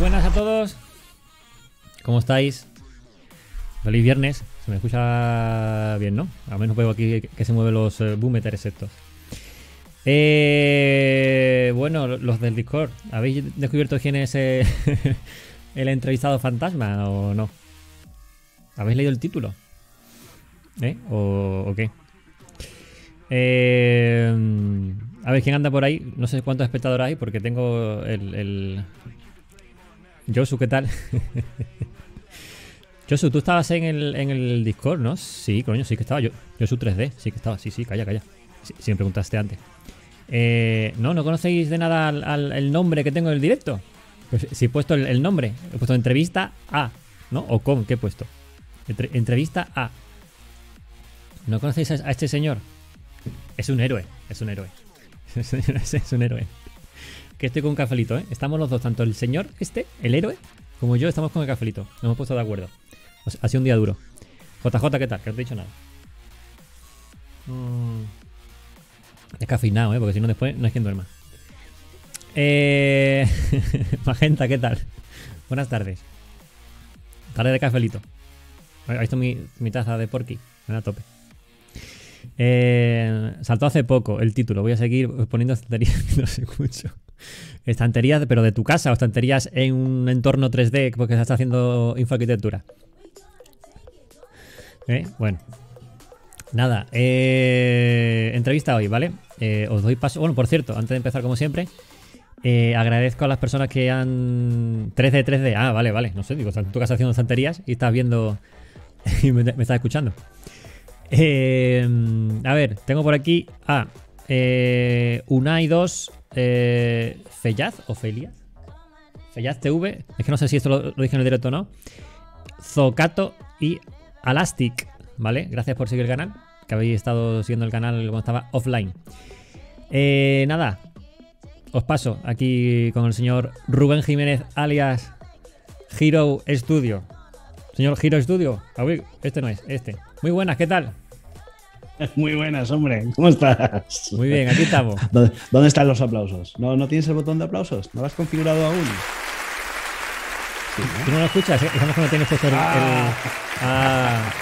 buenas a todos. ¿Cómo estáis? Feliz viernes. Se me escucha bien, ¿no? Al menos veo aquí que se mueven los eh, boometers estos. Eh, bueno, los del Discord. ¿Habéis descubierto quién es eh, el entrevistado fantasma o no? ¿Habéis leído el título? ¿Eh? ¿O, o qué? Eh, a ver, ¿quién anda por ahí? No sé cuántos espectadores hay porque tengo el... el... Josu, ¿qué tal? Josu, tú estabas en el, en el Discord, ¿no? Sí, coño, sí que estaba. Yo, Josu 3D, sí que estaba. Sí, sí, calla, calla. Sí, sí me preguntaste antes. Eh, no, ¿no conocéis de nada al, el nombre que tengo en el directo? Pues si he puesto el, nombre, he puesto entrevista a, ¿no? O con, ¿qué he puesto? Entre- entrevista a. ¿No conocéis a, este señor? Es un héroe, es un héroe. es un héroe. Que estoy con un cafelito, ¿eh? Estamos los dos, tanto el señor este, el héroe, como yo, estamos con el cafelito. Nos hemos puesto de acuerdo. O sea, ha sido un día duro. JJ, ¿qué tal? Que no te he dicho nada. Mm. Descafeinado, ¿eh? Porque si no después no hay quien duerma. Eh... Magenta, ¿qué tal? Buenas tardes. Tarde de cafelito. Ahí está mi, mi taza de porky. Me a tope. Eh, saltó hace poco el título. Voy a seguir poniendo estanterías que no se escucho. Estanterías, pero de tu casa o estanterías en un entorno 3D porque estás haciendo infoarquitectura. ¿Eh? Bueno. Nada. eh, entrevista hoy, ¿vale? Eh, os doy paso. Bueno, por cierto, antes de empezar, como siempre, eh, agradezco a las personas que han. 3D, 3D. Ah, vale, vale. No sé, digo, estás en tu casa haciendo estanterías y estás viendo. y me, estás escuchando. A ver, tengo por aquí a eh, Unai 2 eh, Fellaz o Feliaz. Fellaz TV. Es que no sé si esto lo, lo dije en el directo o no. Zocato y Alastic. ¿Vale? Gracias por seguir el canal. Que habéis estado siguiendo el canal cuando estaba offline. Eh, nada. Os paso aquí con el señor Rubén Jiménez alias Hero Studio. Señor Hero Studio. Este no es, este. Muy buenas, ¿qué tal? Muy buenas, hombre. ¿Cómo estás? Muy bien, aquí estamos. ¿Dónde, dónde están los aplausos? ¿No, ¿No tienes el botón de aplausos? ¿No lo has configurado aún? Sí, ¿no? ¿Tú no lo escuchas? Es que no tienes puesto el, el- Ah. Ah,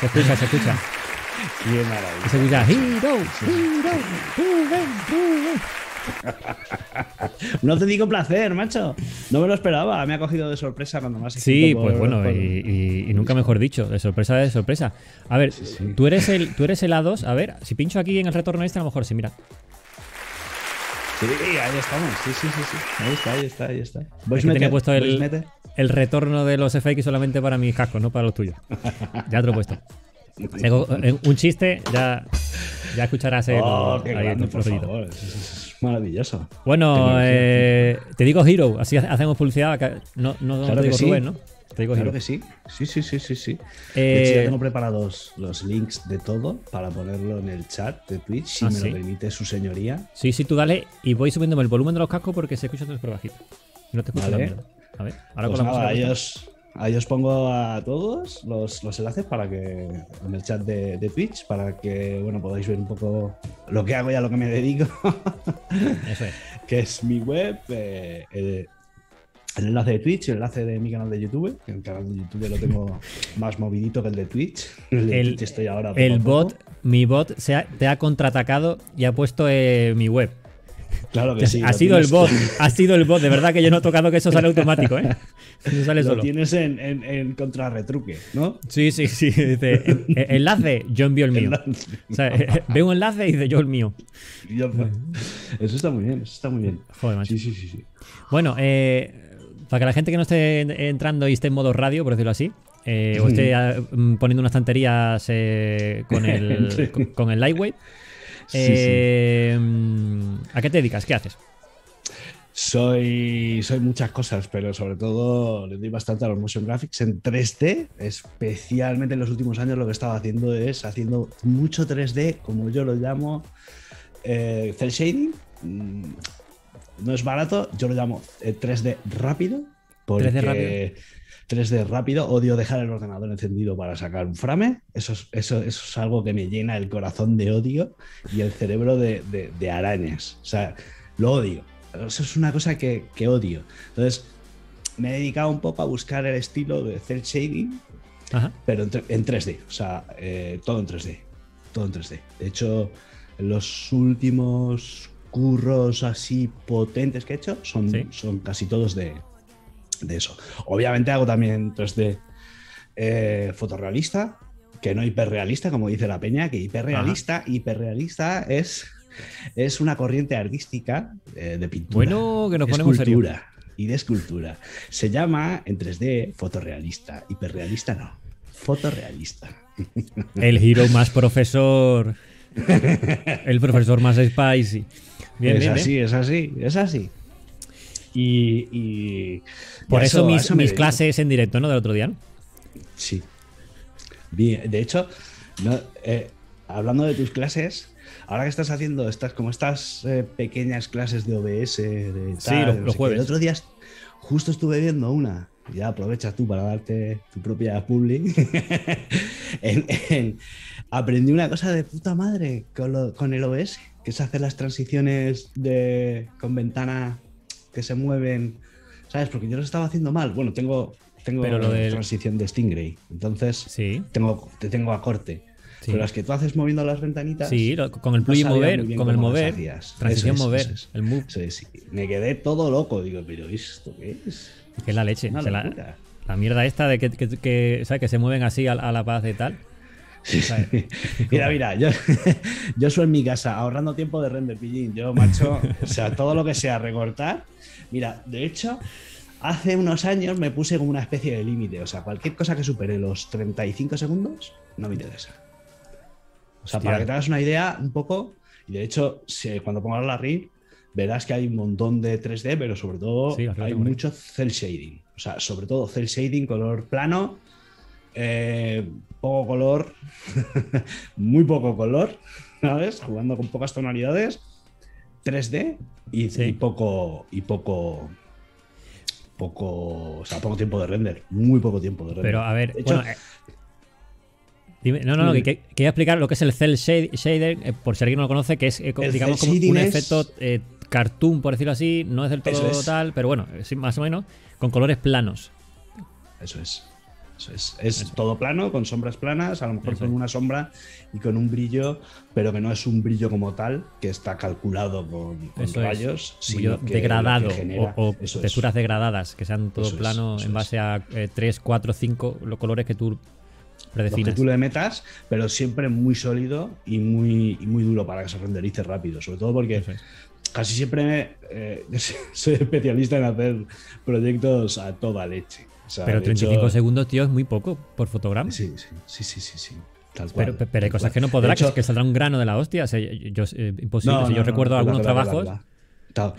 se escucha, se escucha. Qué maravilla. Se escucha Hero, Hero, Rubén, Rubén. No te digo placer, macho. No me lo esperaba. Me ha cogido de sorpresa cuando has Sí, pues bueno, por- y, y- y nunca mejor dicho, de sorpresa de sorpresa. A ver, sí. tú eres el tú eres el A2, a ver, si pincho aquí en el retorno este, a lo mejor sí, mira. Sí, ahí estamos. Sí, sí, sí, sí. Ahí está, ahí está, ahí está. Es Voice que tenía puesto el, el retorno de los FX solamente para mis cascos, no para los tuyos. Ya te lo he puesto. Tengo, eh, un chiste, ya, ya escucharás el, Oh, ahí grande, el por trocito. favor. Maravilloso. Bueno, eh, te digo Hero, así ha- hacemos publicidad. No, no Claro te digo sí. Rubén, ¿no? Te digo Claro Hero. que sí. Sí, sí, sí, sí, sí. Eh, De hecho, ya tengo preparados los links de todo para ponerlo en el chat de Twitch, si Ah, me ¿sí? lo permite su señoría. Sí, sí, tú dale y voy subiéndome el volumen de los cascos porque se escucha súper bajito. Y no te escucho Vale. la mierda. A ver, ahora Pues con la nada, música ahí puesta. os, ahí os pongo a todos los, los enlaces para que en el chat de, de Twitch para que bueno podáis ver un poco lo que hago y a lo que me dedico, Eso es. que es mi web, eh, el, el enlace de Twitch, el enlace de mi canal de YouTube, que el canal de YouTube lo tengo más movidito que el de Twitch. El de El- Twitch estoy ahora El bot, mi bot, se ha- te ha contraatacado y ha puesto eh, mi web. Claro que sí. ha sido el bot, ha sido el bot. De verdad que yo no he tocado que eso sale automático, ¿eh? Eso sale Lo solo. tienes en, en, en contrarretruque, ¿no? Sí, sí, sí. Dice, eh, eh, enlace, yo envío el mío. O sea, eh, veo un enlace y dice yo el mío. Eso está muy bien, eso está muy bien. Joder, macho. Sí, sí, sí, sí. Bueno, eh, para que la gente que no esté en- entrando y esté en modo radio, por decirlo así, eh, o esté ah, mm, poniendo unas tonterías eh, con, el, con, con el Lightweight, eh, mm, ¿a qué te dedicas? ¿Qué haces? Soy, soy muchas cosas, pero sobre todo le doy bastante a los motion graphics en 3D. Especialmente en los últimos años lo que estaba haciendo es haciendo mucho 3D, como yo lo llamo, eh, cel shading. Mm, No es barato, yo lo llamo eh, 3D rápido. Porque 3D rápido. 3D rápido, odio dejar el ordenador encendido para sacar un frame. Eso es, eso, eso es algo que me llena el corazón de odio y el cerebro de, de- de arañas. O sea, lo odio. Eso es una cosa que, que odio. Entonces, me he dedicado un poco a buscar el estilo de cel shading, Ajá. pero en, en 3D, o sea, eh, todo en 3D, todo en 3D. De hecho, los últimos curros así potentes que he hecho son, Sí. son casi todos de, de eso. Obviamente hago también 3D eh, fotorrealista, que no hiperrealista, como dice la peña, que hiperrealista, hiperrealista es, es una corriente artística eh, de pintura. Bueno, que nos ponemos escultura y de escultura. Se llama en 3D fotorrealista, hiperrealista no, fotorrealista. El giro más profesor. El profesor más spicy. Bien, es bien, así, es así, es así. Y, y- Por eso, mis, eso clases en directo, ¿no? Del otro día. ¿no? Sí. Bien, de hecho, no, eh, hablando de tus clases, ahora que estás haciendo estas, como estas eh, pequeñas clases de OBS, de Sí, tal, los- de no los sé qué, jueves. el otro día justo estuve viendo una, ya aprovechas tú para darte tu propia publi. En- en- aprendí una cosa de puta madre con, lo- con el OBS, que es hacer las transiciones de, con ventana que se mueven, ¿sabes? Porque yo lo estaba haciendo mal. Bueno, tengo, tengo Pero lo del- transición de Stingray, entonces Sí. tengo, te tengo a corte. Sí. Pero las que tú haces moviendo las ventanitas. Sí, con el no plugin sabía mover, con el mover, transición es, mover, es. el move. Me quedé todo loco. Digo, pero ¿esto qué es? que es la leche. Se la, la mierda esta de que, que, que, ¿sabes? que se mueven así a, a la paz y tal. Mira, mira, yo, yo soy en mi casa ahorrando tiempo de render pillín. Yo, macho, o sea, todo lo que sea recortar. Mira, de hecho, hace unos años me puse como una especie de límite. O sea, cualquier cosa que supere los 35 segundos no me interesa. O sea, Hostia. para que te hagas una idea un poco, y de hecho, si- cuando pongas la reel, verás que hay un montón de 3D, pero sobre todo Sí, hay mucho cel shading. O sea, sobre todo cel shading, color plano, eh, poco color, muy poco color, ¿sabes? Jugando con pocas tonalidades, 3D y, Sí. y poco y poco poco, o sea, poco tiempo de render, muy poco tiempo de render. Pero a ver, hecho- bueno, eh, dime- no, no, no, que, que- quería explicar lo que es el cel shade- shader, eh, por si alguien no lo conoce, que es eh, digamos como un es- efecto cartoon, por decirlo así, no es del todo es. tal, pero bueno, sí, más o menos, con colores planos. Eso es. Es. Es todo plano, con sombras planas, a lo mejor con es. una sombra y con un brillo, pero que no es un brillo como tal, que está calculado con, es. rayos, Un sino que degradado que genera- o, o es. texturas degradadas, que sean todo Eso es, plano en es. base a 3, 4, 5 los colores que tú Lo que predefines. tú le metas, pero siempre muy sólido y muy, y muy duro para que se renderice rápido. Sobre todo porque es. casi siempre eh, soy especialista en hacer proyectos a toda leche. O sea, Pero de 35 hecho- segundos, tío, es muy poco por fotograma. Sí, sí, sí, sí, sí, sí, tal cual, Pero, pero hay cosas cual. que no podrá, que- hecho- que, saldrá un grano de la hostia. O sea, yo, eh, imposible. No, sea, yo no, recuerdo algunos trabajos. que va. Tal.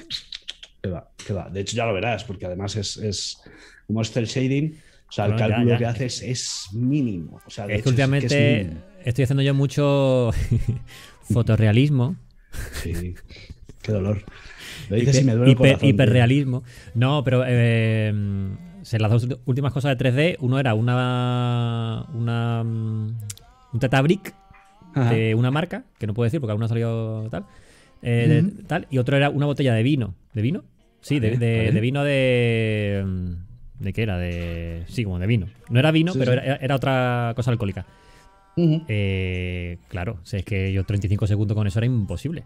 Que va, que va. De hecho, ya lo verás, porque además es, es como es cel shading, o sea, el Bueno, cálculo ya. que haces es mínimo. O sea, Es que últimamente es estoy haciendo yo mucho fotorrealismo, Sí, qué dolor. Lo dices hiper- y me duele el corazón, hiperrealismo. No, pero eh, las dos últimas cosas de 3D, uno era una, una mm, un tetabric Ajá. de una marca, que no puedo decir porque aún no ha salido tal, eh, de- tal, y otro era una botella de vino. ¿De vino? Sí, de, de- vino de... mm, ¿De qué era? De, sí, como de vino. No era vino, Sí, pero sí. Era, era otra cosa alcohólica. Eh, claro, o sea, es que yo 35 segundos con eso era imposible.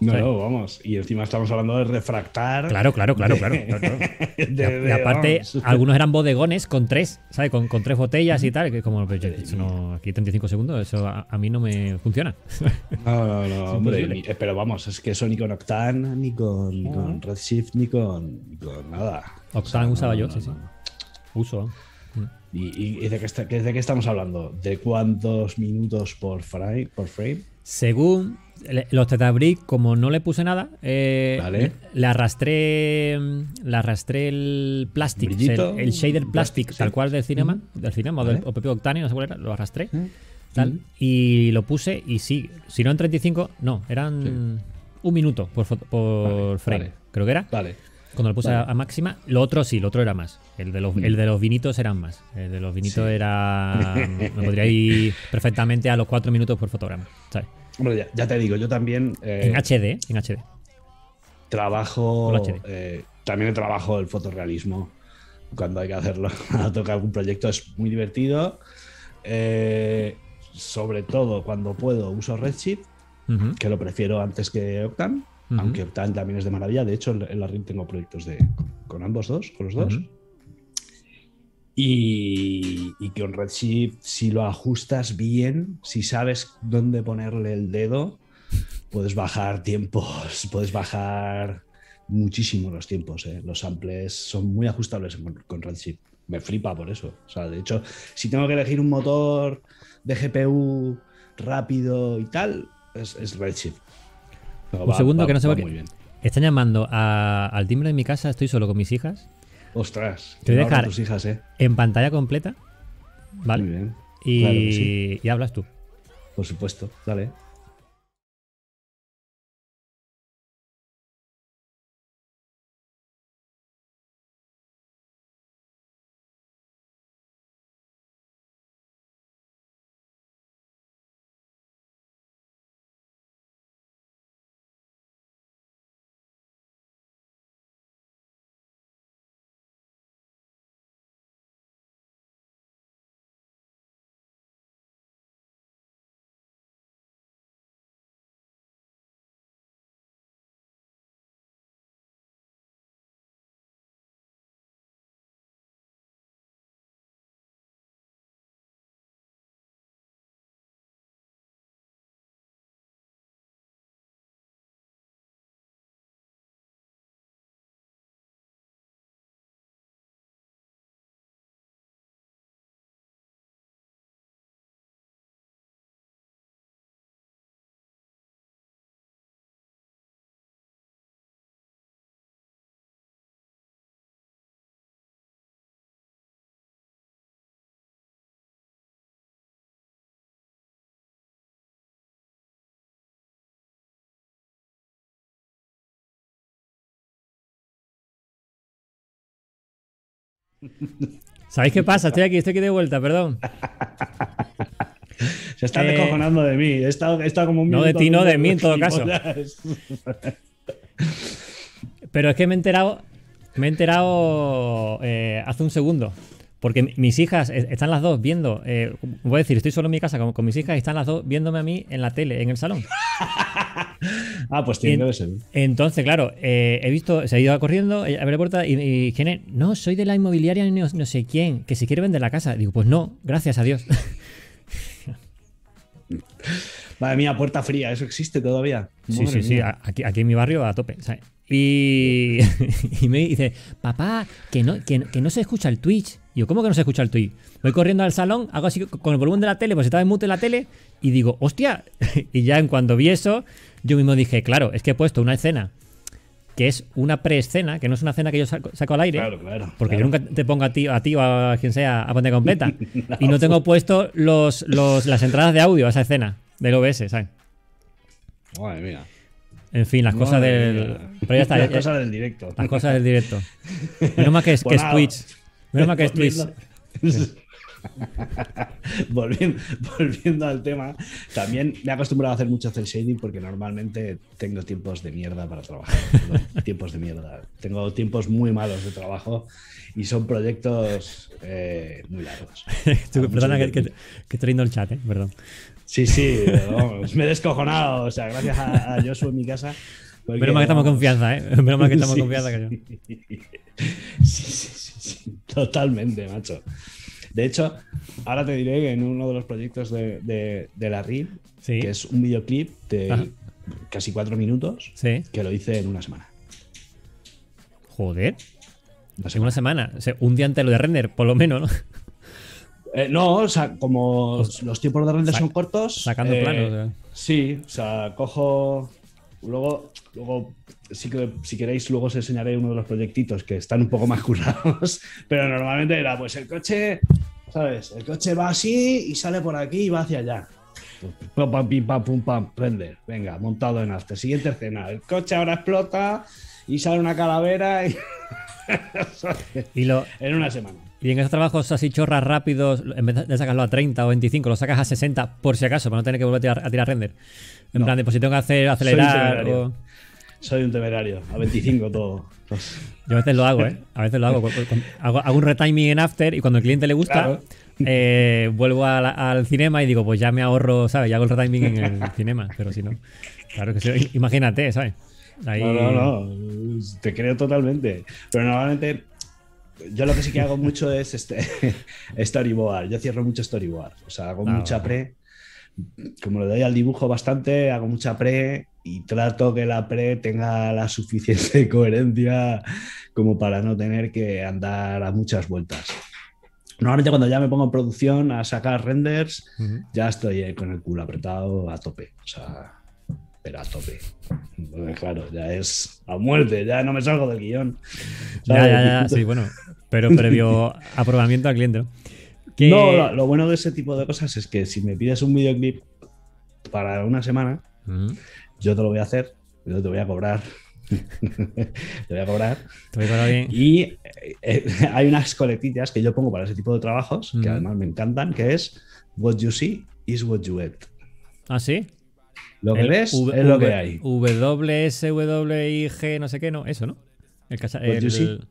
No, vamos. Y encima estamos hablando de refractar. Claro, claro, claro, claro. claro, claro. de- Y, aparte, vamos. algunos eran bodegones con tres, ¿sabes? Con, con tres botellas y tal. Que como, pues, yo- eso no, aquí 35 segundos, eso a, a mí no me funciona. No, no, no, hombre. imposible. ni- pero vamos, es que eso ni con Octane, ni con, Redshift, ni con, ni con nada. Octane usaba yo, no, sí, sí. Uso. ¿Y, y- de, qué está- de qué estamos hablando? ¿De cuántos minutos por frame? Por frame? Según los Tetabrick, como no le puse nada, eh, Vale. le arrastré le arrastré el plastic, Brillito, el, el shader plastic, plastic, tal sí. cual del cinema, del cinema o del Vale. o propio Octane, no sé cuál era, lo arrastré. Tal, Mm. y lo puse y sí, si no en 35, no, eran un minuto por, por Vale, frame, vale. creo que era. Vale. Cuando lo puse Vale. a, máxima, lo otro sí, lo otro era más. El de los, Mm. el de los vinitos eran más. El de los vinitos Sí. era. Me podría ir perfectamente a los 4 minutos por fotograma. ¿sabes? Hombre, ya, ya te digo, yo también eh, En HD, en HD. trabajo. HD. eh, también trabajo el fotorrealismo cuando hay que hacerlo. Cuando toca algún proyecto es muy divertido. Eh, sobre todo cuando puedo uso Redshift, que lo prefiero antes que Octane, aunque Octane también es de maravilla. De hecho, en la RIM tengo proyectos de, con ambos dos, con los dos. Y, y con Redshift, si lo ajustas bien, si sabes dónde ponerle el dedo, puedes bajar tiempos, puedes bajar muchísimo los tiempos. ¿eh? Los samples son muy ajustables con, Redshift. Me flipa por eso. O sea, de hecho, si tengo que elegir un motor de GPU rápido y tal, es, es Redshift. Un segundo, que no sé va muy bien. Están llamando a- al timbre de mi casa, estoy solo con mis hijas, Ostras, Te voy a dejar- tus hijas, ¿eh? en pantalla completa, ¿vale? Muy bien. Y, Claro que sí. y hablas tú. Por supuesto, dale. ¿Sabéis qué pasa? Estoy aquí, estoy aquí de vuelta, perdón. Se está Eh, descojonando de mí. He estado, he estado como un no de ti, no de mí, en todo caso. Pero es que me he enterado, me he enterado eh, hace un segundo. Porque mi- mis hijas están las dos viendo, eh, voy a decir, estoy solo en mi casa con, con mis hijas y están las dos viéndome a mí en la tele, en el salón. Ah, pues tiene En- que ser. Entonces, claro, eh, he visto, se ha ido corriendo, eh, abre la puerta y, y ¿quién es? No, soy de la inmobiliaria no, no sé quién, que si quiere vender la casa. Digo, pues no, gracias a Dios. Madre mía, puerta fría, ¿eso existe todavía? Sí, Madre sí, sí, mía. aquí, aquí en mi barrio a tope. ¿sabes? Y, y me dice, papá, que no, que, que no se escucha el Twitch. Y yo, ¿cómo que no se escucha el Twitch? Voy corriendo al salón, hago así con el volumen de la tele, pues estaba en mute la tele, y digo, hostia. Y ya en cuando vi eso, yo mismo dije, claro, es que he puesto una escena que es una preescena, que no es una escena que yo saco, saco al aire. Claro, claro. Porque claro. yo nunca te pongo a ti, a ti o a quien sea a pantalla completa. y no tengo puesto los, los, las entradas de audio a esa escena del OBS, ¿sabes? Madre mía. En fin, las cosas Madre del. mía. Pero ya está. Las ya- cosas del directo. las cosas del directo. Mal que es, que Pues es nada. Twitch. Menos mal que. Volviendo- volviendo, volviendo al tema, también me he acostumbrado a hacer mucho cel shading porque normalmente tengo tiempos de mierda para trabajar. Tiempos de mierda. Tengo tiempos muy malos de trabajo y son proyectos eh, muy largos. Tú, perdona que, que, que estoy leyendo el chat, ¿eh? Perdón. Sí, sí, vamos, me he descojonado. O sea, gracias a, a Joshua en mi casa. porque, Menos mal que estamos confianza, ¿eh? Menos mal que estamos Sí, confianza que yo. sí. Sí, sí, sí, sí, totalmente, macho. De hecho, ahora te diré que en uno de los proyectos de, de- de la RIM, Sí. que es un videoclip de Ajá. casi cuatro minutos, Sí. que lo hice en una semana. Joder. Una En semana. una semana. O sea, un día entero de render, por lo menos, ¿no? Eh, no, o sea, como los tiempos de render son cortos. sacando eh, planos, sea. Sí, o sea, cojo. Luego, luego que, si queréis, luego os enseñaré uno de los proyectitos que están un poco más currados. Pero normalmente era, pues el coche, ¿sabes? El coche va así y sale por aquí y va hacia allá. Pum, pam, pim, pam, pum, pam, render. Venga, montado en after. Siguiente escena. El coche ahora explota y sale una calavera y... Y, lo, en una semana. y en esos trabajos así chorras rápidos, en vez de sacarlo a 30 o 25, lo sacas a 60 por si acaso, para no tener que volver a tirar, a tirar render. En No. plan, de pues si tengo que hacer acelerar temerario. o. soy un temerario. A 25 todo. Yo a veces lo hago, ¿eh? A veces lo hago. Hago, hago un retiming en After y cuando al cliente le gusta, Claro. eh, vuelvo la- al cinema y digo, pues ya me ahorro, ¿sabes? Ya hago el retiming en el cinema, pero si no. Claro que sí. Imagínate, ¿sabes? Ahí- No, no, no. Te creo totalmente. Pero normalmente. Yo lo que sí que hago mucho es este storyboard. Yo cierro mucho storyboard. O sea, hago Ah, mucha pre. Como le doy al dibujo bastante, hago mucha pre y trato que la pre tenga la suficiente coherencia como para no tener que andar a muchas vueltas. Normalmente cuando ya me pongo en producción a sacar renders, Ujú. ya estoy eh, con el culo apretado a tope. O sea, pero a tope. Porque, claro, ya es a muerte, ya no me salgo del guion. Ya, ya, ya, sí, bueno. Pero previo aprobamiento al cliente, ¿no? Que- No, lo, lo bueno de ese tipo de cosas es que si me pides un videoclip para una semana, Ujú. yo te lo voy a hacer, yo te voy a cobrar. te voy a cobrar. Te voy a cobrar bien. Y eh, eh, hay unas colectillas que yo pongo para ese tipo de trabajos, que Ujú. además me encantan, que es What you see is what you get. ¿Ah, sí? Lo que El ves V- es lo V- que hay. WSWIG, no sé qué, no, eso, ¿no? El, casa- el-.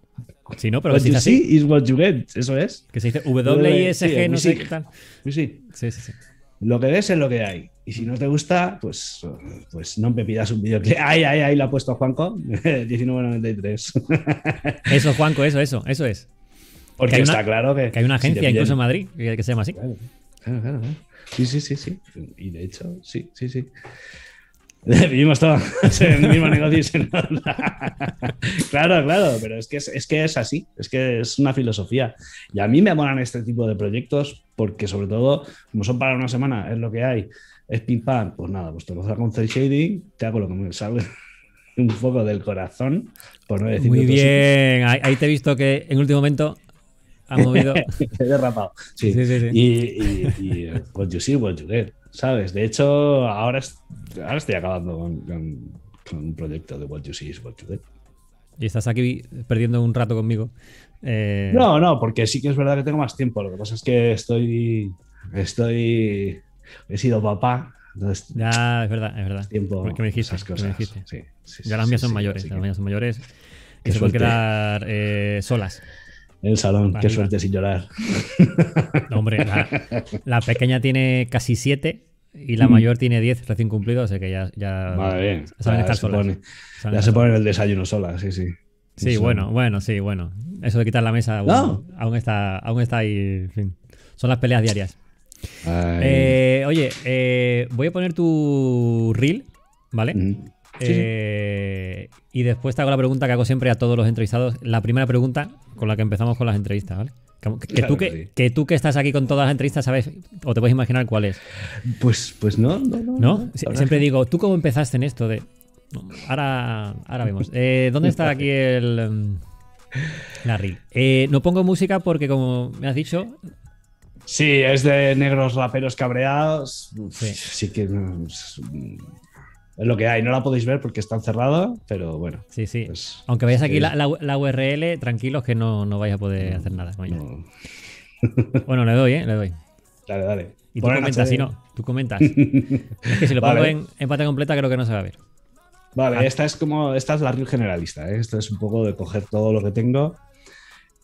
Sí, no, pero What que you así. see is what you get. Eso es. Que se dice WISG, no sé qué tal. Sí, sí. Lo que ves es lo que hay. Y si no te gusta, pues, pues no me pidas un videoclip. Ay, ay, ay, lo ha puesto Juanco. 1993. Eso, Juanco, eso, eso, eso es. Porque Que una- está claro que. Que hay una agencia incluso en Madrid que, que se llama así. Claro, claro, claro. Sí, sí, sí, sí. Y de hecho, sí, sí, sí. Vivimos todos en el mismo negocio y se nota. Claro, claro, pero es que es, es que es así, es que es una filosofía. Y a mí me molan este tipo de proyectos porque, sobre todo, como son para una semana, es lo que hay, es pim pam, pues nada, pues te lo hago con cel shading, te hago lo que me salga un poco del corazón, por no decir Muy bien. Ahí, ahí te he visto que en último momento ha movido. He derrapado. Sí. Sí, sí, sí. Y, y, y, what you see, what you get, ¿sabes? De hecho, ahora, es- ahora estoy acabando con, con- con un proyecto de what you see is what you get. Y estás aquí perdiendo un rato conmigo. Eh, No, no, porque sí que es verdad que tengo más tiempo. Lo que pasa es que estoy. Estoy. He sido papá. Entonces, Ya, es verdad, es verdad. tiempo. Que me dijiste, esas que me cosas. dijiste. Sí, sí, Ya las mías son mayores. Las mías son mayores. Que se pueden quedar eh, solas. El salón, qué suerte sin llorar. No, hombre, la, la pequeña tiene casi 7 y la Mm. mayor tiene 10 recién cumplidos, o sea que ya, ya saben Ya estar se solas. pone- Saben Ya estar se ponen el desayuno sola, sí, sí. Sí, Eso- bueno, bueno, sí, bueno. Eso de quitar la mesa aún, No. aún está, aún está ahí. en fin. Son las peleas diarias. Eh, oye, eh, voy a poner tu reel, ¿vale? Mm. Sí, sí. Y después te hago la pregunta que hago siempre a todos los entrevistados. La primera pregunta con la que empezamos con las entrevistas, ¿vale? Que, que Claro tú, que, que sí. que tú que estás aquí con todas las entrevistas sabes o te puedes imaginar cuál es, Pues, pues no, no, Siempre que- digo, ¿tú cómo empezaste en esto de...? No, Ahora, ahora vemos. Eh, ¿Dónde está aquí el... em, la reel? Eh, no pongo música porque, como me has dicho, Sí, es de negros raperos cabreados. Sí. Sí, que no, es, lo que hay. No la podéis ver porque está encerrada, pero bueno. sí, sí. pues, Aunque veáis aquí sí. la, la- la URL, tranquilos que no, no vais a poder hacer nada con ella. no. Bueno, le doy, ¿eh? Le doy. Dale, dale. Y tú comentas, si no, tú comentas. es que si lo pongo Vale. en, en pata completa creo que no se va a ver. Vale, Ah. esta es como. Esta es la reel generalista. ¿eh? Esto es un poco de coger todo lo que tengo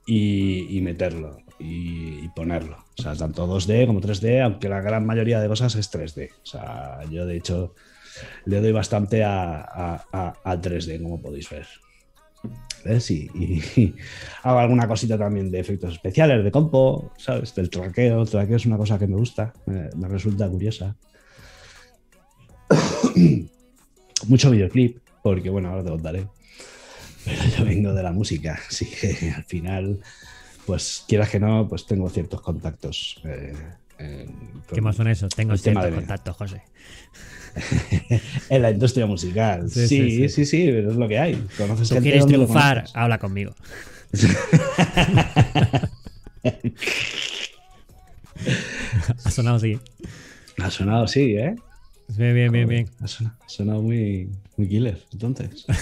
y, y meterlo y, y ponerlo. O sea, tanto 2D como 3D, aunque la gran mayoría de cosas es 3D. O sea, yo de hecho le doy bastante a, a- a- al 3D, como podéis ver. ¿Ves? Y, y- y hago alguna cosita también de efectos especiales, de compo, ¿sabes? Del traqueo. El traqueo es una cosa que me gusta, me, me resulta curiosa. Mucho videoclip, porque bueno, ahora te contaré. Pero yo vengo de la música, así que al final, pues quieras que no, pues tengo ciertos contactos. eh, en- ¿Qué más son esos? Tengo ciertos contactos, José. en la industria musical. Sí, Sí, sí, sí, sí. sí, pero es lo que hay. Conoces Tú quieres triunfar, conoces. habla conmigo. ha sonado así. Ha sonado así, ¿eh? Bien, bien, bien, bien. Ha sonado, ha sonado muy, muy killer, entonces.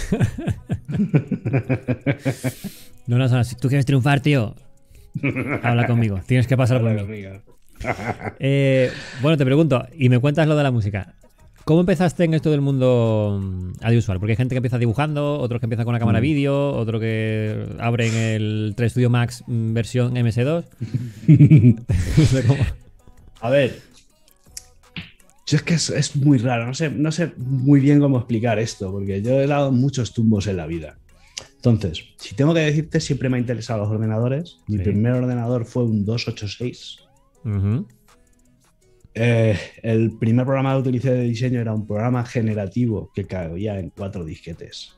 No, no, no, si tú quieres triunfar, tío, habla conmigo. Tienes que pasar por mí. Eh, bueno, te pregunto, y me cuentas lo de la música. ¿Cómo empezaste en esto del mundo mm, audiovisual? Porque hay gente que empieza dibujando, otros que empiezan con una cámara Mm. vídeo, otro que abren el 3 Studio Max mm, versión MS2. No sé cómo. A ver. Yo es que es, es muy raro, no sé, no sé muy bien cómo explicar esto, porque yo he dado muchos tumbos en la vida. Entonces, si tengo que decirte, siempre me han interesado los ordenadores. Mi Sí. primer ordenador fue un 286. Ujú. Eh, el primer programa que utilicé de diseño era un programa generativo que cabía en cuatro disquetes.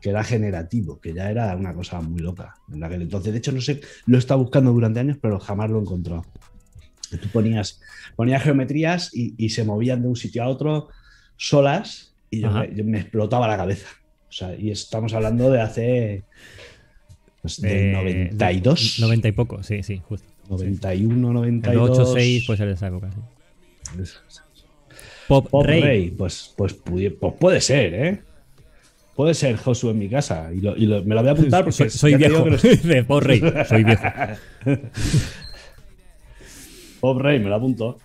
Que era generativo, que ya era una cosa muy loca en aquel entonces. De hecho, no sé, lo he estado buscando durante años, pero jamás lo he encontrado. Que Tú ponías, ponías geometrías y, y se movían de un sitio a otro solas y yo Ajá. me, yo me explotaba la cabeza. O sea, y estamos hablando de hace. Pues, del Eh, 92. 90 y poco, sí, sí, justo. 91, El 92. 286 puede ser de esa época. Pop, Pop Rey. Rey, pues, pues, pues puede ser, ¿eh? Puede ser Josu en mi casa. Y, lo- y lo- me lo voy a apuntar porque Soy, soy viejo. los- De Pop Rey. Soy viejo. Pop Rey, me lo apunto.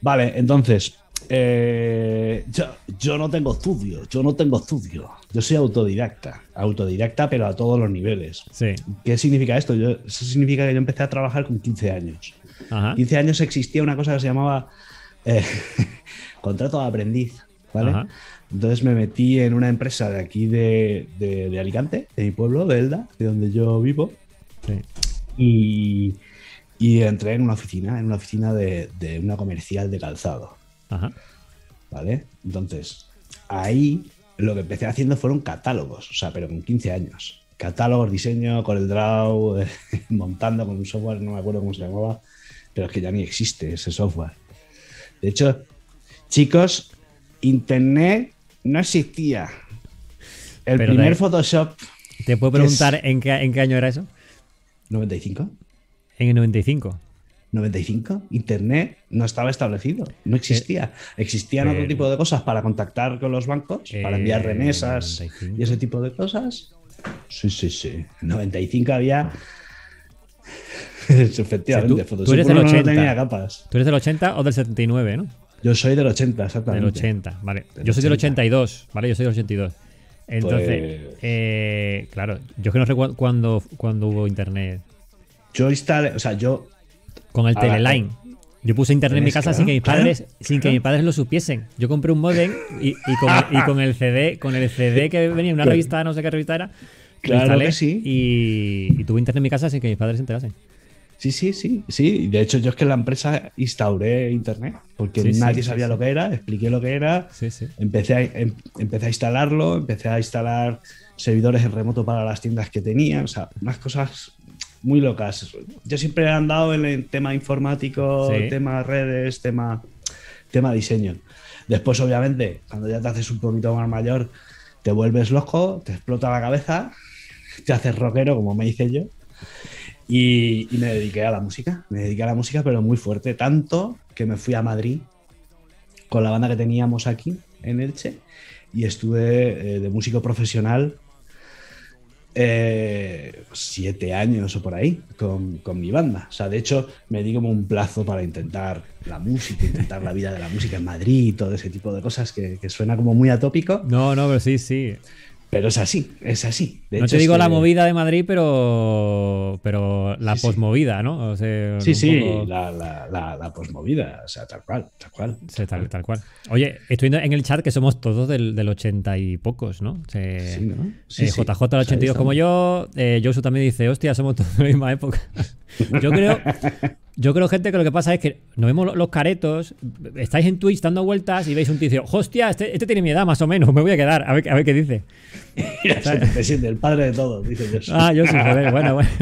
Vale, entonces. Eh, yo, yo no tengo estudio, yo no tengo estudio. Yo soy autodidacta. Autodidacta, pero a todos los niveles. Sí. ¿Qué significa esto? Yo, eso significa que yo empecé a trabajar con 15 años. Ajá. 15 años existía una cosa que se llamaba eh, contrato de aprendiz, ¿vale? Ajá. Entonces me metí en una empresa de aquí de, de- de Alicante, de mi pueblo, de Elda, de donde yo vivo, Sí. y, y entré en una oficina, en una oficina de, de una comercial de calzado, Ajá. ¿vale? Entonces, ahí lo que empecé haciendo fueron catálogos, o sea, pero con 15 años. Catálogos, diseño, con el draw, montando con un software, no me acuerdo cómo se llamaba, pero es que ya ni existe ese software. De hecho, chicos, Internet no existía. El Pero primer de- Photoshop ¿Te puedo preguntar en qué, en qué año era eso? 95, En el 95. 95, Internet no estaba establecido, no existía. Existían otro tipo de cosas para contactar con los bancos, para enviar Eh, remesas 95. y ese tipo de cosas. Sí, sí, sí. En 95 había. Efectivamente, O sea, tú- tú eres del uno no 80. tenía capas. Tú eres del 80 o del 79, ¿no? Yo soy del 80, Del exactamente. 80, vale. Del Yo soy del 80. 82, ¿vale? Yo soy del 82. Entonces, Pues- eh, claro, yo es que no recuerdo cuándo, cuándo hubo internet. Yo instalé, o sea, yo Con el A la- Teleline. Yo puse internet en mi casa claro, sin que mis claro, padres, sin que mis padres lo supiesen. Yo compré un modem y, y con, el- y con el CD, con el CD que venía en una revista, no sé qué revista era, Claro que sí. y, y tuve internet en mi casa sin que mis padres se enterasen. Sí, sí, sí, sí. De hecho, yo es que en la empresa instauré internet porque Sí, nadie sí, sabía sí. lo que era, expliqué lo que era, Sí, sí. empecé a, em- empecé a instalarlo, empecé a instalar servidores en remoto para las tiendas que tenía, o sea, unas cosas muy locas. Yo siempre he andado en el tema informático, Sí. tema redes, tema, tema diseño. Después, obviamente, cuando ya te haces un poquito más mayor, te vuelves loco, te explota la cabeza, te haces rockero, como me hice yo. Y, y me dediqué a la música, me dediqué a la música, pero muy fuerte, tanto que me fui a Madrid con la banda que teníamos aquí en Elche y estuve eh, de músico profesional eh, siete años o por ahí con, con mi banda. O sea, de hecho, me di como un plazo para intentar la música, intentar la vida de la música en Madrid todo ese tipo de cosas que, que suena como muy atópico, No, no, pero sí, sí. Pero es así, es así. De no hecho, te es digo que- la movida de Madrid, pero pero la Sí, posmovida, ¿no? O sea, Sí, sí, poco- la, la, la, la posmovida, o sea, tal cual, tal cual. Sí, tal, tal cual. Oye, estoy viendo en el chat que somos todos del, del 80 y pocos, ¿no? O sea, Sí, ¿no? Sí, eh. JJ del O sea, 82 ahí como yo. Eh, Josu también dice, hostia, somos todos de la misma época. yo creo, yo creo, gente, que lo que pasa es que nos vemos lo- los caretos, estáis en Twitch dando vueltas y veis un tío y dice, hostia, este, este tiene mi edad más o menos, me voy a quedar, a ver, a ver qué dice. Mira, 77, el padre de todos, dice yo. Ah, Josu, joder, bueno, bueno.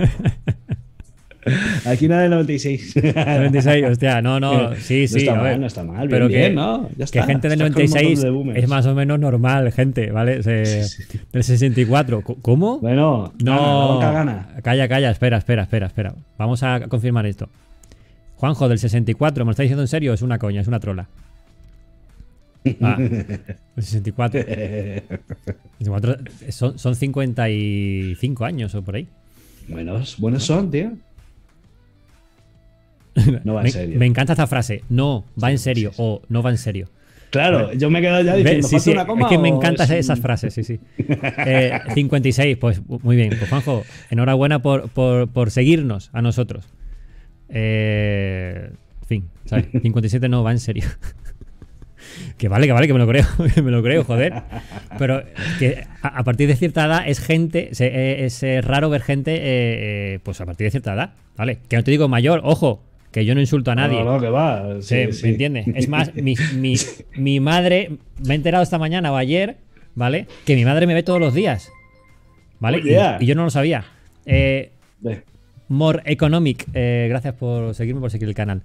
Aquí no del 96. 96, hostia, no, no, sí, No sí. está a mal, no está mal, Pero bien, que, bien, ¿no? Ya que está, gente del estás con un montón 96 de es más o menos normal, gente, ¿vale? Se- Sí, sí. Del 64. Co- ¿Cómo? Bueno, No, gana, gana. Calla, calla, espera, espera, espera, espera. Vamos a confirmar esto. Juanjo, del 64, ¿me lo está diciendo en serio? Es una coña, es una trola. Ah, el 64. 64 son, son 55 años o por ahí. Buenos, buenos son, tío. No va en serio. me encanta esta frase. No, va en serio. sí, sí. O no va en serio. Claro, yo me he quedado ya diciendo, sí, sí, una coma es que me encantan es- esas frases, sí, sí. Eh, 56, pues muy bien. Pues Juanjo, enhorabuena por, por, por seguirnos a nosotros. Eh, en fin, ¿sabes? 57 no va en serio. Que vale, que vale, que me lo creo, que me lo creo, joder. Pero que a, a partir de cierta edad es gente, se- es, raro ver gente, eh, eh, pues a partir de cierta edad, ¿vale? Que no te digo mayor, ojo, que yo no insulto a nadie. No, no, que va. Sí, Sí, sí. ¿Me entiendes? Es más, mi, mi- mi madre, me he enterado esta mañana o ayer, ¿vale? Que mi madre me ve todos los días. ¿Vale? Oh, Y- yeah. y, yo no lo sabía. Eh. More Economic, eh, gracias por seguirme, por seguir el canal.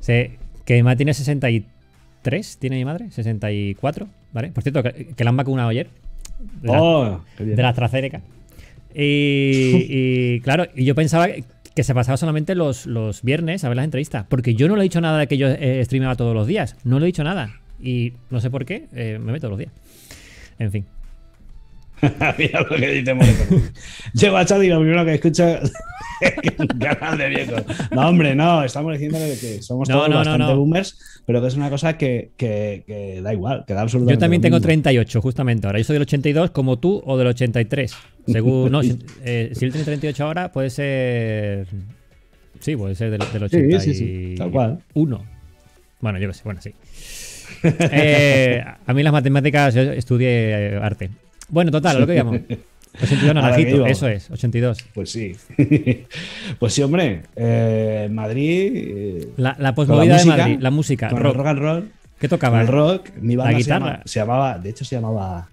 Sé que mi madre tiene 63, ¿tiene mi madre? 64, ¿vale? Por cierto, que, que la han vacunado ayer. De la- Oh, bien. de la AstraZeneca. Y, y, claro, y yo pensaba que se pasaba solamente los, los viernes a ver las entrevistas. Porque yo no le he dicho nada de que yo eh, streameaba todos los días. No le he dicho nada. Y no sé por qué, eh, me todos los días. En fin. Mira lo que dice. Llego a chat y lo primero que escucho es un canal de viejos. No, hombre, no, estamos diciendo que somos No, todos no, bastante no. boomers, pero que es una cosa que, que- que da igual, que da absolutamente Yo también tengo mismo. 38, justamente ahora. Yo soy del 82 como tú o del 83. Según, no, si, eh, si él tiene 38 ahora, puede ser... Sí, puede ser del, del Sí, 81. sí, sí, tal cual. Bueno, yo qué sé, bueno, sí. Eh, a mí las matemáticas, yo estudié eh, arte. Bueno, total, lo que íbamos. 82 A lo que naranjito, eso es, 82. Pues sí. pues sí, hombre. eh, Madrid. eh, La, la posmovida de Madrid, la música, Con rock. el rock and roll. ¿Qué tocaba? el rock. Mi banda La se guitarra. llamaba, se llamaba- De hecho, se llamaba.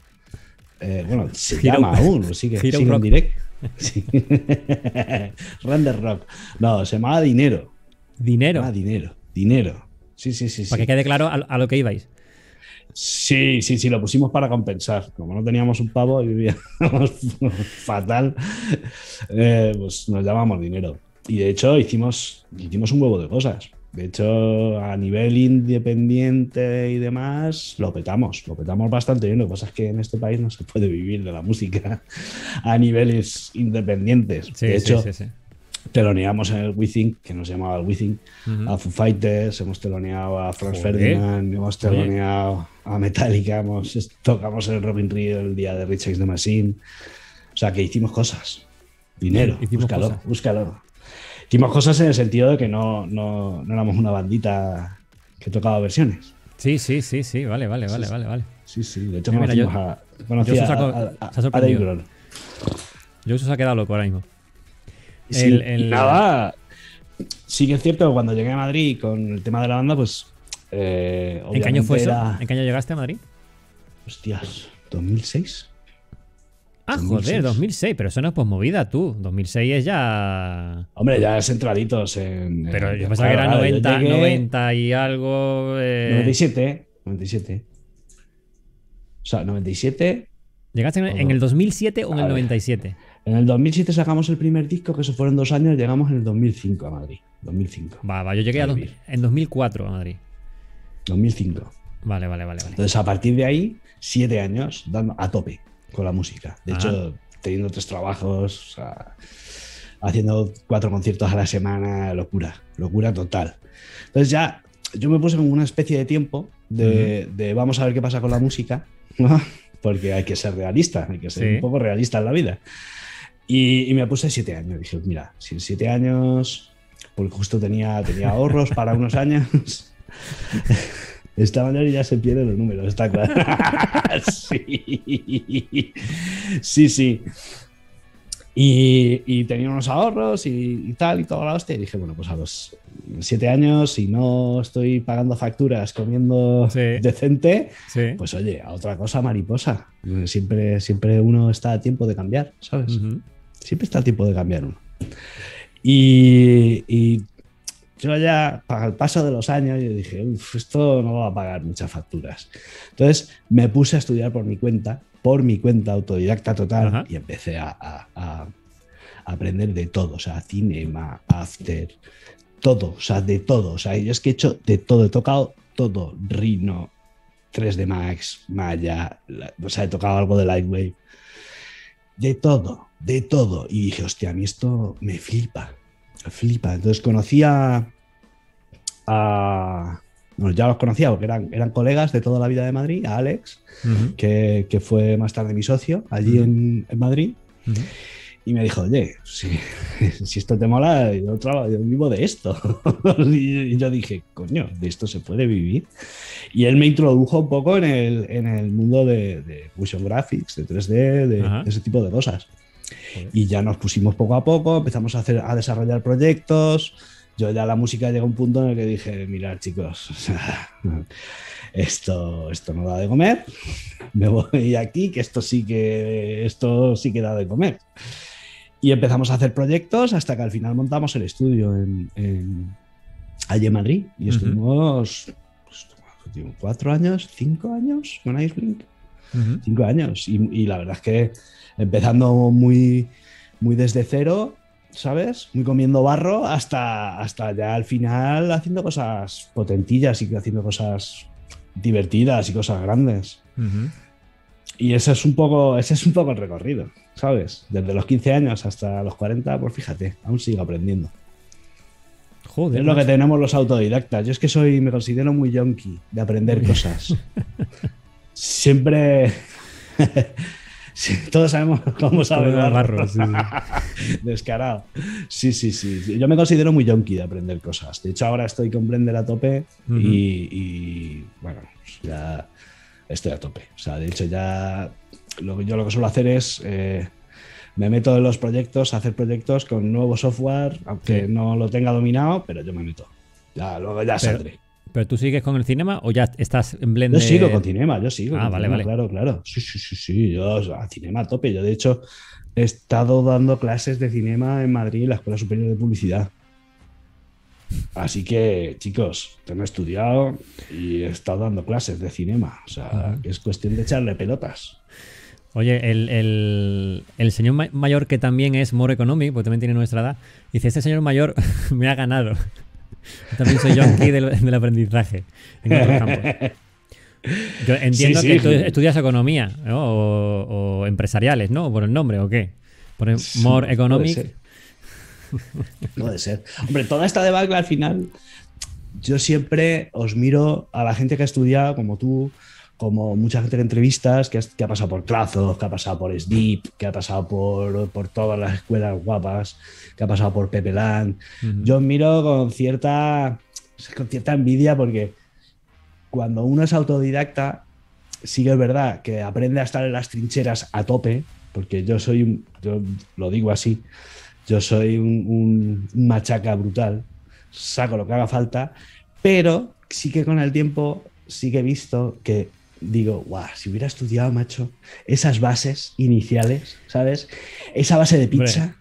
eh, bueno, se Hero- llama aún. Sigue, sigue en Rock. direct. Sí. Render Rock. No, se llamaba Dinero. Dinero. Ah, dinero. Dinero. Sí, sí, sí. sí. Para que quede claro a, a lo que ibais. Sí, sí, sí, lo pusimos para compensar. Como no teníamos un pavo y vivíamos fatal, eh, pues nos llamamos dinero. Y de hecho hicimos, hicimos un huevo de cosas. De hecho, a nivel independiente y demás, lo petamos, lo petamos bastante bien. Lo que pasa es que en este país no se puede vivir de la música a niveles independientes. Sí, de hecho, sí, sí. Teloneamos en el Withing, que nos llamaba el Withing, Ujú. a Foo Fighters, hemos teloneado a Franz Joder. Ferdinand, hemos Oye. teloneado a Metallica, hemos, tocamos en el Robin Rio el día de Rich Against the Machine. O sea, que hicimos cosas. Dinero, Hicimos búscalo, cosas. búscalo. Hicimos cosas en el sentido de que no, no, no éramos una bandita que tocaba versiones. Sí, sí, sí, sí, vale, vale, vale, Sí, vale, vale. Sí, sí, de hecho Mira, conocimos yo- a, conocí yo a- Dave. Grohl. Yo se ha quedado loco ahora mismo. Sí, El- el- nada, sí que es cierto que cuando llegué a Madrid con el tema de la banda, pues. eh, ¿En qué año fue eso? era- ¿En qué año llegaste a Madrid? Hostias, ¿2006? Ah, 2006. joder, 2006, pero eso no es posmovida tú. 2006 es ya. Hombre, ya centraditos en. Pero en- yo pensaba que era claro, claro, yo 90, llegué 90 y algo. eh, 97, 97. O sea, 97. ¿Llegaste en, en el 2007 o en el ver. 97? En el 2007 sacamos el primer disco, que eso fueron dos años, llegamos en el 2005 a Madrid. 2005. Va, va, yo llegué a dos- en 2004 a Madrid. 2005. Vale, vale, vale, vale. Entonces, a partir de ahí, siete años dando a tope con la música. De Ah. hecho, teniendo tres trabajos, o sea, haciendo cuatro conciertos a la semana, locura, locura total. Entonces ya yo me puse como una especie de tiempo de, de vamos a ver qué pasa con la música, ¿no? porque hay que ser realista, hay que ser Sí. un poco realista en la vida. Y, y me puse siete años. Dije, mira, si en siete años, porque justo tenía, tenía ahorros para unos años. Esta mañana ya se pierden los números, está claro. sí. Sí, sí. Y, y tenía unos ahorros y, y tal y toda la hostia. Y dije, bueno, pues a los siete años, si no estoy pagando facturas, comiendo Sí. decente, Sí. pues oye, a otra cosa mariposa. Siempre, siempre uno está a tiempo de cambiar, ¿sabes? Ujú. Siempre está a tiempo de cambiar uno. Y, y yo ya, al paso de los años, yo dije, uff, esto no va a pagar muchas facturas. Entonces me puse a estudiar por mi cuenta, por mi cuenta, autodidacta total, Ajá. y empecé a, a- a aprender de todo, o sea, cinema, after, todo, o sea, de todo. O sea, yo es que he hecho de todo, he tocado todo, Rhino, 3D Max, Maya, la- o sea, he tocado algo de Lightwave, de todo, de todo. Y dije, hostia, a mí esto me flipa, me flipa. Entonces conocí a, bueno, ya los conocía porque eran, eran colegas de toda la vida de Madrid, a Alex, que, que fue más tarde mi socio allí en, en Madrid. Y me dijo, oye, si, si esto te mola, yo, trabajo, yo vivo de esto. y yo dije, coño, de esto se puede vivir. Y él me introdujo un poco en el, en el mundo de, de motion graphics, de 3D, de, Ajá. ese tipo de cosas. Joder. Y ya nos pusimos poco a poco, empezamos a, hacer, a desarrollar proyectos. Yo ya la música llegó a un punto en el que dije, mirad chicos, o sea, esto, esto no da de comer, me voy aquí, que esto sí que, esto sí que da de comer. Y empezamos a hacer proyectos hasta que al final montamos el estudio en, en- allí en Madrid. Y estuvimos pues, cuatro años, cinco años con Iceblink Ujú. cinco años. Y, y la verdad es que empezando muy, muy desde cero, ¿sabes? Muy comiendo barro hasta, hasta ya al final haciendo cosas potentillas y haciendo cosas divertidas y cosas grandes. Y ese es un poco, ese es un poco el recorrido, ¿sabes? Desde los 15 años hasta los 40, pues fíjate, aún sigo aprendiendo. Joder. es lo que tenemos los autodidactas. Yo es que soy, me considero muy yonki de aprender cosas. Siempre. Sí, todos sabemos cómo sabe Todo el barro. barro, sí, sí. Descarado. Sí, sí, sí. Yo me considero muy yonki de aprender cosas. De hecho, ahora estoy con Blender a tope y, y, bueno, ya estoy a tope. O sea, de hecho, ya lo que yo lo que suelo hacer es. eh, me meto en los proyectos, hacer proyectos con nuevo software, aunque Sí. no lo tenga dominado, pero yo me meto. Ya, luego ya Pero- saldré. ¿Pero tú sigues con el cinema o ya estás en Blender? Yo sigo con Cinema, yo sigo. Ah, con vale, Cinema, vale. Claro, claro. Sí, sí, sí, sí. Yo a Cinema a tope. Yo, de hecho, he estado dando clases de cinema en Madrid, en la Escuela Superior de Publicidad. Así que, chicos, tengo estudiado y he estado dando clases de cinema. O sea, que es cuestión de echarle pelotas. Oye, el, el- el señor ma- mayor que también es more economic, porque también tiene nuestra edad, dice, este señor mayor me ha ganado. También soy junkie del, del aprendizaje en otros campos. Yo entiendo Sí, que tú estudias economía ¿no? o, o empresariales, ¿no? Por el nombre o qué. Por el more puede economic. ser. Puede ser. Hombre, toda esta debacle al final, yo siempre os miro a la gente que ha estudiado, como tú, como mucha gente que entrevistas, que, has- que ha pasado por Trazos, que ha pasado por SDIP, que ha pasado por, por todas las escuelas guapas, que ha pasado por Pepe Land. Yo miro con cierta, con cierta envidia porque cuando uno es autodidacta, sí que es verdad que aprende a estar en las trincheras a tope, porque yo soy, un, yo lo digo así, yo soy un- un machaca brutal, saco lo que haga falta, pero sí que con el tiempo sí que he visto que digo, guau, si hubiera estudiado, macho, esas bases iniciales, ¿sabes? Esa base de pizza.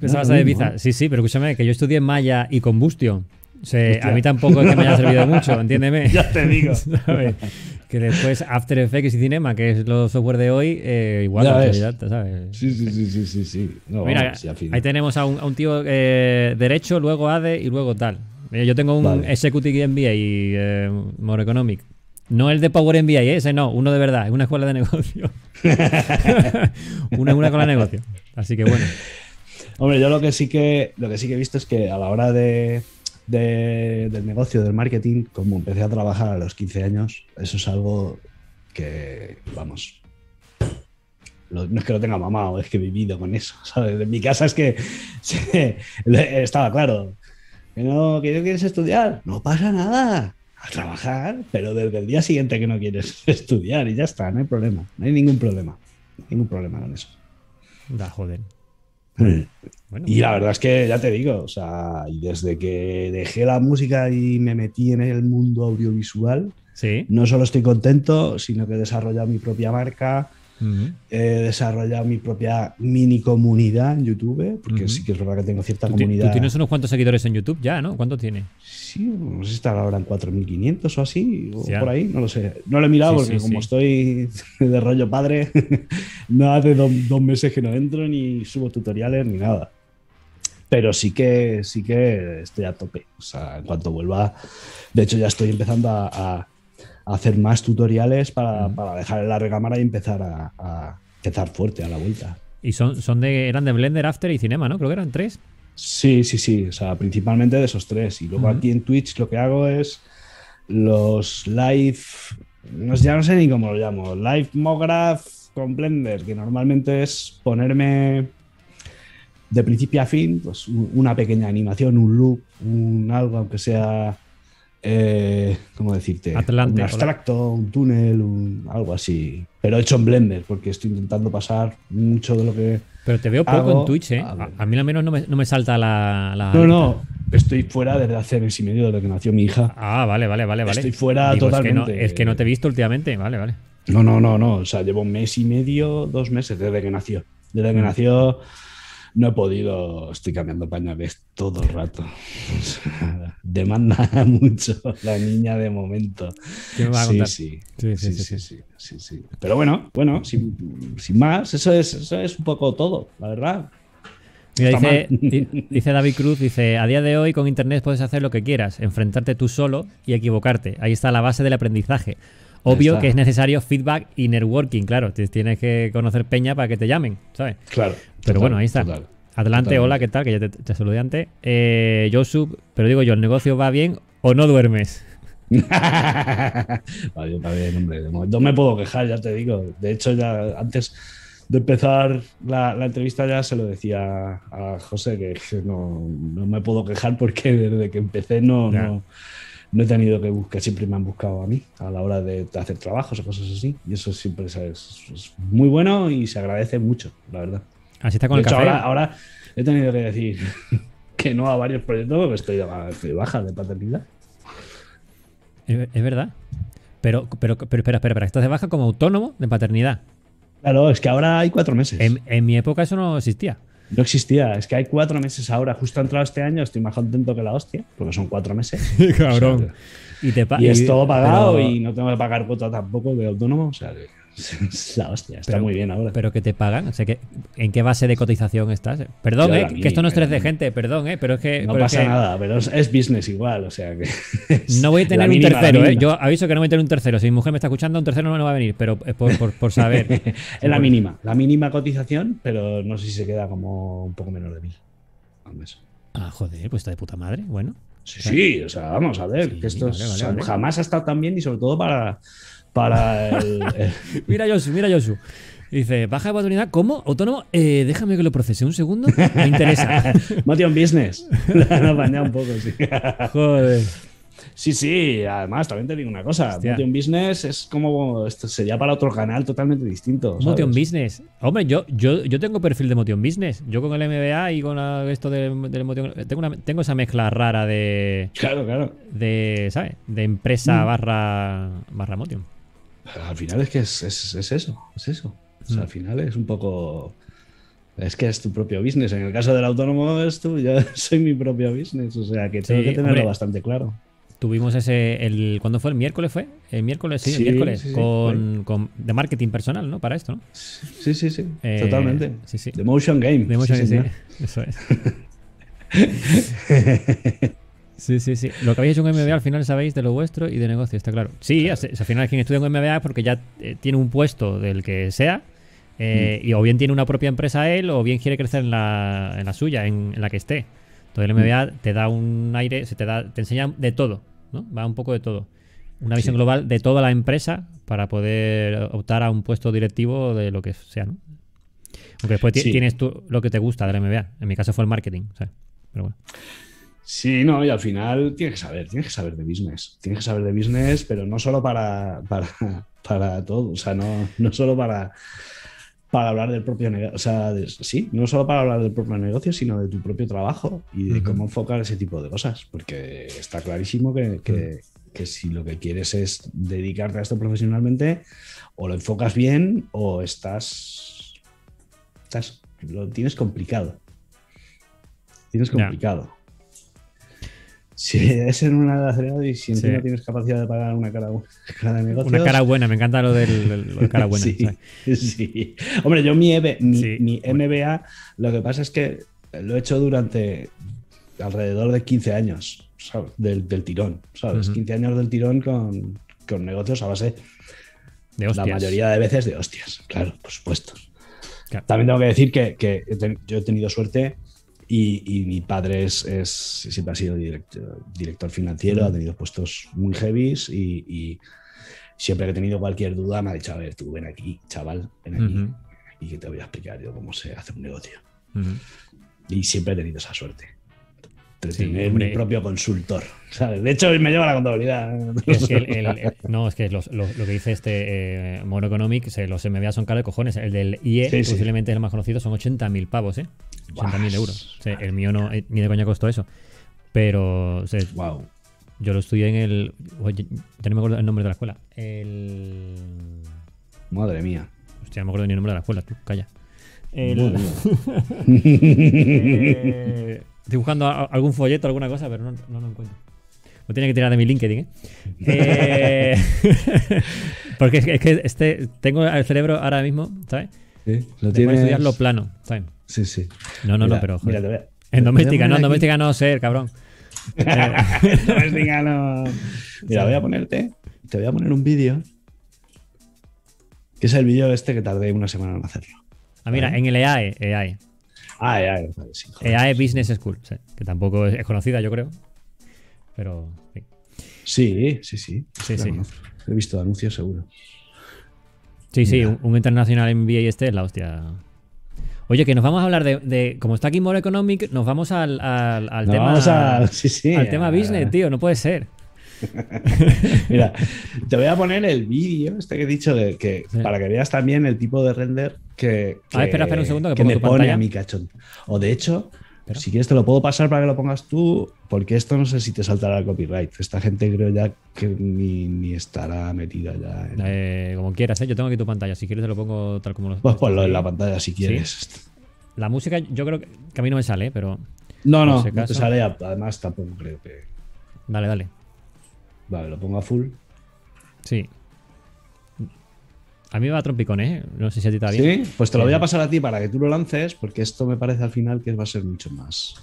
Esa no, base de pizza. Sí, sí, pero escúchame, que yo estudié Maya y Combustion. O sea, a mí tampoco es que me haya servido mucho, entiéndeme. Ya te digo. ¿Sabes? Que después After Effects y Cinema, que es los software de hoy, eh, igual Ya ves. autodidacta, ¿sabes? Sí, sí, sí, sí, sí, sí. No, Mira, vamos, sí, ahí tenemos a un, a un tío eh, derecho, luego ADE y luego tal. Mira, yo tengo un Vale. Executive MBA y eh, More Economic. No el de Power MBA, ¿eh? ese no, uno de verdad, una escuela de negocio. una, una escuela de negocio. Así que bueno. Hombre, yo lo que sí que lo que sí que he visto es que a la hora de, de- del negocio, del marketing, como empecé a trabajar a los 15 años, eso es algo que, vamos, no es que lo tenga mamado, es que he vivido con eso, ¿sabes? En mi casa es que estaba claro, que no, que no quieres estudiar, no pasa nada, a trabajar, pero desde el día siguiente que no quieres estudiar y ya está, no hay problema, no hay ningún problema, ningún problema con eso. Da, joder. Bueno, Y la verdad es que ya te digo, o sea, y desde que dejé la música y me metí en el mundo audiovisual, Sí. no solo estoy contento, sino que he desarrollado mi propia marca, Ujú. he desarrollado mi propia mini comunidad en YouTube, porque Ujú. sí que es verdad que tengo cierta Tú, ti- tú comunidad. tienes unos cuantos seguidores en YouTube ya, ¿no? ¿Cuántos tienes? Sí, no sé si estará ahora en 4.500 o así, o Hostia. por ahí, no lo sé. No lo he mirado Sí, porque sí, como sí. estoy de rollo padre, no hace do- dos meses que no entro ni subo tutoriales ni nada. Pero sí que sí que estoy a tope. O sea, en cuanto vuelva, de hecho ya estoy empezando a- a hacer más tutoriales para, para dejar la recámara y empezar a, a empezar fuerte a la vuelta. Y son, son de, eran de Blender, After y Cinema, ¿no? Creo que eran tres. Sí, sí, sí. O sea, principalmente de esos tres. Y luego aquí en Twitch lo que hago es los live, no, ya no sé ni cómo lo llamo, live mograph con Blender, que normalmente es ponerme de principio a fin, pues una pequeña animación, un loop, un algo, aunque sea, eh, ¿cómo decirte? Atlante, un abstracto, un túnel, un, algo así. Pero hecho en Blender, porque estoy intentando pasar mucho de lo que. Pero te veo poco en Twitch, ¿eh? A, mí al menos no me, no me salta la, No, no, estoy fuera desde hace mes y medio desde que nació mi hija. Ah, vale, vale, vale. vale. Estoy fuera totalmente. Es que, no, es que no te he visto últimamente, vale, vale. No, no, no, no. O sea, llevo un mes y medio, dos meses desde que nació. Desde que mm. nació no he podido, estoy cambiando pañales todo el rato. demanda mucho la niña de momento. ¿Qué me va a contar? Sí sí sí, sí sí sí, Pero bueno, bueno, sin, más, eso es, eso es un poco todo, la verdad. dice, dice, David Cruz, dice, a día de hoy con Internet puedes hacer lo que quieras, enfrentarte tú solo y equivocarte. Ahí está la base del aprendizaje. Obvio que es necesario feedback y networking, claro. Tienes que conocer peña para que te llamen, ¿sabes? Claro. Pero bueno, ahí está. Adelante, hola, ¿qué tal? Que ya te, saludé antes. Eh, Josu, pero digo yo, ¿el negocio va bien o no duermes? va bien, va bien, hombre. No me puedo quejar, ya te digo. De hecho, ya antes de empezar la, entrevista ya se lo decía a José que, no, me puedo quejar porque desde que empecé no, no he tenido que buscar, siempre me han buscado a mí a la hora de hacer trabajos o cosas así. Y eso siempre es, muy bueno y se agradece mucho, la verdad. Así está con el café. Ahora, he tenido que decir que no a varios proyectos porque estoy de, baja de paternidad. Es, verdad. Pero, pero, pero, espera, espera, espera, ¿estás de baja como autónomo de paternidad? Claro, es que ahora hay cuatro meses. en mi época eso no existía. No existía. Es que hay cuatro meses ahora. Justo ha entrado este año. Estoy más contento que la hostia. Porque son cuatro meses. Cabrón. y, te y, es todo pagado y no tengo que pagar cuota tampoco de autónomo. O sea, la hostia, está muy bien ahora. Pero que te pagan, o sea, que, ¿en qué base de cotización estás? Perdón, eh, que esto no es 3 de gente, perdón, eh, pero es que... No pasa nada, pero es, business igual, o sea que... no voy a tener un tercero, eh, yo aviso que no voy a tener un tercero, si mi mujer me está escuchando, un tercero no me va a venir, pero es por, saber. es la mínima, la mínima cotización, pero no sé si se queda como un poco menos de mil Ah, joder, pues está de puta madre, bueno. Sí, sí, o sea, vamos a ver, que esto jamás ha estado tan bien y sobre todo para para el, mira Josu, mira Josu. Dice, baja de oportunidad, ¿cómo? ¿Autónomo? Eh, déjame que lo procese un segundo. Me interesa. Motion Business. Lo apañado un poco, sí. Joder. Sí, sí, además también te digo una cosa, Motion Business es como, esto sería para otro canal totalmente distinto. Motion Business. Hombre, yo, yo, yo tengo perfil de Motion Business. Yo con el MBA y con esto del, del Motion, tengo, tengo esa mezcla rara de... Claro, claro. De, ¿sabes? De empresa mm. barra, barra Motion. Al final es que es, es, es eso, es eso. O sea, al mm. final es un poco... Es que es tu propio business. En el caso del autónomo es tú, yo soy mi propio business. O sea, que tengo que tenerlo bastante claro. Tuvimos ese, el, ¿cuándo fue? ¿El miércoles fue? El miércoles, sí, el miércoles, con, con, de marketing personal, ¿no? Para esto, ¿no? Sí, sí, sí, eh, totalmente. Sí, sí. The Motion Game. The Motion Game, sí, eso es. Sí, sí, sí. Lo que habéis hecho en MBA al final sabéis de lo vuestro y de negocio, está claro. Sí, al final quien estudia en MBA es porque ya eh, tiene un puesto del que sea, eh, mm. y o bien tiene una propia empresa él, o bien quiere crecer en la, en la suya, en, la que esté. Entonces el MBA mm. te da un aire, se te da, te enseña de todo, ¿no? Va un poco de todo. Una visión global de toda la empresa para poder optar a un puesto directivo de lo que sea, ¿no? Aunque después tienes tú lo que te gusta del MBA. En mi caso fue el marketing, Pero bueno. Sí, no, y al final tienes que saber, tienes que saber de business. Tienes que saber de business, pero no solo para, para, para todo, o sea, no, no solo para, para hablar del propio negocio, o sea, sí, no solo para hablar del propio negocio, sino de tu propio trabajo y de cómo enfocar ese tipo de cosas, porque está clarísimo que, que, si lo que quieres es dedicarte a esto profesionalmente, o lo enfocas bien o estás, estás lo tienes complicado. Tienes complicado. Si es en una acelerado y si encima tienes capacidad de pagar una cara, de. Una cara buena, me encanta lo del cara buena. sí, sí, Hombre, yo mi, mi, MBA, lo que pasa es que lo he hecho durante alrededor de 15 años Del, tirón, ¿sabes? 15 años del tirón con, con negocios a base de hostias. La mayoría de veces de hostias, claro, por supuesto. También tengo que decir que, que yo he tenido suerte Y, mi padre es, siempre ha sido director, director financiero, ha tenido puestos muy heavies y, siempre que he tenido cualquier duda me ha dicho, a ver, tú ven aquí, chaval, ven aquí y que te voy a explicar yo cómo se hace un negocio. Y siempre he tenido esa suerte. De tener mi propio consultor. De hecho, me lleva la contabilidad. no, es que lo, que dice este eh, Mono Economic, los MBA son caros de cojones. El del IE, posiblemente es el más conocido, son 80.000 pavos, ¿eh? 80.000 euros. el mío no, eh, ni de coña costó eso. Pero, wow. yo lo estudié en el. ya no me acuerdo el nombre de la escuela. El. Madre mía. Hostia, no me acuerdo ni el nombre de la escuela, tú, calla. El... Eh, estoy buscando algún folleto, alguna cosa, pero no, no lo encuentro. Me tiene que tirar de mi LinkedIn, ¿eh? eh porque es que, este, tengo el cerebro ahora mismo, ¿sabes? Sí, lo tienes... estudiarlo plano, ¿sabes? Sí, sí. No, no, no, pero. Joder. en doméstica, no, en doméstica no ser, cabrón. en doméstica no. Mira, voy a ponerte. Te voy a poner un vídeo. Que es el vídeo este que tardé una semana en hacerlo. Ah, mira, en el EAE. EAE. Ah, EAE, vale, sí. EAE Business School, que tampoco es conocida, yo creo. Pero. Sí, sí, sí. Sí, sí. He visto anuncios seguro. Sí, sí, un, internacional MBA este es la hostia. Oye, que nos vamos a hablar de. como está aquí More Economic, nos vamos al, tema. al tema business, tío, no puede ser. Mira, te voy a poner el vídeo este que he dicho de que para que veas también el tipo de render que, ah, espera, espera un segundo que, me pone a mi cachón. O de hecho, si quieres te lo puedo pasar para que lo pongas tú, porque esto no sé si te saltará el copyright. Esta gente creo ya que ni, estará metida ya. Eh, como quieras, ¿eh? yo tengo aquí tu pantalla. Si quieres te lo pongo tal como lo. Pues ponlo en la pantalla si quieres. La música yo creo que, a mí no me sale, pero. No, no, no te sale. Además tampoco creo que. Dale, dale. Vale, lo pongo a full. Sí. A mí me va a trompicón, ¿eh? No sé si a ti está bien. Sí, pues te lo voy a pasar a ti para que tú lo lances, porque esto me parece al final que va a ser mucho más.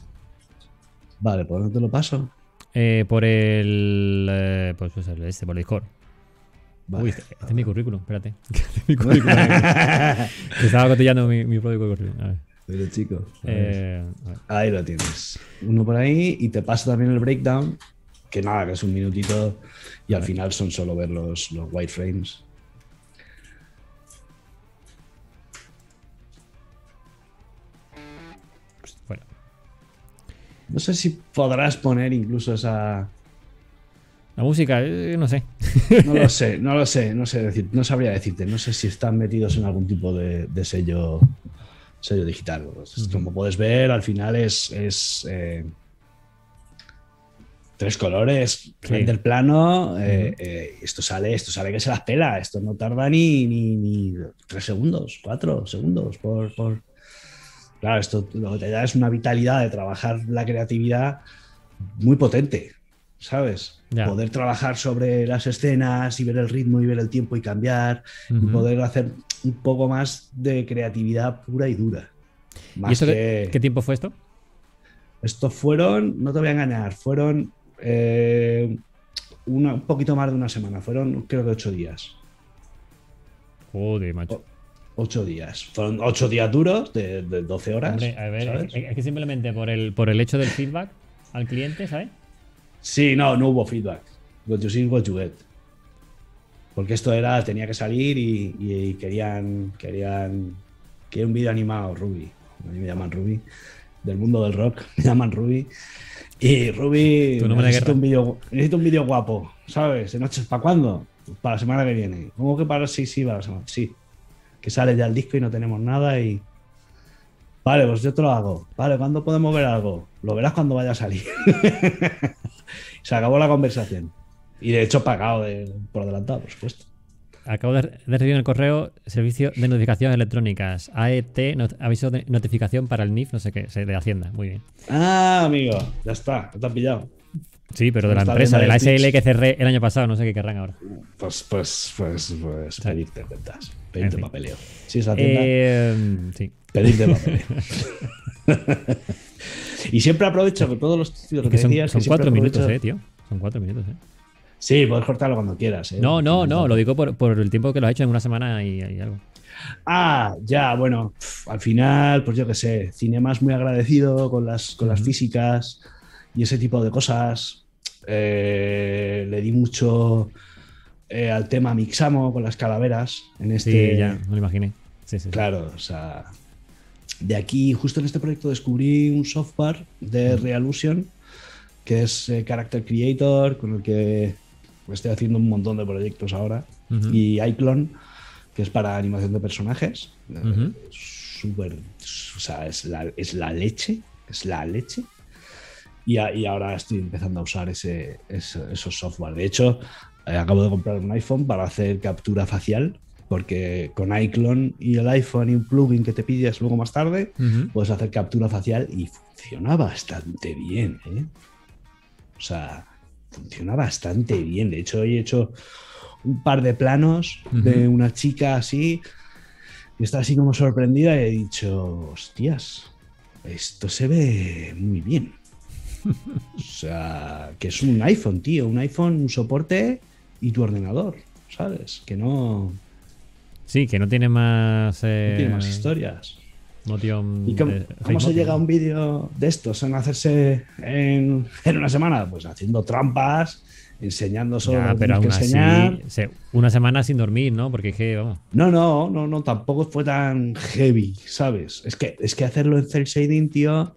Vale, ¿por dónde te lo paso? Eh, por el. Eh, pues, pues este, por el Discord. Uy, este, este es mi currículum, espérate. Este mi currículum. estaba cotillando mi, mi propio currículum. A ver. Pero chico. Eh, ahí lo tienes. Uno por ahí y te paso también el breakdown que nada, que es un minutito y al final son solo ver los, los wireframes. No sé si podrás poner incluso esa. La música, eh, no sé. No lo sé, no lo sé, no sé decir, no sabría decirte. No sé si están metidos en algún tipo de, sello, sello digital. Como puedes ver, al final es, es eh, tres colores, render plano, eh, eh, esto sale, esto sale que se las pela, esto no tarda ni, ni, tres segundos, cuatro segundos por, Claro, esto lo que te da es una vitalidad de trabajar la creatividad muy potente, ¿sabes? Poder trabajar sobre las escenas y ver el ritmo y ver el tiempo y cambiar, y poder hacer un poco más de creatividad pura y dura. ¿Y eso qué tiempo fue esto? Esto fueron, no te voy a engañar, fueron eh, un poquito más de una semana. Fueron, creo que ocho días. Joder, macho. Ocho días. Fueron ocho días duros de, 12 horas. a ver, es, que simplemente por el, por el hecho del feedback al cliente, ¿sabes? Sí, no, no hubo feedback. What you see, what you get. Porque esto era, tenía que salir y, querían, querían, querían un vídeo animado, Ruby. A mí me llaman Ruby. Del mundo del rock, me llaman Ruby. Y Ruby, necesito, un vídeo necesito un vídeo guapo, ¿sabes? ¿De noches para cuándo? Para la semana que viene. ¿Cómo que para sí, sí, para la semana? Sí. Que sale ya el disco y no tenemos nada y. Vale, pues yo te lo hago. Vale, ¿cuándo podemos ver algo? Lo verás cuando vaya a salir. Se acabó la conversación. Y de hecho, pagado por adelantado, por supuesto. Acabo de, recibir en el correo servicio de notificaciones electrónicas. AET, aviso de notificación para el NIF, no sé qué, de Hacienda. Muy bien. Ah, amigo, ya está, te han pillado. Sí, pero de la empresa, de la SL que cerré el año pasado, no sé qué querrán ahora. Pues, pues, pues, pues pedirte cuentas, pedirte papeleo. Sí, es la tienda. Eh, sí. Pedirte papeleo. y siempre aprovecho que todos los tíos que, son, son cuatro minutos, eh, tío. Son cuatro minutos, eh. Sí, puedes cortarlo cuando quieras. ¿eh? No, no, no, lo digo por, por el tiempo que lo has hecho en una semana y, y algo. Ah, ya, bueno, pf, al final, pues yo qué sé, Cinema es muy agradecido con las, con las físicas y ese tipo de cosas. Eh, le di mucho eh, al tema Mixamo con las calaveras en este. Sí, ya, me lo imaginé. Sí, sí. Claro, o sea, de aquí, justo en este proyecto, descubrí un software de Realusion que es eh, Character Creator, con el que estoy haciendo un montón de proyectos ahora, y iClone, que es para animación de personajes. Ujú. Súper, o sea, es la, es la leche, es la leche. Y, a- y ahora estoy empezando a usar ese, ese- esos software. De hecho, acabo de comprar un iPhone para hacer captura facial, porque con iClone y el iPhone y un plugin que te pides luego más tarde, puedes hacer captura facial y funciona bastante bien. ¿eh? O sea, funciona bastante bien. De hecho, hoy he hecho un par de planos de una chica así y está así como sorprendida y he dicho, hostias, esto se ve muy bien. O sea, que es un iPhone, tío, un iPhone, un soporte y tu ordenador, ¿sabes? Que no, Sí, que no tiene más. no Eh, tiene más historias. Motion ¿Y cómo, de cómo se llega a un vídeo de estos en hacerse en, en una semana? Pues haciendo trampas, enseñando solo Ya, pero aún que enseñar. así, una semana sin dormir, ¿no? Porque es que, vamos. No, no, no, no, tampoco fue tan heavy, ¿sabes? Es que, es que hacerlo en cel shading, tío,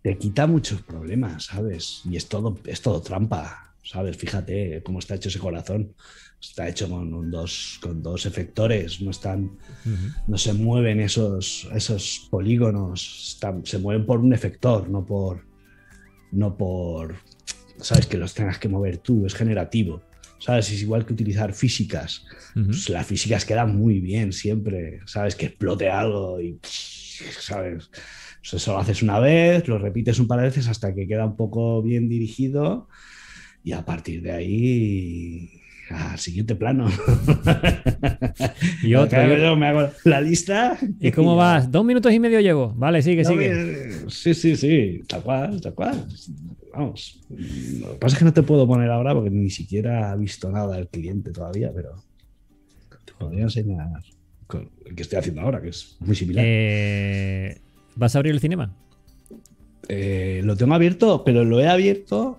te quita muchos problemas, ¿sabes? Y es todo, es todo trampa, ¿sabes? Fíjate cómo está hecho ese corazón. Está hecho con un dos, con dos efectores, no están, no se mueven esos, esos polígonos, están- se mueven por un efector, no por, no por, sabes, que los tengas que mover tú, es generativo, sabes, es igual que utilizar físicas, pues las físicas quedan muy bien siempre, sabes, que explote algo y, sabes, eso lo haces una vez, lo repites un par de veces hasta que queda un poco bien dirigido y a partir de ahí al siguiente plano. Y otro, yo me hago la lista. ¿Y cómo vas? Dos minutos y medio llevo. Vale, sigue, No, sigue. Sí, sí, sí, tal cual, tal cual. Vamos. Lo que pasa es que no te puedo poner ahora porque ni siquiera ha visto nada el cliente todavía, pero te podría enseñar con el que estoy haciendo ahora, que es muy similar. Eh, ¿Vas a abrir el cinema? Eh, lo tengo abierto, pero lo he abierto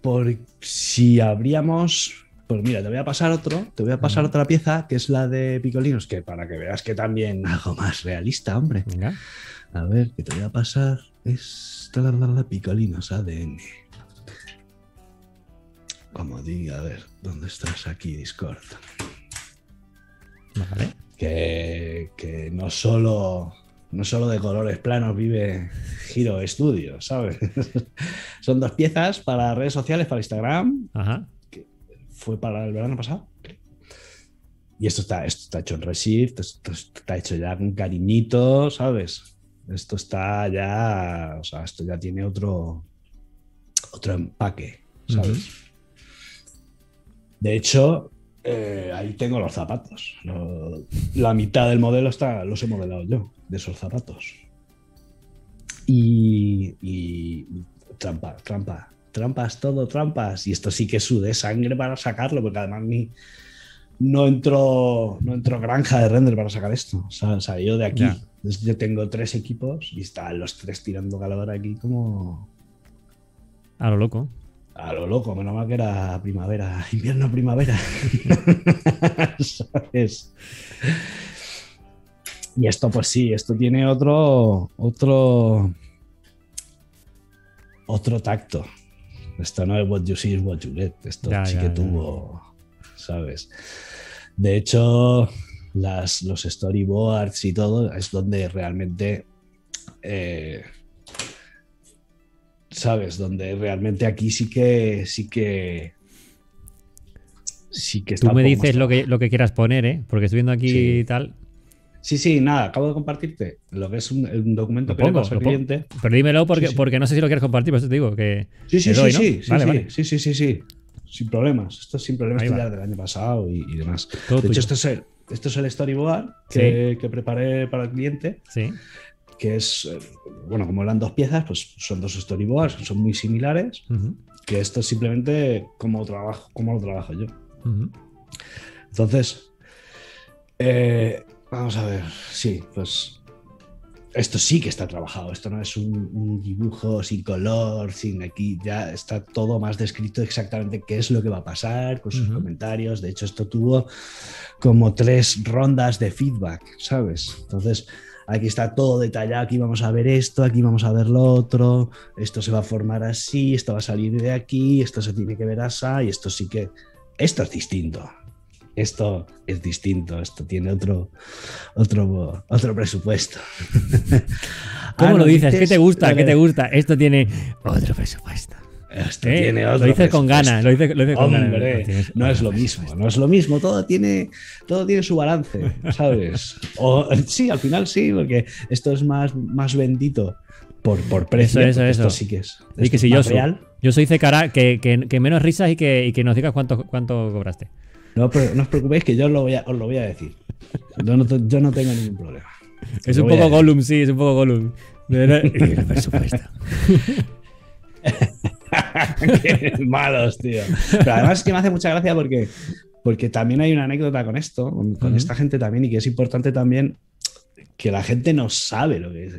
por si abríamos. Pues mira, te voy a pasar otro, te voy a pasar otra pieza que es la de Picolinos, que para que veas que también algo más realista, hombre. Venga. A ver, que te voy a pasar. Es la, la, la, Picolinos ADN. Como diga, a ver, ¿dónde estás aquí, Discord? Vale. Que, que no solo. No solo de colores planos vive Giro Studio, ¿sabes? Son dos piezas para redes sociales, para Instagram. Ajá. Fue para el verano pasado. Y esto está, esto está hecho en Reshift, esto está hecho ya con cariñito, ¿sabes? Esto está ya, o sea, esto ya tiene otro, otro empaque, ¿sabes? De hecho, eh, ahí tengo los zapatos. Lo- la mitad del modelo está, los he modelado yo, de esos zapatos. Y, y trampa, trampa, trampas, todo trampas. Y esto sí que sudé sangre para sacarlo, porque además ni, no entró, no entró granja de render para sacar esto. O sea, salió de aquí. Yo tengo tres equipos y están los tres tirando calor aquí como A lo loco. a lo loco. Menos mal que era primavera, invierno, primavera. ¿Sabes? Y esto, pues sí, esto tiene otro, otro, otro tacto. Esto no es what you see, is what you get. Esto Ya, sí ya, que ya. tuvo, ¿sabes? De hecho, las, los storyboards y todo es donde realmente, eh, ¿sabes? Donde realmente aquí sí que, sí que, sí que está Tú me dices lo que, lo que quieras poner, ¿eh? Porque estoy viendo aquí Sí. y tal. Sí, sí, nada, acabo de compartirte lo que es un, un documento Lo que le pongo, paso al cliente. Pero dímelo porque, Sí, sí. porque no sé si lo quieres compartir, por eso te digo que. Sí, sí, te sí, doy, ¿no? sí, sí, Vale, sí, vale. sí, sí, sí, sí. Sin problemas. Esto es sin problemas ya del año pasado y, y demás. Todo de tuyo. hecho, esto es el, esto es el storyboard que, que preparé para el cliente. Sí. que es, eh, bueno, como eran dos piezas, pues son dos storyboards, son muy similares, Ujú, que esto es simplemente como, trabajo, como lo trabajo yo. ujú. Entonces, eh, vamos a ver, sí, pues esto sí que está trabajado, esto no es un, un dibujo sin color, sin aquí, ya está todo más descrito exactamente qué es lo que va a pasar, con sus Ujú. comentarios, de hecho esto tuvo como tres rondas de feedback, ¿sabes? Entonces... Aquí está todo detallado, aquí vamos a ver esto, aquí vamos a ver lo otro, esto se va a formar así, esto va a salir de aquí, esto se tiene que ver así, y esto sí que... Esto es distinto esto es distinto, esto tiene otro, otro, otro presupuesto. ¿Cómo Ah, lo dices? ¿Qué te gusta? lo ¿Qué te gusta? Esto tiene otro presupuesto. Esto ¿Eh? tiene lo otro dices con ganas, lo dices, lo dices con ganas. No es lo mismo, no es lo mismo, todo tiene, todo tiene su balance, ¿sabes? O, sí, al final sí, porque esto es más, más bendito por, por precio. Eso, eso, porque eso. Esto sí que es, Y que es si yo soy, real. yo soy Cecara, que, que, que menos risas y que, y que nos digas cuánto, cuánto cobraste. No, pero no os preocupéis que yo os lo voy a, os lo voy a decir. Yo no, te- yo no tengo ningún problema. Es Lo un poco. Gollum, sí, es un poco Gollum. Qué malos, tío. Pero además es que me hace mucha gracia porque, porque también hay una anécdota con esto, con, esta gente también, y que es importante también que la gente no sabe lo que es.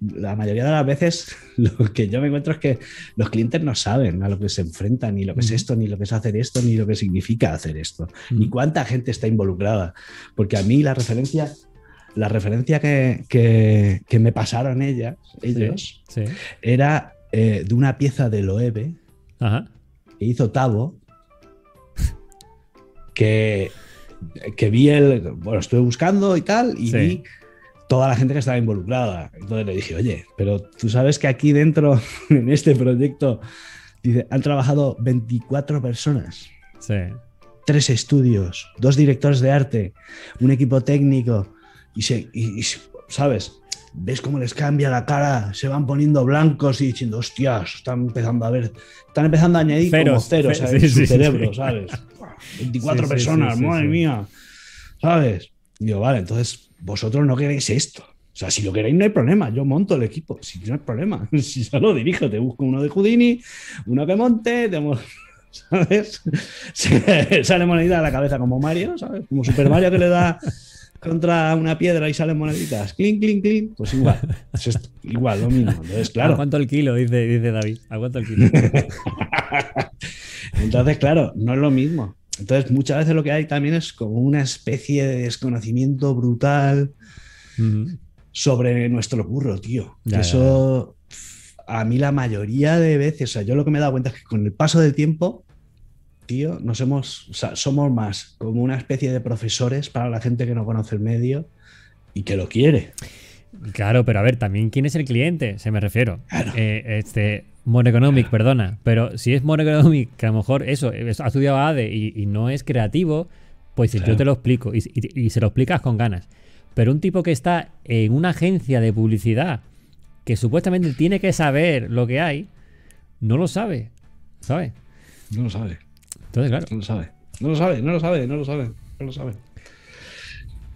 La mayoría de las veces lo que yo me encuentro es que los clientes no saben a lo que se enfrentan, ni lo que es esto, ni lo que es hacer esto, ni lo que significa hacer esto, ni Ujú. cuánta gente está involucrada. Porque a mí la referencia, la referencia que, que- que me pasaron ellas, ellos, Sí. era eh, de una pieza de Loewe Ajá. que hizo Tavo, que, que vi el. Bueno, estuve buscando y tal, y Sí. vi toda la gente que estaba involucrada. Entonces le dije, oye, pero tú sabes que aquí dentro, en este proyecto, dice, han trabajado 24 personas, Sí. tres estudios, dos directores de arte, un equipo técnico, y, se, y- y, ¿sabes? ¿Ves cómo les cambia la cara? Se van poniendo blancos y diciendo, hostias, están empezando a ver, están empezando a añadir como Ceros, ceros ce- a sí, su sí, sí, cerebro, sí. ¿sabes? 24 Sí, sí, personas, sí, sí, madre mía, ¿sabes? Y digo, vale, entonces vosotros no queréis esto. O sea, si lo queréis no hay problema, yo monto el equipo, si no hay problema. Si yo lo dirijo, te busco uno de Houdini, uno que monte, te ¿sabes? Se- sale monedita a la cabeza como Mario, ¿sabes? Como Super Mario que le da contra una piedra y salen moneditas. Clink, clink, clink. Pues igual. Es esto, igual, lo mismo. Entonces, ¿A claro. cuánto el kilo? Dice, dice David. ¿A cuánto el kilo? Entonces, claro, no es lo mismo. Entonces, muchas veces lo que hay también es como una especie de desconocimiento brutal sobre nuestro curro, tío. Ya, Que ya, eso, a mí la mayoría de veces, o sea, yo lo que me he dado cuenta es que con el paso del tiempo, tío, nos hemos, o sea, somos más como una especie de profesores para la gente que no conoce el medio y que lo quiere. Claro, pero a ver, también quién es el cliente, se me refiero. Claro. Eh, este, More Economic, perdona. Pero si es More Economic, que a lo mejor eso, es- ha estudiado ADE y, y no es creativo, pues Claro. yo te lo explico y, y- y se lo explicas con ganas. Pero un tipo que está en una agencia de publicidad que supuestamente tiene que saber lo que hay, no lo sabe, ¿sabes? No lo sabe. Entonces, claro. No lo sabe. No lo sabe, no lo sabe, no lo sabe, no lo sabe.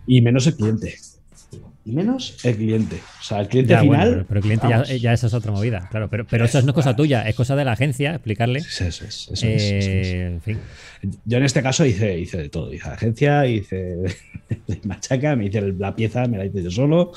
Y menos el cliente. Y menos el cliente. O sea, el cliente Ya, bueno, final. pero, pero el cliente ya, ya eso es otra movida, claro. Pero, pero eso no es cosa tuya, es cosa de la agencia, explicarle. Eso es, eso es, eso es, eso es. Eh, en fin. Yo en este caso hice, hice de todo. Hice agencia, hice machaca, me hice la pieza, me la hice yo solo.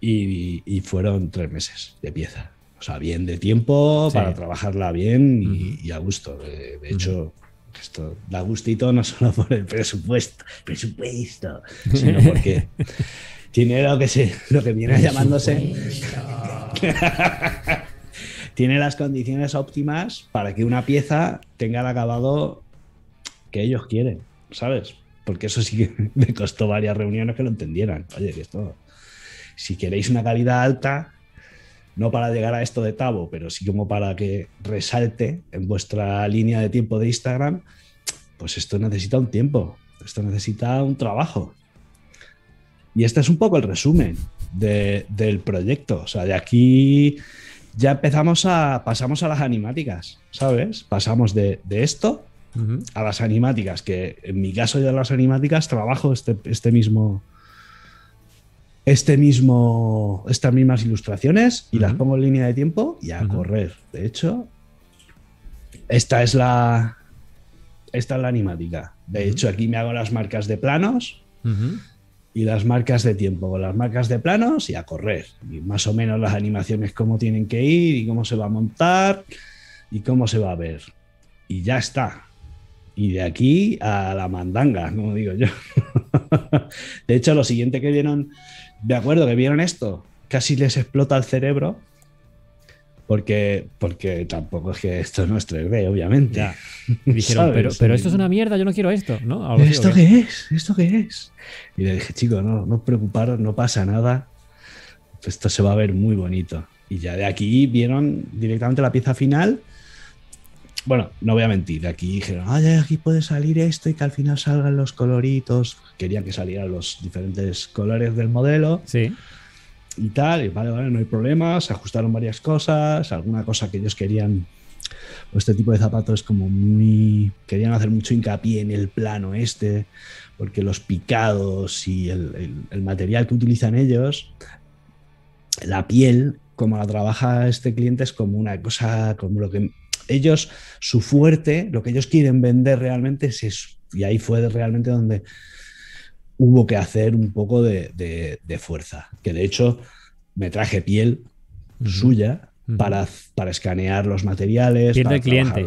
Y, y fueron tres meses de pieza. O sea, bien de tiempo Sí. para trabajarla bien y, a gusto. De, de hecho, esto da gustito no solo por el presupuesto, presupuesto, sino porque tiene lo que se, lo que viene llamándose. tiene las condiciones óptimas para que una pieza tenga el acabado que ellos quieren, ¿sabes? Porque eso sí que me costó varias reuniones que lo entendieran. Oye, que esto, si queréis una calidad alta, no para llegar a esto de Tavo, pero sí como para que resalte en vuestra línea de tiempo de Instagram, pues esto necesita un tiempo, esto necesita un trabajo. Y este es un poco el resumen de- del proyecto. O sea, de aquí ya empezamos a, pasamos a las animáticas, ¿sabes? Pasamos de, de esto a las animáticas, que en mi caso yo de las animáticas trabajo este, este mismo este mismo, estas mismas ilustraciones y las pongo en línea de tiempo y a correr. De hecho, esta es la, esta es la animática. De hecho, aquí me hago las marcas de planos. Y las marcas de tiempo. Con las marcas de planos y a correr. Y más o menos las animaciones, cómo tienen que ir y cómo se va a montar y cómo se va a ver. Y ya está. Y de aquí a la mandanga, como digo yo. de hecho, lo siguiente que vieron, de acuerdo, que vieron esto, casi les explota el cerebro. Porque, porque tampoco es que esto no es 3D, obviamente. Ya. Dijeron, pero, pero esto es una mierda, yo no quiero esto, ¿no? Algo ¿Esto qué es? ¿Esto qué es? Y le dije, chico, no, no os preocuparos, no pasa nada. Esto se va a ver muy bonito. Y ya de aquí vieron directamente la pieza final. Bueno, no voy a mentir, de aquí dijeron, ay, aquí puede salir esto y que al final salgan los coloritos. Querían que salieran los diferentes colores del modelo Sí. Y tal. Y vale, vale, no hay problema. Se ajustaron varias cosas. Alguna cosa que ellos querían. o Este tipo de zapatos como muy. Querían hacer mucho hincapié en el plano este. Porque los picados y el, el- el material que utilizan ellos. La piel, como la trabaja este cliente, es como una cosa. Como lo que. Ellos, su fuerte, lo que ellos quieren vender realmente es eso. Y ahí fue realmente donde hubo que hacer un poco de, de- de fuerza. Que de hecho me traje piel suya para, para escanear los materiales. Piel para del cliente.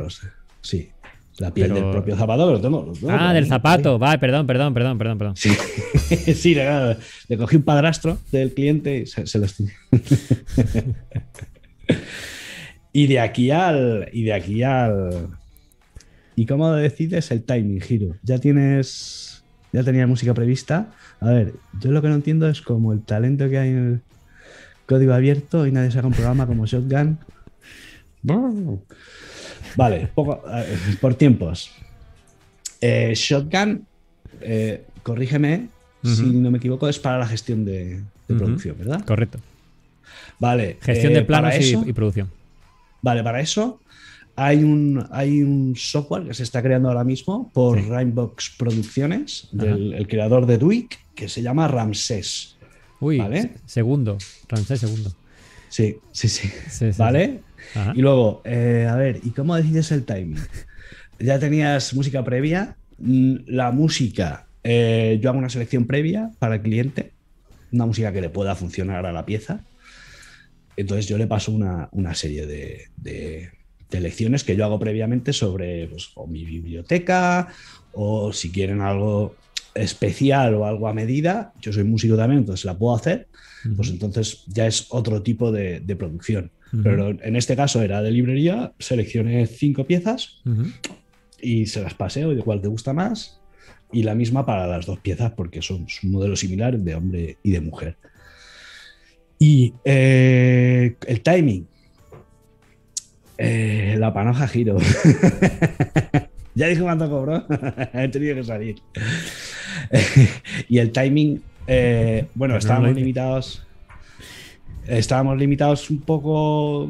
Sí, la piel Pero- del propio zapato, pero tengo. Ah, del zapato. Vale, perdón, perdón, perdón, perdón, perdón. Sí, sí le, le cogí un padrastro del cliente y se, se lo estoy. y de aquí al. Y de aquí al. ¿Y cómo decides el timing, Giro? Ya tienes. Ya tenía música prevista. A ver, yo lo que no entiendo es como el talento que hay en el código abierto y nadie saca un programa como Shotgun. Vale, poco, ver, por tiempos. Eh, Shotgun, eh, corrígeme si no me equivoco, es para la gestión de, producción, ¿verdad? Correcto. Vale. Gestión eh, de planos y, eso- y producción. Vale, para eso hay un, hay un software que se está creando ahora mismo por Sí. Rainbox Producciones, del el creador de Duik, que se llama Ramsés. Uy, Vale. se- segundo. Ramsés segundo. Sí, sí, sí. Sí, sí, ¿Vale? Y luego, eh, a ver, ¿y cómo decides el timing? Ya tenías música previa. Mm, La música, eh, yo hago una selección previa para el cliente, una música que le pueda funcionar a la pieza. Entonces yo le paso una, una serie de, de- de lecciones que yo hago previamente sobre pues, o mi biblioteca o si quieren algo especial o algo a medida. Yo soy músico también, entonces la puedo hacer. Pues entonces ya es otro tipo de, de producción. Pero en este caso era de librería, seleccioné cinco piezas y se las pasé, oye, cuál te gusta más. Y la misma para las dos piezas, porque son, son modelos similares de hombre y de mujer. Y eh, el timing. Eh, la panoja giro. ya dije cuánto cobró. He tenido que salir. y el timing. eh, bueno, no lo estábamos limitados. Estábamos limitados un poco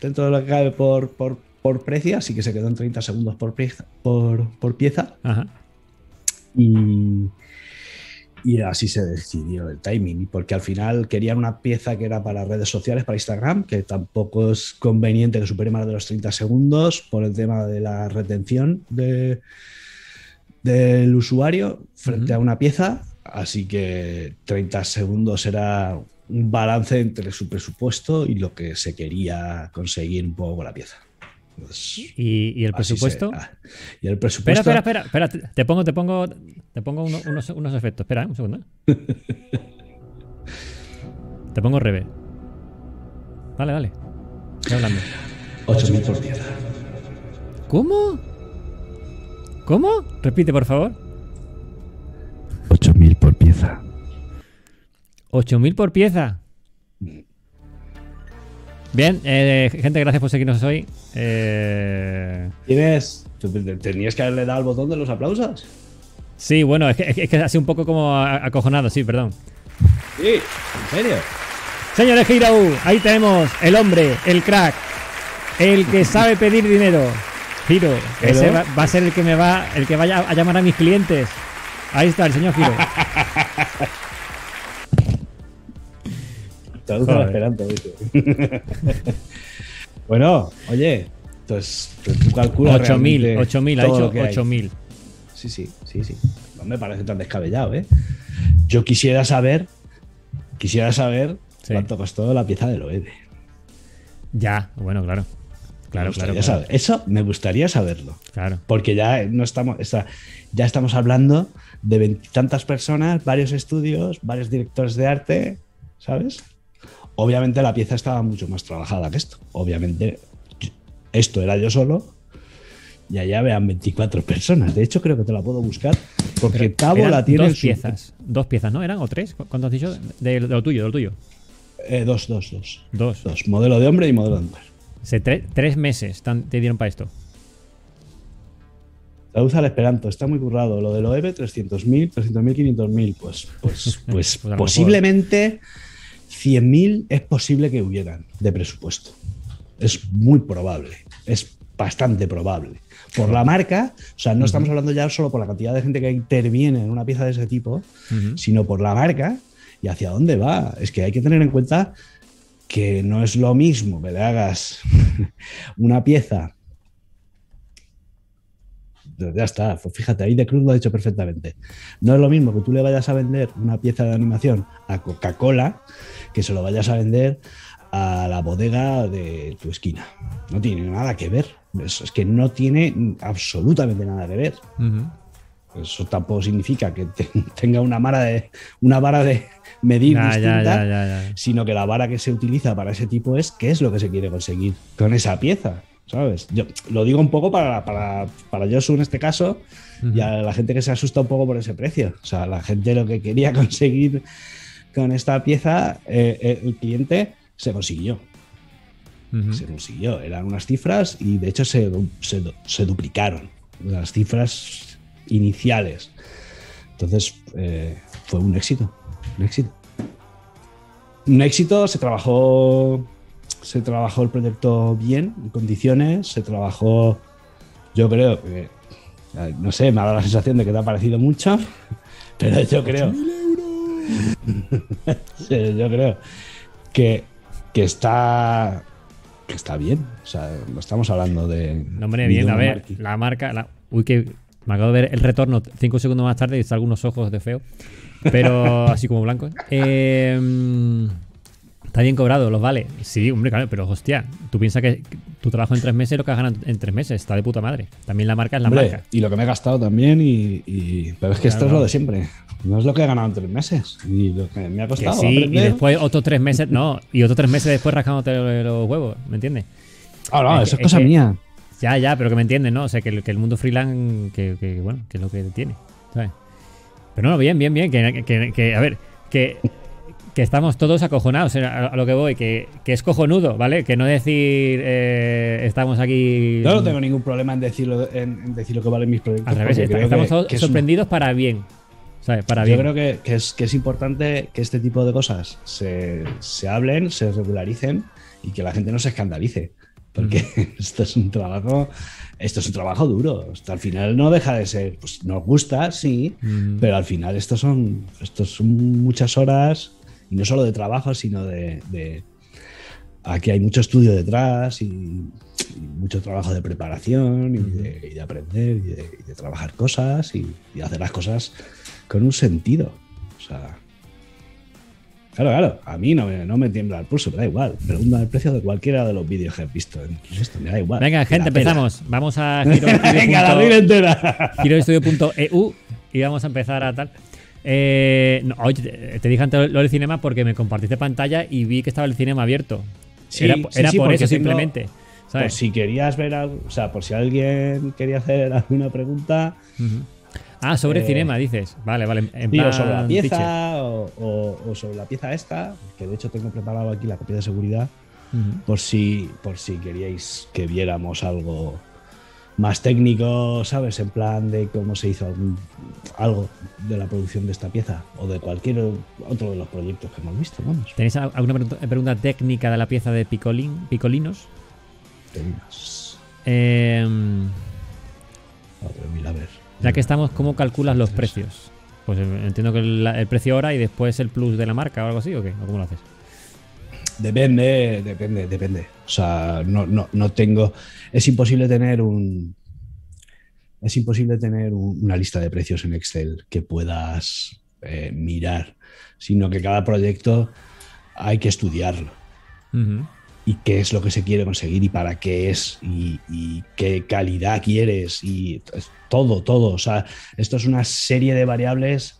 dentro de lo que cabe por, por, por precio, así que se quedó en 30 segundos por pieza. Por, por pieza Ajá. y, y así se decidió el timing, porque al final querían una pieza que era para redes sociales, para Instagram, que tampoco es conveniente que supere más de los 30 segundos por el tema de la retención de, del usuario frente a una pieza, así que 30 segundos era un balance entre su presupuesto y lo que se quería conseguir un poco con la pieza. Pues, ¿Y, y el presupuesto? y el Espera, presupuesto. espera, espera, espera, te- te pongo, te pongo, te pongo uno- unos, unos efectos. Espera, ¿eh? un segundo. te pongo revés. Dale, dale. Estoy hablando. 8.000 por pieza. ¿Cómo? ¿Cómo? Repite, por favor. 8.000 por pieza. 8.000 por pieza. Bien, eh, gente, gracias por seguirnos hoy. Eh, ¿Tienes? ¿Tenías que haberle dado al botón de los aplausos? sí, bueno, es que, es que ha sido un poco como acojonado, sí, perdón. Sí, en serio. Señores Hirau, ahí tenemos el hombre, el crack, el que sabe pedir dinero. Giro, ese va, va a ser el que me va, el que vaya a llamar a mis clientes. Ahí está el señor Giro. Traduce al esperanto, dice. bueno, oye, entonces tú calculas 8000, 8000, ha dicho 8000. Sí, sí, sí, sí. No me parece tan descabellado, ¿eh? Yo quisiera saber, quisiera saber cuánto costó la pieza del OED. Ya, bueno, claro. Claro, claro, Eso me gustaría saberlo. Claro. Porque ya no estamos, ya estamos hablando de veintitantas personas, varios estudios, varios directores de arte, ¿sabes? Obviamente la pieza estaba mucho más trabajada que esto. Obviamente esto era yo solo y allá vean 24 personas. De hecho, creo que te la puedo buscar porque Cabo la tiene. Dos piezas. Dos piezas, ¿no? ¿Eran o tres? ¿Cuánto has dicho? De, lo tuyo, de lo tuyo. Eh, dos, dos, dos. Dos. Dos. Modelo de hombre y modelo de mujer. tres meses te dieron para esto. Traduce al Esperanto, está muy currado. Lo del OEB, 300.000, 300.000, 500.000. Pues, pues, pues, pues posiblemente 100.000 es posible que hubieran de presupuesto. Es muy probable. Es bastante probable. Por la marca, o sea, no estamos hablando ya solo por la cantidad de gente que interviene en una pieza de ese tipo, sino por la marca y hacia dónde va. Es que hay que tener en cuenta que no es lo mismo que le hagas una pieza. Ya está, pues fíjate, ahí de Cruz lo ha dicho perfectamente. No es lo mismo que tú le vayas a vender una pieza de animación a Coca-Cola que se lo vayas a vender a la bodega de tu esquina. No tiene nada que ver. Es, que no tiene absolutamente nada que ver. Eso tampoco significa que tenga una vara de, una vara de medir distinta, sino que la vara que se utiliza para ese tipo es qué es lo que se quiere conseguir con esa pieza. ¿Sabes? Yo lo digo un poco para, para, para Josu en este caso y a la gente que se asusta un poco por ese precio. O sea, la gente lo que quería conseguir con esta pieza, eh, eh, el cliente se consiguió. Se consiguió. Eran unas cifras y de hecho se, se, duplicaron las cifras iniciales. Entonces eh, fue un éxito. Un éxito. Un éxito, se trabajó. Se trabajó el proyecto bien, en condiciones, se trabajó. Yo creo que. No sé, me ha dado la sensación de que te ha parecido mucho, pero yo creo. yo creo que que está que está bien. O sea, no estamos hablando de. No, hombre, bien, a ver, la marca. La, uy, que me acabo de ver el retorno cinco segundos más tarde y está algunos ojos de feo. Pero así como blancos. Eh, Está bien cobrado, los vale. Sí, hombre, claro, pero hostia, tú piensas que tu trabajo en tres meses es lo que has ganado en tres meses. Está de puta madre. También la marca es la marca. Y lo que me he gastado también, y, pero es que esto es lo de siempre. No es lo que he ganado en tres meses. Y lo que me ha costado. sí, y después otros tres meses, no, y otros tres meses después rascándote los huevos, ¿me entiendes? Ah, no, eso es, cosa mía. Ya, ya, pero que me entiendes, ¿no? O sea, que, el, mundo freelance, que, bueno, que es lo que tiene. ¿sabes? Pero no, bien, bien, bien. Que, que a ver, que que estamos todos acojonados a lo que voy, que, es cojonudo, ¿vale? Que no decir eh, estamos aquí. Yo no tengo ningún problema en decirlo, en, decir lo que valen mis proyectos. Al revés, estamos todos sorprendidos para bien. ¿sabes? Para Yo creo que, es, que es importante que este tipo de cosas se, hablen, se regularicen y que la gente no se escandalice. Porque esto es un trabajo. Esto es un trabajo duro. Hasta al final no deja de ser. Pues nos gusta, sí. Pero al final esto son. Esto son muchas horas y no solo de trabajo, sino de, aquí hay mucho estudio detrás y, mucho trabajo de preparación y de, aprender y de, trabajar cosas y, hacer las cosas con un sentido. O sea, claro, claro, a mí no me, no me tiembla el pulso, me da igual. Pregunta el precio de cualquiera de los vídeos que he visto esto, me da igual. Venga, gente, empezamos. Vamos a Giro Venga, la vida entera. giroestudio.eu y vamos a empezar a tal. Eh, oye, te, dije antes lo del cinema porque me compartiste pantalla y vi que estaba el cinema abierto. era, por eso simplemente. Por si querías ver algo, o sea, por si alguien quería hacer alguna pregunta. Ah, sobre el eh, cinema, dices. Vale, vale. En sobre la pieza o, sobre la pieza esta, que de hecho tengo preparado aquí la copia de seguridad, por, si, por si queríais que viéramos algo más técnico, ¿sabes? En plan de cómo se hizo algo de la producción de esta pieza o de cualquier otro de los proyectos que hemos visto, vamos. ¿Tenéis alguna pregunta técnica de la pieza de Picolín, Picolinos? Eh, a ver. Ya que estamos, ¿cómo calculas los precios? Pues eh, entiendo que el, precio hora y después el plus de la marca o algo así, ¿o qué? ¿O cómo lo haces? Depende, depende, depende. O sea, no, no, no tengo. Es imposible tener un. Es imposible tener un- una lista de precios en Excel que puedas eh, mirar, sino que cada proyecto hay que estudiarlo y qué es lo que se quiere conseguir y para qué es y, y qué calidad quieres y es todo, todo. O sea, esto es una serie de variables,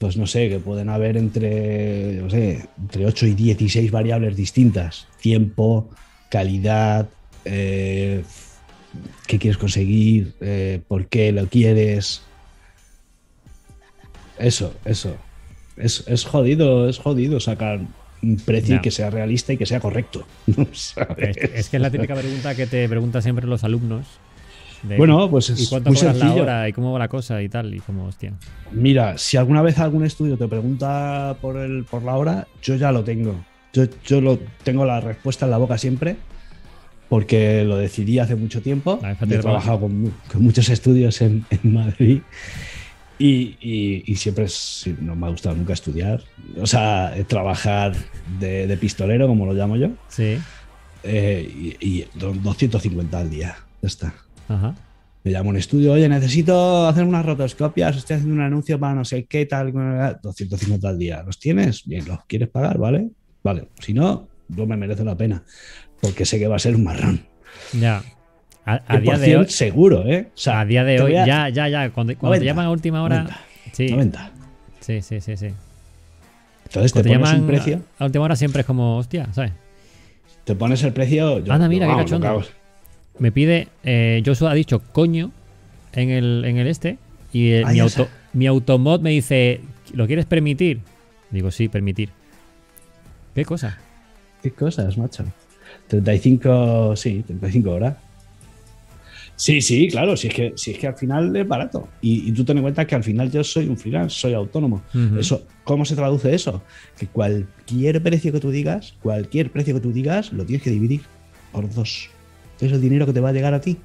pues no sé, que pueden haber entre, no sé, entre 8 y 16 variables distintas. Tiempo, calidad, eh, qué quieres conseguir, eh, por qué lo quieres. Eso, eso. Es, es jodido, es jodido sacar un precio que sea realista y que sea correcto. Es, es que es la típica pregunta que te preguntan siempre los alumnos. De, Bueno, pues ¿Y es cuánto muy cobras la sencillo. hora? ¿Y cómo va la cosa? Y tal. Y como, hostia. Mira, si alguna vez algún estudio te pregunta por, el, por la hora, yo ya lo tengo. Yo, yo lo, tengo la respuesta en la boca siempre, porque lo decidí hace mucho tiempo. Y he trabajo. trabajado con, mu- con muchos estudios en, en Madrid. Y, y- y siempre es- no me ha gustado nunca estudiar. O sea, trabajar de, de pistolero, como lo llamo yo, Sí. eh, y, y do- 250 al día. Ya está. Ajá. Me llamo a un estudio, oye, necesito hacer unas rotoscopias, estoy haciendo un anuncio para no sé qué tal, 250 al día. ¿Los tienes? Bien, ¿los quieres pagar? ¿Vale? Vale. Si no, no me merece la pena, porque sé que va a ser un marrón. Ya. A, día de cien, hoy. seguro, ¿eh? O sea, A día de hoy, a- ya, ya, ya. Cuando, cuando te 90, llaman a última hora. 90, Sí, 90. sí, sí, sí, sí. Entonces Cuando te te pones llaman un precio, a última hora siempre es como, hostia, ¿sabes? te pones el precio. yo- Anda, mira, yo, qué cachondo. Me pide, eh, Joshua ha dicho coño en el, en el este y eh, Ah, mi, auto, mi automod me dice, ¿lo quieres permitir? Digo, sí, permitir. ¿Qué cosa? ¿Qué cosas, macho? 35, sí, 35 horas. Sí, sí, claro, si es que, si es que al final es barato. Y, y tú ten en cuenta que al final yo soy un freelance, soy autónomo. Eso, ¿Cómo se traduce eso? Que cualquier precio que tú digas, cualquier precio que tú digas, lo tienes que dividir por dos. Es el dinero que te va a llegar a ti.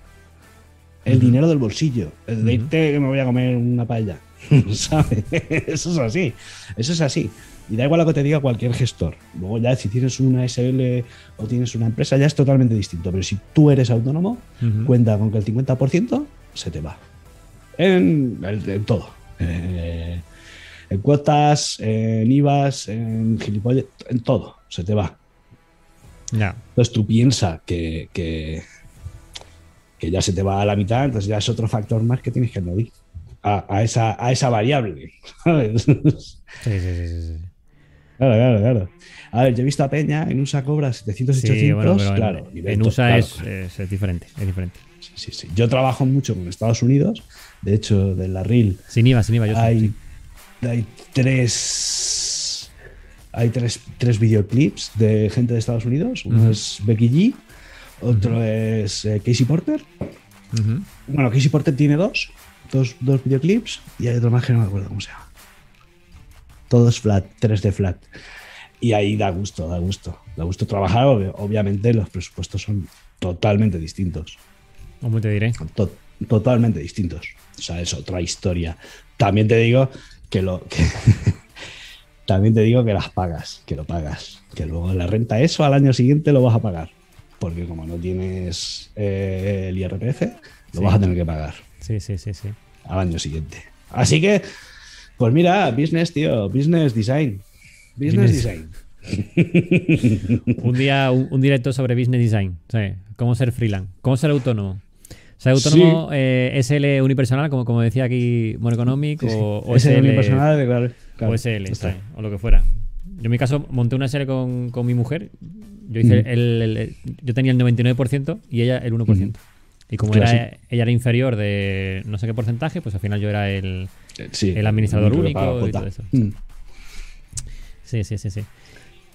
El dinero del bolsillo. El de irte que me voy a comer una paella. ¿Sabes? Eso es así. Eso es así. Y da igual lo que te diga cualquier gestor. Luego ya si tienes una SL o tienes una empresa ya es totalmente distinto. Pero si tú eres autónomo, cuenta con que el 50% se te va. En, en- en todo. Eh, en cuotas, en IVAs, en gilipollas, en todo. Se te va. Ya. Entonces tú piensas que, que, que ya se te va a la mitad, entonces ya es otro factor más que tienes que añadir a, a esa, a esa variable. ¿sabes? Sí, sí, sí, sí. Claro, claro, claro. A ver, yo he visto a Peña en USA cobra 700, Sí, 800, bueno, pero en- claro. en, USA claro. es, es- es diferente, es diferente. Sí, sí, sí. Yo trabajo mucho con Estados Unidos. De hecho, de la RIL Sin IVA, sin IVA, yo sé, hay, sí. hay tres hay tres, tres videoclips de gente de Estados Unidos. Uno es Becky G, otro es eh, Casey Porter. Bueno, Casey Porter tiene dos, dos, dos videoclips y hay otro más que no me acuerdo cómo se llama. Todos flat, 3D flat. Y ahí da gusto, da gusto. Da gusto trabajar. ob- Obviamente los presupuestos son totalmente distintos. ¿Cómo te diré? To- totalmente distintos. O sea, es otra historia. También te digo que lo. que- también te digo que las pagas, que lo pagas. Que luego la renta, eso al año siguiente lo vas a pagar. Porque como no tienes eh, el IRPF, lo Sí. vas a tener que pagar Sí, sí, sí, sí. al año siguiente. Así que, pues mira, business, tío, business design. Business, Business. design. Un día, un, un directo sobre business design. Cómo ser freelance, cómo ser autónomo. Ser autónomo, eh, SL unipersonal, como, como decía aquí More Economic, Sí, sí. o, SL, unipersonal, claro, claro, o SL, está. o lo que fuera. Yo en mi caso monté una SL con, con mi mujer. Yo, hice Ujú. el, el- yo tenía el 99% y ella el 1%. Y como era, ella era inferior de no sé qué porcentaje, pues al final yo era el... El administrador único y todo eso. Mm. Sí, sí, sí, sí.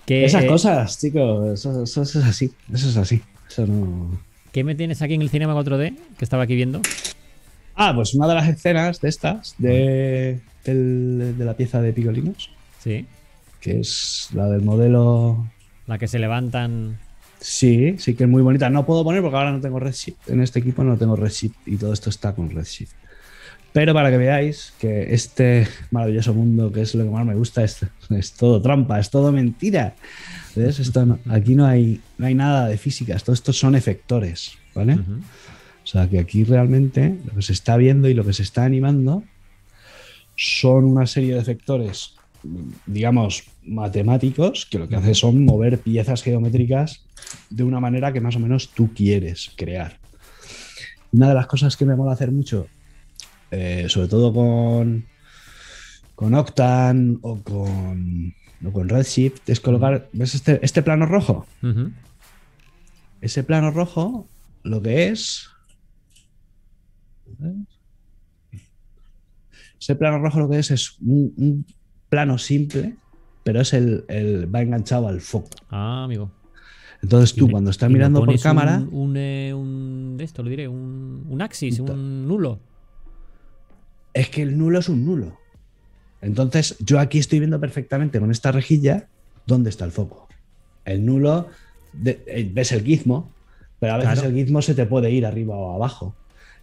Que, Esas eh, cosas, chicos, eso, eso- eso es así. Eso es así. Eso no. ¿Qué me tienes aquí en el Cinema 4D que estaba aquí viendo? Ah, pues una de las escenas de estas, de, del- de la pieza de Picolinos, Sí. que es la del modelo. La que se levantan. Sí, sí que es muy bonita. No puedo poner porque ahora no tengo Redshift. En este equipo no tengo Redshift y todo esto está con Redshift. Pero para que veáis que este maravilloso mundo, que es lo que más me gusta, es, es todo trampa, es todo mentira. ¿Ves? Esto no- aquí no hay, no hay nada de físicas, todo esto son efectores, ¿vale? O sea que aquí realmente lo que se está viendo y lo que se está animando son una serie de efectores, digamos, matemáticos, que lo que hace son mover piezas geométricas de una manera que más o menos tú quieres crear. Una de las cosas que me mola hacer mucho, eh, sobre todo con, con Octane o con, o con Redshift, es colocar, ¿ves este, este plano rojo? Ese plano rojo lo que es. Ese plano rojo lo que es es un, un plano simple, pero es el, el- va enganchado al foco. Ah, amigo. Entonces tú cuando estás mirando por cámara, Un, un, eh, un- de esto, lo diré, un, un axis, un nulo. Es que el nulo es un nulo. Entonces yo aquí estoy viendo perfectamente con esta rejilla dónde está el foco. El nulo, de- eh, ves el gizmo, pero a veces Claro. el gizmo se te puede ir arriba o abajo.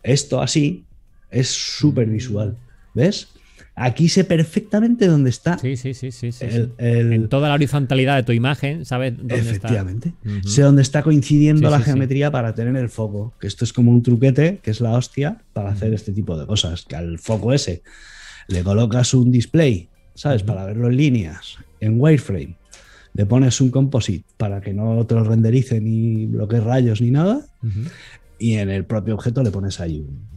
Esto así es súper visual. ¿Ves? Aquí sé perfectamente dónde está Sí, sí, sí, sí. sí, el, En toda la horizontalidad de tu imagen, ¿sabes dónde Efectivamente. está? Ujú. Sé dónde está coincidiendo Sí, la sí, geometría para tener el foco. Que esto es como un truquete, que es la hostia, para hacer este tipo de cosas. Que al foco ese le colocas un display, ¿sabes? Para verlo en líneas, en wireframe. Le pones un composite para que no te lo renderice ni bloquee rayos ni nada. Y en el propio objeto le pones ahí un.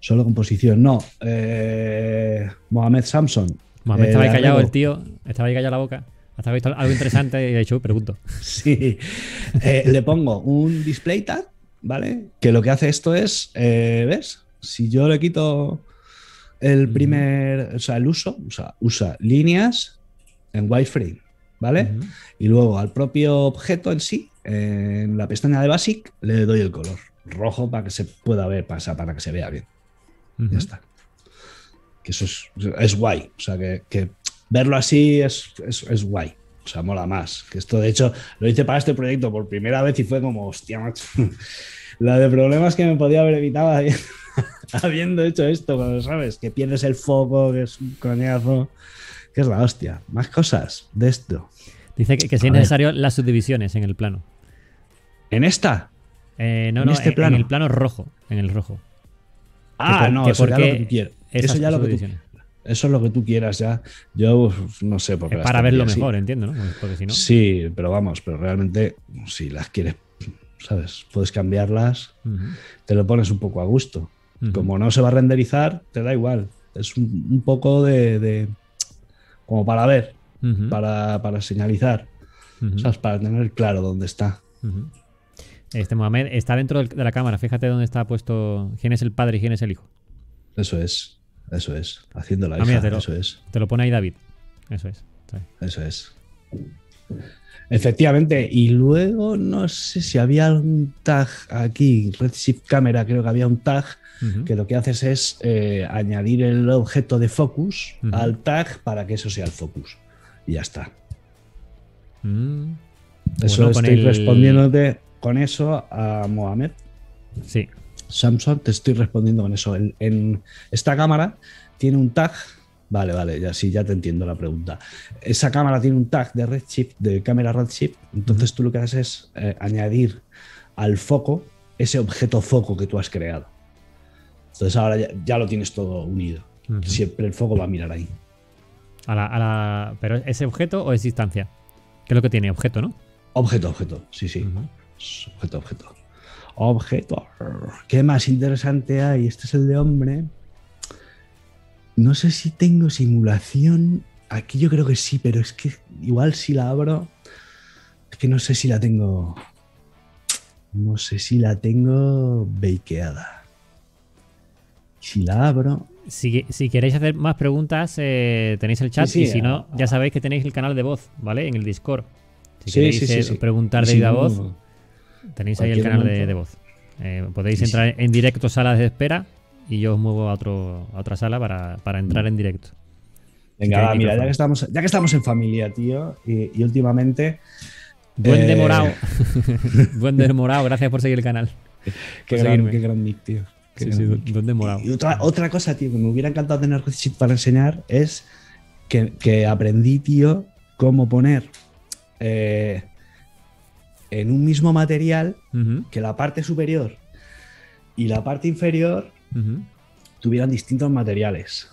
Solo composición, no. Eh, Mohamed Samson. Mohamed eh, estaba ahí de callado el tío, estaba ahí callado la boca. Hasta visto algo interesante y he dicho, pregunto. Sí. Eh, le pongo un display tag, ¿vale? Que lo que hace esto es, eh, ¿ves? Si yo le quito el primer, o sea, el uso, o sea, usa líneas en wireframe, ¿vale? Y luego al propio objeto en sí, en la pestaña de Basic, le doy el color rojo para que se pueda ver, para, para que se vea bien. Ya está. Que eso es, es guay. O sea, que, que verlo así es, es, es guay. O sea, mola más. Que esto, de hecho, lo hice para este proyecto por primera vez y fue como, hostia, macho. La de problemas que me podía haber evitado habi- habiendo hecho esto, cuando sabes que pierdes el foco, que es un coñazo, que es la hostia. Más cosas de esto. Dice que, que si es necesario las subdivisiones en el plano. En esta. Eh, no, ¿En no, este en, plano? en el plano rojo. En el rojo. Ah, no, que eso ya lo que tú quieras. Eso ya lo que tú, subdivisiones. eso es lo que tú quieras ya. Yo no sé por qué para verlo así. mejor, entiendo, ¿no? Pues Porque si no. Sí, pero vamos, pero realmente si las quieres, ¿sabes? Puedes cambiarlas, te lo pones un poco a gusto. Como no se va a renderizar, te da igual. Es un, un poco de, de- como para ver, para, para señalizar. ¿sabes? Para tener claro dónde está. Este Mohamed está dentro de la cámara. Fíjate dónde está puesto quién es el padre y quién es el hijo. Eso es, eso es. Haciendo la Ah, hija, mira, te lo- eso es, Te lo pone ahí David. Eso es. Eso es. Efectivamente, y luego no sé si había algún tag aquí, Redshift Camera, creo que había un tag que lo que haces es eh, añadir el objeto de focus al tag para que eso sea el focus. Y ya está. Mm. Eso Bueno, estoy el- respondiéndote con eso a Mohamed. Sí. Samsung, te estoy respondiendo con eso. En, en esta cámara tiene un tag. Vale, vale, ya sí, ya te entiendo la pregunta. Esa cámara tiene un tag de Redshift, de cámara Redshift. Entonces tú lo que haces es eh, añadir al foco ese objeto foco que tú has creado. Entonces ahora ya, ya lo tienes todo unido. Siempre el foco va a mirar ahí. A la, a la- ¿Pero es objeto o es distancia? ¿Qué es lo que tiene? Objeto, ¿no? Objeto, objeto, sí, sí. Objeto, objeto. Objeto. ¿Qué más interesante hay? Este es el de hombre. No sé si tengo simulación. Aquí yo creo que sí, pero es que igual si la abro. Es que no sé si la tengo. No sé si la tengo bakeada. Si la abro. Si, si queréis hacer más preguntas, eh, tenéis el chat. Sí, sí, y si no, ya sabéis que tenéis el canal de voz, ¿vale? En el Discord. Si Sí, queréis eh, preguntar de viva no, voz, tenéis ahí el canal de, voz. Eh, podéis Sí, entrar en directo salas de espera y yo os muevo a, otro, a otra sala para, para entrar en directo. Venga, va, mira, ya que, estamos, ya que estamos en familia, tío, y, y últimamente. Duende eh, morado. Duende morado, gracias por seguir el canal. Qué gran, qué gran nick, tío. Sí, sí, ¿dónde morado? Y otra, otra cosa, tío, que me hubiera encantado tener para enseñar es que, que aprendí, tío, cómo poner eh, en un mismo material que la parte superior y la parte inferior tuvieran distintos materiales.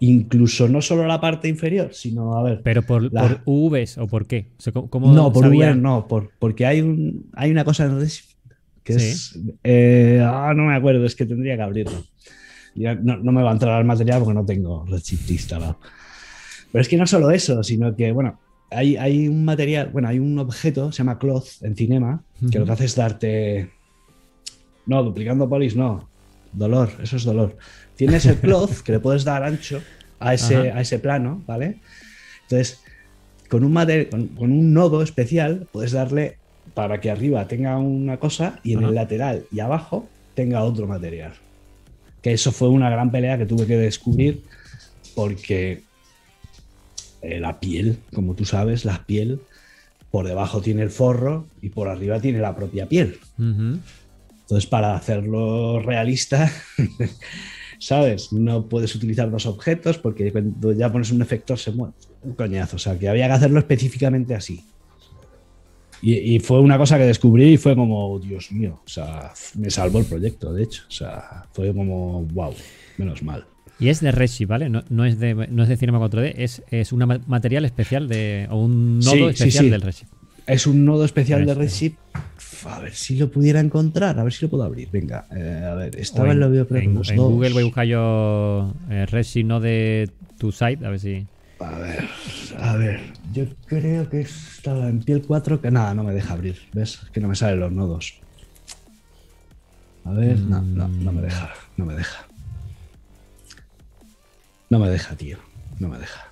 Incluso no solo la parte inferior, sino, a ver, Pero por, La- por UVs o por qué? O sea, ¿cómo- cómo no, por sabía- VR no, por, porque hay, un, hay una cosa que Sí. es. eh, ah, no me acuerdo, es que tendría que abrirlo. No, no me va a entrar al material porque no tengo Redshift instalado. Pero es que no solo eso, sino que, bueno, hay, hay un material, bueno, hay un objeto, se llama Cloth en Cinema, que lo que hace es darte. No, duplicando polis, no. Dolor, eso es dolor. Tienes el cloth que le puedes dar ancho a ese, Ajá. a ese plano, ¿vale? Entonces, con un, mate- con, con un nodo especial puedes darle para que arriba tenga una cosa y en Ajá. el lateral y abajo tenga otro material. Que eso fue una gran pelea que tuve que descubrir porque eh, la piel, como tú sabes, la piel por debajo tiene el forro y por arriba tiene la propia piel. Entonces, para hacerlo realista, ¿sabes? No puedes utilizar dos objetos porque cuando ya pones un efector se mueve. Un coñazo. O sea, que había que hacerlo específicamente así. Y, y fue una cosa que descubrí y fue como, Dios mío, o sea, me salvó el proyecto, de hecho. O sea, fue como, wow, menos mal. Y es de Redshift, ¿vale? No, no es, de, no es de Cinema 4D, es, es un material especial de. o un nodo Sí, especial sí. del Redshift. Es un nodo especial de Redshift. A ver si lo pudiera encontrar, a ver si lo puedo abrir. Venga, eh, a ver, estaba O en, lo veo, en, en. Google voy a buscar yo eh, Redshift no de tu site, a ver si. A ver, a ver, yo creo que estaba en piel 4 que nada, no me deja abrir, ¿ves? Es que no me salen los nodos. A ver, no, no, no me deja, no me deja. No me deja, tío, no me deja.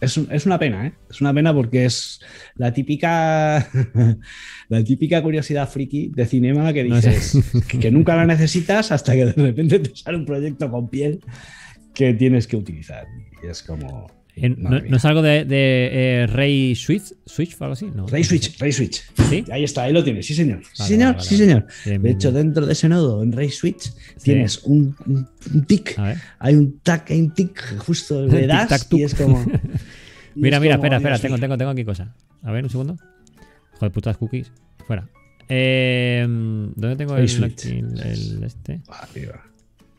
Es, un- es una pena, ¿eh? Es una pena porque es la típica la típica curiosidad friki de cinema que No dices que, que nunca la necesitas hasta que de repente te sale un proyecto con piel que tienes que utilizar. Y es como. No, no es algo de, de, eh, Ray Switch? ¿Switch o algo así? No. Ray Switch, Ray Switch. ¿Sí? Ahí está, ahí lo tienes, sí señor. Sí señor, vale, sí señor. Bien, De hecho, bien. dentro de ese nodo, en Ray Switch, tienes un, un, ver. Hay un tac, hay un tick, justo le das y es como. y Mira, es mira, como, espera, espera, tengo, tengo, tengo aquí cosa. A ver, un segundo. Joder, putas cookies. Fuera. Eh, ¿Dónde tengo el, aquí, el este? Tío.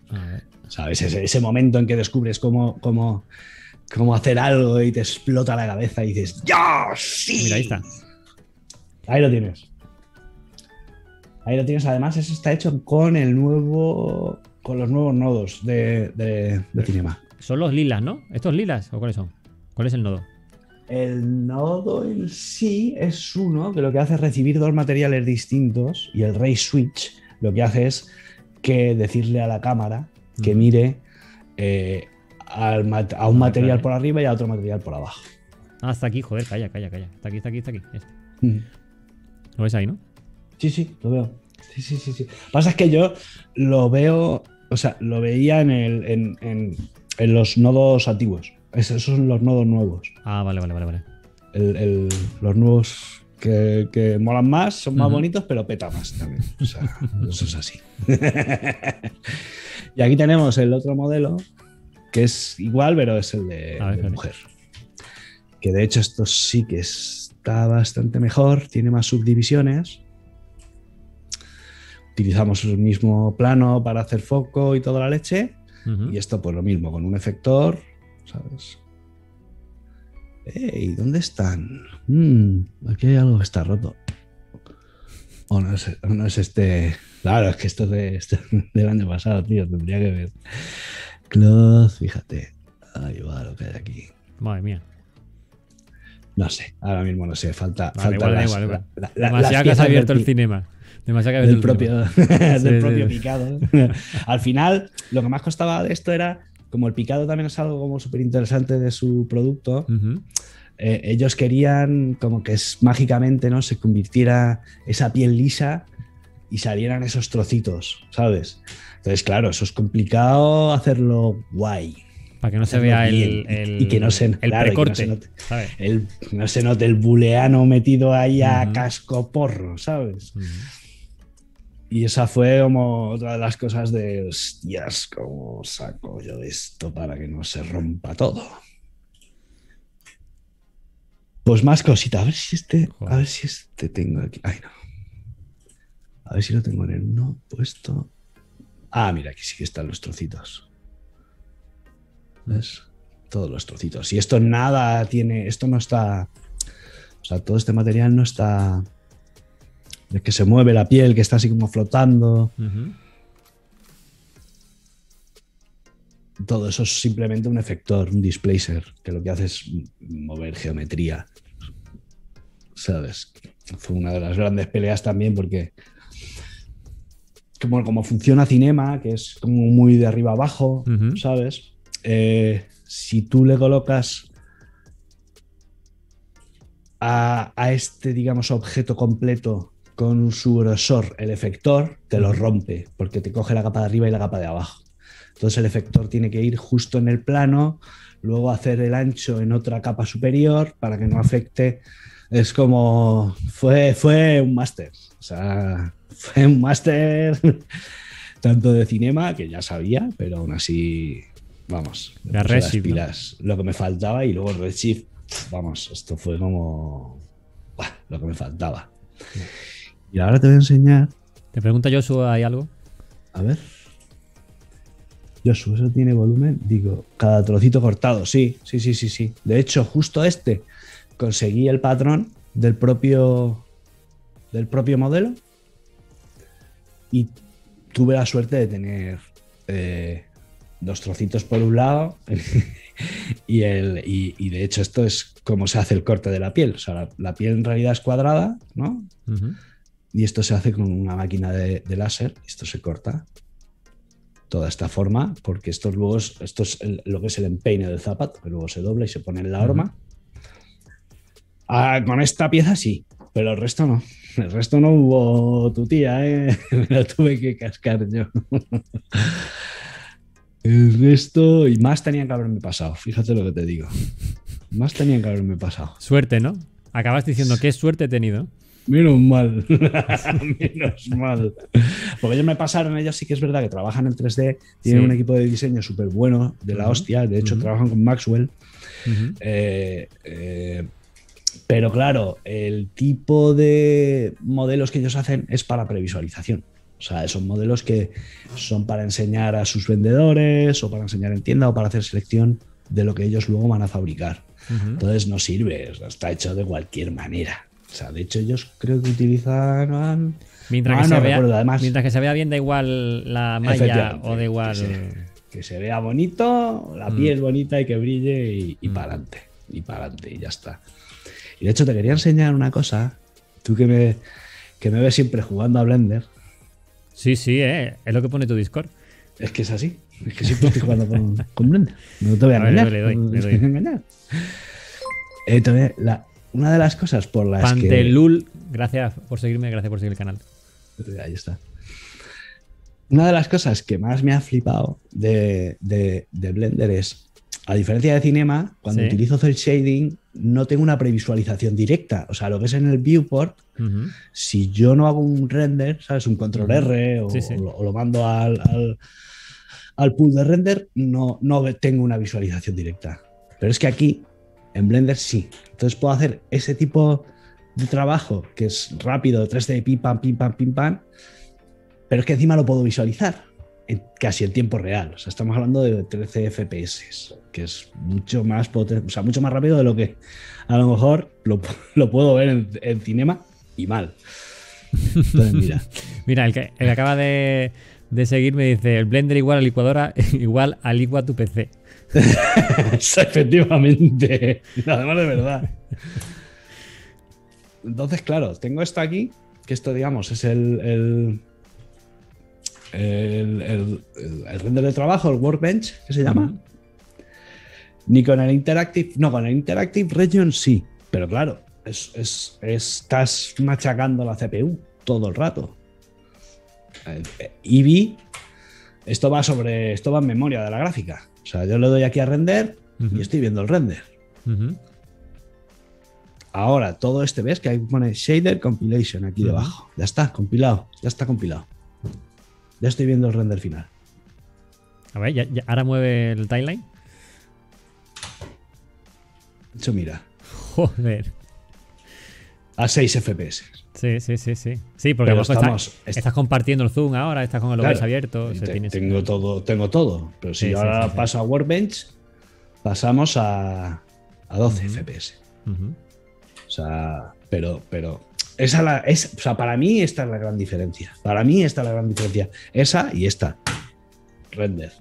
A ver. ¿Sabes? Ese, ese momento en que descubres cómo, cómo, cómo hacer algo y te explota la cabeza y dices, ¡Ya! ¡Sí! Mira, ahí está. Ahí lo tienes. Ahí lo tienes. Además, eso está hecho con el nuevo. con los nuevos nodos de, de, de Cinema. Son los lilas, ¿no? ¿Estos lilas o cuáles son? ¿Cuál es el nodo? El nodo en sí es uno que lo que hace es recibir dos materiales distintos y el Ray Switch lo que hace es que decirle a la cámara que Mm. mire eh, al mat- a un Ah, material claro. por arriba y a otro material por abajo. Ah, está aquí, joder, calla, calla, calla. Está aquí, está aquí, está aquí. Este. Mm. ¿Lo ves ahí, no? Sí, sí, lo veo. Sí, sí, sí, sí. Pasa es que yo lo veo, o sea, lo veía en, el, en, en- en los nodos antiguos. Es- Esos son los nodos nuevos. Ah, vale, vale, vale, vale. El- el- los nuevos que, que molan más, son más bonitos, pero peta más también. O sea, eso es así. y aquí tenemos el otro modelo, que es igual, pero es el de, A ver, de espérate. mujer. Que de hecho esto sí que está bastante mejor, tiene más subdivisiones. Utilizamos el mismo plano para hacer foco y toda la leche. Y esto pues lo mismo, con un efector, ¿sabes? ¿Dónde están? Mm, aquí hay algo que está roto. O no es, o no es este... Claro, es que esto es de- esto es del año pasado, tío. Tendría que ver. Fíjate. Ahí va lo que hay aquí. Madre mía. No sé, ahora mismo no sé. Falta... Vale, falta igual, las- igual, igual. la- la- Demasiado que has abierto el cinema. Demasiado que has del abierto el propio, cinema. del Sí, propio sí. picado. Al final, lo que más costaba de esto era, como el picado también es algo como súper interesante de su producto, eh, ellos querían como que es, mágicamente no se convirtiera esa piel lisa y salieran esos trocitos, ¿sabes? Entonces, claro, eso es complicado hacerlo guay. Para que no se vea el, el, y que no se- el claro, no se note. ¿sabes? El, no se note el buleano metido ahí a casco porro, ¿sabes? Y esa fue como otra de las cosas de, hostias, ¿cómo saco yo esto para que no se rompa todo? Pues más cositas. A ver si este, a ver si este tengo aquí. Ay, no. A ver si lo tengo en el uno puesto. Ah, mira, aquí sí que están los trocitos. ¿Ves? Todos los trocitos. Y esto nada tiene, esto no está, o sea, todo este material no está, de que se mueve la piel, que está así como flotando. Todo eso es simplemente un efector, un displacer, que lo que hace es mover geometría. ¿Sabes? Fue una de las grandes peleas también porque como, como funciona Cinema, que es como muy de arriba abajo, ¿sabes? Eh, si tú le colocas a, a, este, digamos, objeto completo con su grosor el efector, te lo rompe, porque te coge la capa de arriba y la capa de abajo. Entonces el efector tiene que ir justo en el plano, luego hacer el ancho en otra capa superior para que no afecte. Es como. Fue, fue un máster. O sea, fue un máster tanto de cinema, que ya sabía, pero aún así, vamos, la Redshift, pilas, lo que me faltaba y luego Redshift, vamos, esto fue como lo que me faltaba. Y ahora te voy a enseñar. ¿Te pregunta Joshua, ¿hay algo? A ver. Joshua, ¿eso tiene volumen? Digo, cada trocito cortado, sí, sí, sí, sí, sí. De hecho, justo este conseguí el patrón del propio del propio modelo y tuve la suerte de tener eh, dos trocitos por un lado y, el, y, de hecho esto es como se hace el corte de la piel. O sea, la, piel en realidad es cuadrada, ¿no? Y esto se hace con una máquina de, láser. Esto se corta toda esta forma, porque esto luego es, esto es lo que es el empeine del zapato, que luego se dobla y se pone en la horma. Ah, con esta pieza sí, pero el resto no. El resto no hubo tu tía, ¿eh? Me la tuve que cascar yo. El resto, y más tenían que haberme pasado, fíjate lo que te digo. Más tenían que haberme pasado. Suerte, ¿no? Acabas diciendo qué suerte he tenido. Menos mal. Menos mal. Porque ellos me pasaron, ellos sí que es verdad que trabajan en 3D, tienen un equipo de diseño súper bueno, de la hostia. De hecho, trabajan con Maxwell. eh, eh, pero claro, el tipo de modelos que ellos hacen es para previsualización. O sea, son modelos que son para enseñar a sus vendedores o para enseñar en tienda o para hacer selección de lo que ellos luego van a fabricar. Entonces no sirve, está hecho de cualquier manera. O sea, de hecho ellos creo que utilizan... Mientras, que, se vea, mientras que se vea bien, da igual la malla o da igual... Que se, vea bonito, la mm. piel bonita y que brille y, y mm. para adelante. Y para adelante y ya está. Y de hecho te quería enseñar una cosa, tú que me, que me ves siempre jugando a Blender. Sí, sí, eh, es lo que pone tu Discord. Es que es así, es que siempre estoy jugando con, Blender. No te voy a engañar. le doy, le doy. engañar. Eh, una de las cosas por las Pantelul, gracias por seguirme, gracias por seguir el canal. Ahí está. Una de las cosas que más me ha flipado de, de, de Blender es a diferencia de Cinema, cuando utilizo cel shading, no tengo una previsualización directa. O sea, lo que es en el viewport, si yo no hago un render, ¿sabes? Un control R o, lo, mando al, al, pool de render, no, no tengo una visualización directa. Pero es que aquí, en Blender, sí. Entonces puedo hacer ese tipo de trabajo que es rápido, 3D, pim, pam, pim, pam, pim, pam. Pero es que encima lo puedo visualizar casi en tiempo real. O sea, estamos hablando de 13 FPS, que es mucho más potente, o sea, mucho más rápido de lo que a lo mejor lo, puedo ver en, cinema y mal. mira. mira, el que, acaba de, de, seguir me dice: el Blender igual a licuadora igual a licua tu PC. Efectivamente. Además de verdad. Entonces, claro, tengo esto aquí, que esto, digamos, es el el, render de trabajo, el workbench, que se llama. Ni con el Interactive, no, con el Interactive Region sí, pero claro, es, estás machacando la CPU todo el rato. Eevee, esto va sobre, esto va en memoria de la gráfica. O sea, yo le doy aquí a render y estoy viendo el render. Ahora, todo este, ¿ves? Que ahí pone Shader Compilation aquí debajo. Ya está, compilado, ya está compilado. Ya estoy viendo el render final. A ver, ya, ya- ahora mueve el timeline. De hecho, mira, Joder. a 6 FPS. Sí, sí, sí, sí. Sí, porque estamos- está- est- estás compartiendo el zoom ahora, estás con el OBS Claro, abierto. tiene- tengo todo, tengo todo. Pero si Sí, ahora sí, sí. paso a Workbench, pasamos a, a 12 FPS. O sea, pero, pero esa la, es, o sea, para mí esta es la gran diferencia. Para mí esta es la gran diferencia. Esa y esta. Render.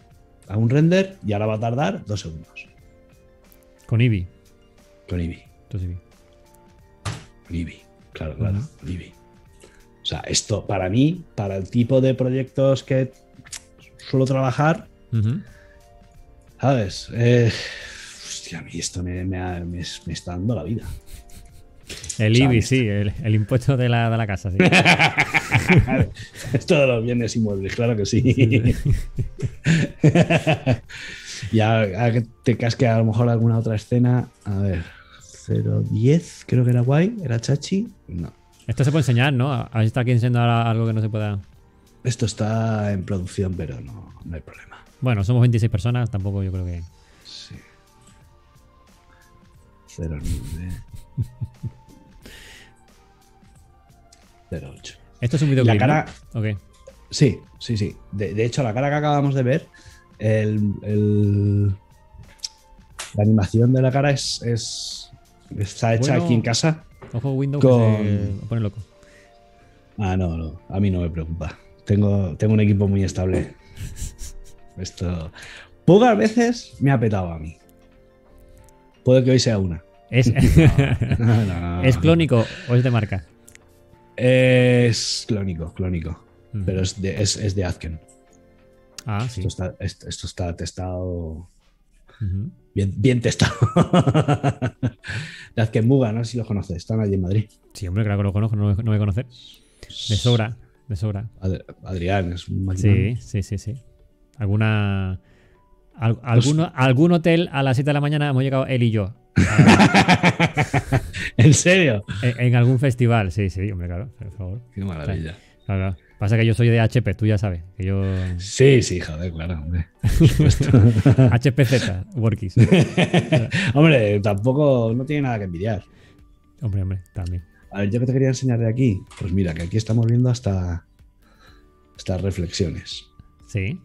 A un render y ahora va a tardar dos segundos. Con Eevee. Con Eevee. Entonces, Eevee. Con Eevee. Claro, claro. con. O sea, esto para mí, para el tipo de proyectos que suelo trabajar. ¿sabes? Eh, hostia, a mí esto me, me- me está dando la vida. El IBI, sí, el, el impuesto de la, de la casa, sí. Esto de los bienes inmuebles, claro que sí. ya te casque a lo mejor alguna otra escena. A ver, 010, creo que era guay, era chachi. No. Esto se puede enseñar, ¿no? A ver si está aquí enseñando algo que no se pueda. Esto está en producción, pero no, no hay problema. Bueno, somos 26 personas, tampoco yo creo que. Sí. 09. 08. Esto es un La videoclip. cara- ¿no? Ok. Sí, sí, sí. De, de hecho, la cara que acabamos de ver, el, el- la animación de la cara es, es- está hecha Bueno. aquí en casa. Ojo, Windows Con- que se pone loco. Ah, no, no, a mí no me preocupa. Tengo, tengo un equipo muy estable. Esto pocas veces me ha petado a mí. Puede que hoy sea una. ¿Es, No, no, no. ¿Es clónico o es de marca? Es clónico, clónico. Pero es de, es, es de Azken. Ah, sí. Esto, está, esto, esto está testado. Bien, bien testado. de Azken Muga, no sé si los conoces, están allí en Madrid. Sí, hombre, claro que lo conozco, no, me- no me conocer. De sobra, de sobra. Ad- Adrián es un maquinón. Sí, sí, sí, sí. ¿Alguna. Al- alguno- algún hotel a las 7 de la mañana hemos llegado él y yo. ¿En serio? En, en algún festival, sí, sí, hombre, claro, por favor. Qué maravilla. Claro, claro. Pasa que yo soy de HP, tú ya sabes. Que yo. Sí, sí, joder, claro, hombre. HPZ, Workies. hombre, tampoco no tiene nada que envidiar. Hombre, hombre, también. A ver, yo que te quería enseñar de aquí. Pues mira, que aquí estamos viendo hasta estas reflexiones, Sí.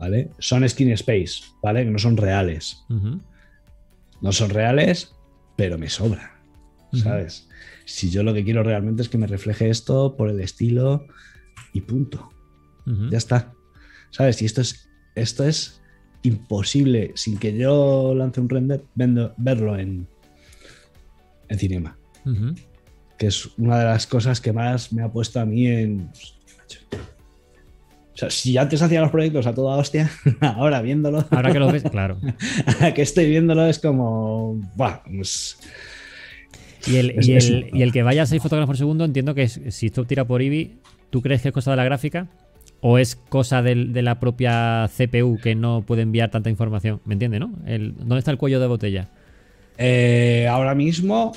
¿Vale? Son skin space, ¿vale? Que no son reales. No son reales, pero me sobra. ¿sabes? Si yo lo que quiero realmente es que me refleje esto por el estilo y punto. Ya está. ¿Sabes? Y esto es, esto es imposible sin que yo lance un render vendo- verlo en, en cinema. Que es una de las cosas que más me ha puesto a mí en. Sea, si antes hacía los proyectos a toda hostia, ahora viéndolo, Ahora que lo ves, claro. que estoy viéndolo es como. Buah, pues, Y el, Es- y el, un- y el que vaya a 6 fotogramas por segundo, entiendo que es- si esto tira por Eevee, ¿tú crees que es cosa de la gráfica? ¿O es cosa de la propia CPU que no puede enviar tanta información? ¿Me entiende, no? El, ¿Dónde está el cuello de botella? Eh, ahora mismo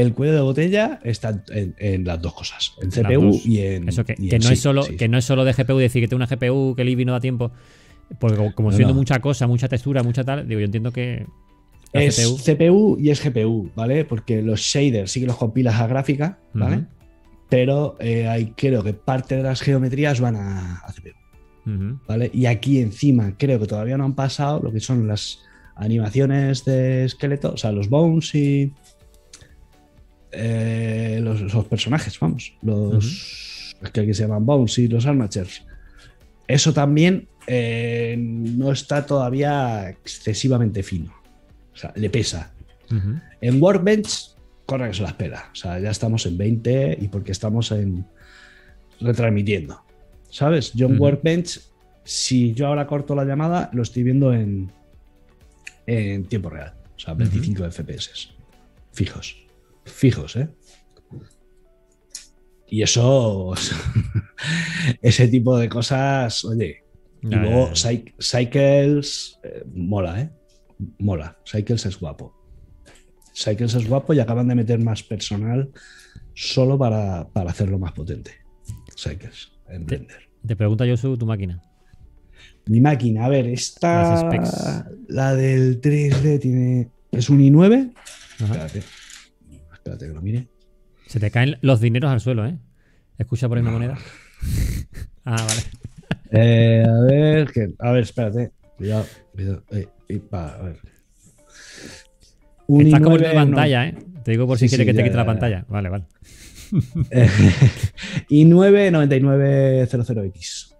el cuello de botella está en, en las dos cosas, en CPU y en. Eso que, y que en- no sí, es solo, sí. que no es solo de GPU, decir que tengo una GPU que el Eevee no da tiempo. Porque como, como No, siendo no. mucha cosa, mucha textura, mucha tal, digo, yo entiendo que Es CPU. CPU. y es GPU, ¿vale? Porque los shaders sí que los compilas a gráfica, ¿vale? Pero eh, hay, creo que parte de las geometrías van a, a CPU. ¿vale? Y aquí encima creo que todavía no han pasado lo que son las animaciones de esqueleto, o sea, los bones y eh, los, los personajes, vamos, los que aquí se llaman bones y los armachers. Eso también eh, no está todavía excesivamente fino. O sea, le pesa. En Workbench, corre que se la espera. O sea, ya estamos en 20 y porque estamos en retransmitiendo. ¿Sabes? Yo en. Workbench, si yo ahora corto la llamada, lo estoy viendo en, en tiempo real. O sea, 25 FPS. Fijos. Fijos, ¿eh? Y eso, ese tipo de cosas, oye, y luego Cycles eh, mola, ¿eh? Mola. Cycles es guapo. Cycles es guapo y acaban de meter más personal solo para, para hacerlo más potente. Cycles, en Te- Blender. Te pregunta Josu tu máquina. Mi máquina, a ver, esta. La del 3D tiene. Es un i9. Ajá. Espérate. Espérate que lo mire. Se te caen los dineros al suelo, ¿eh? Escucha por ahí una moneda. ah, vale. Eh, a ver, que, a ver, espérate. Cuidado, cuidado. Eh, eh, va, a ver. Un Estás como en i9, tu pantalla, ¿eh? Te digo por si Sí, quieres sí, que te ya, quite ya, la ya. pantalla. Vale, vale. Eh, i9 9900X.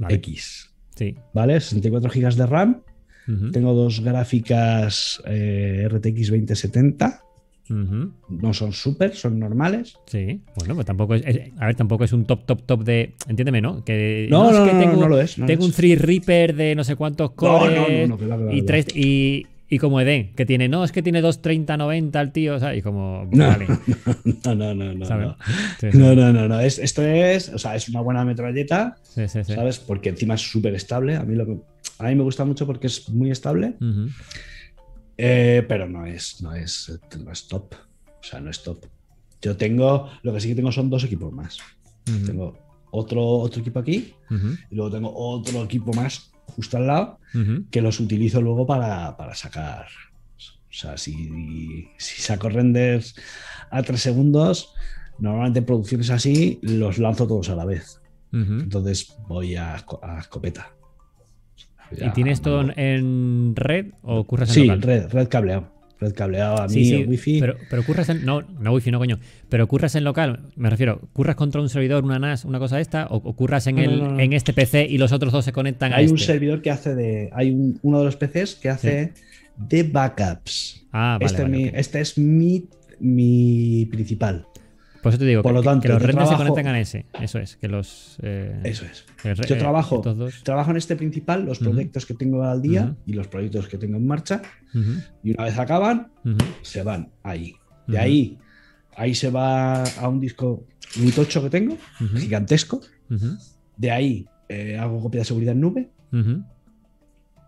Vale. X. Sí. ¿Vale? 64 GB de RAM. Ujú, Tengo dos gráficas eh, RTX 2070. No son super, son normales. Sí, bueno, pues tampoco es, es- A ver, tampoco es un top, top, top de. Entiéndeme, ¿no? Que No, no, que no, no, tengo, no lo es, no lo tengo un. 3 Reaper de no sé cuántos cores no, no, no, y, tres, y, y como ED, que tiene, no, es que tiene dos 3090 el tío, ¿sabes? Y como, No. vale, No, no, no, no. ¿sabes? No, Sí, sí, no, no, no. no. Es, esto es, o sea, es una buena metralleta, sí, sí, sí. ¿sabes? Porque encima es súper estable. A mí, lo que, a mí me gusta mucho porque es muy estable, Ujú, eh, pero no es, no, es, no es top. O sea, no es top. Yo tengo, lo que sí que tengo son dos equipos más. Tengo otro, otro equipo aquí y luego tengo otro equipo más justo al lado que los utilizo luego para, para sacar. O sea, si, si saco renders a 3 segundos, normalmente en producciones así los lanzo todos a la vez. Entonces voy a, a escopeta. ¿Y tienes todo no. en- red o curras en Sí, local? red, red cableado. Red cableado a mí, Sí, wifi. Pero, pero curras en. No, no wifi, no coño. Pero curras en local, me refiero, ¿curras contra un servidor, una NAS, una cosa esta? ¿O, o curras en, No, el, no, en este PC y los otros dos se conectan a hay un este? servidor que hace de. Hay un- uno de los PCs que hace de backups. Ah, vale. este, vale, mi- este es mi, mi principal. Por eso te digo, por que, lo tanto, que los renders trabajo- se conectan a ese. Eso es, que los. eh, Eso es. Yo eh, trabajo, dos. trabajo en este principal, los proyectos que tengo al día y los proyectos que tengo en marcha. Y una vez acaban, se van ahí. De ahí, ahí se va a un disco muy tocho que tengo, gigantesco. De ahí eh, hago copia de seguridad en nube,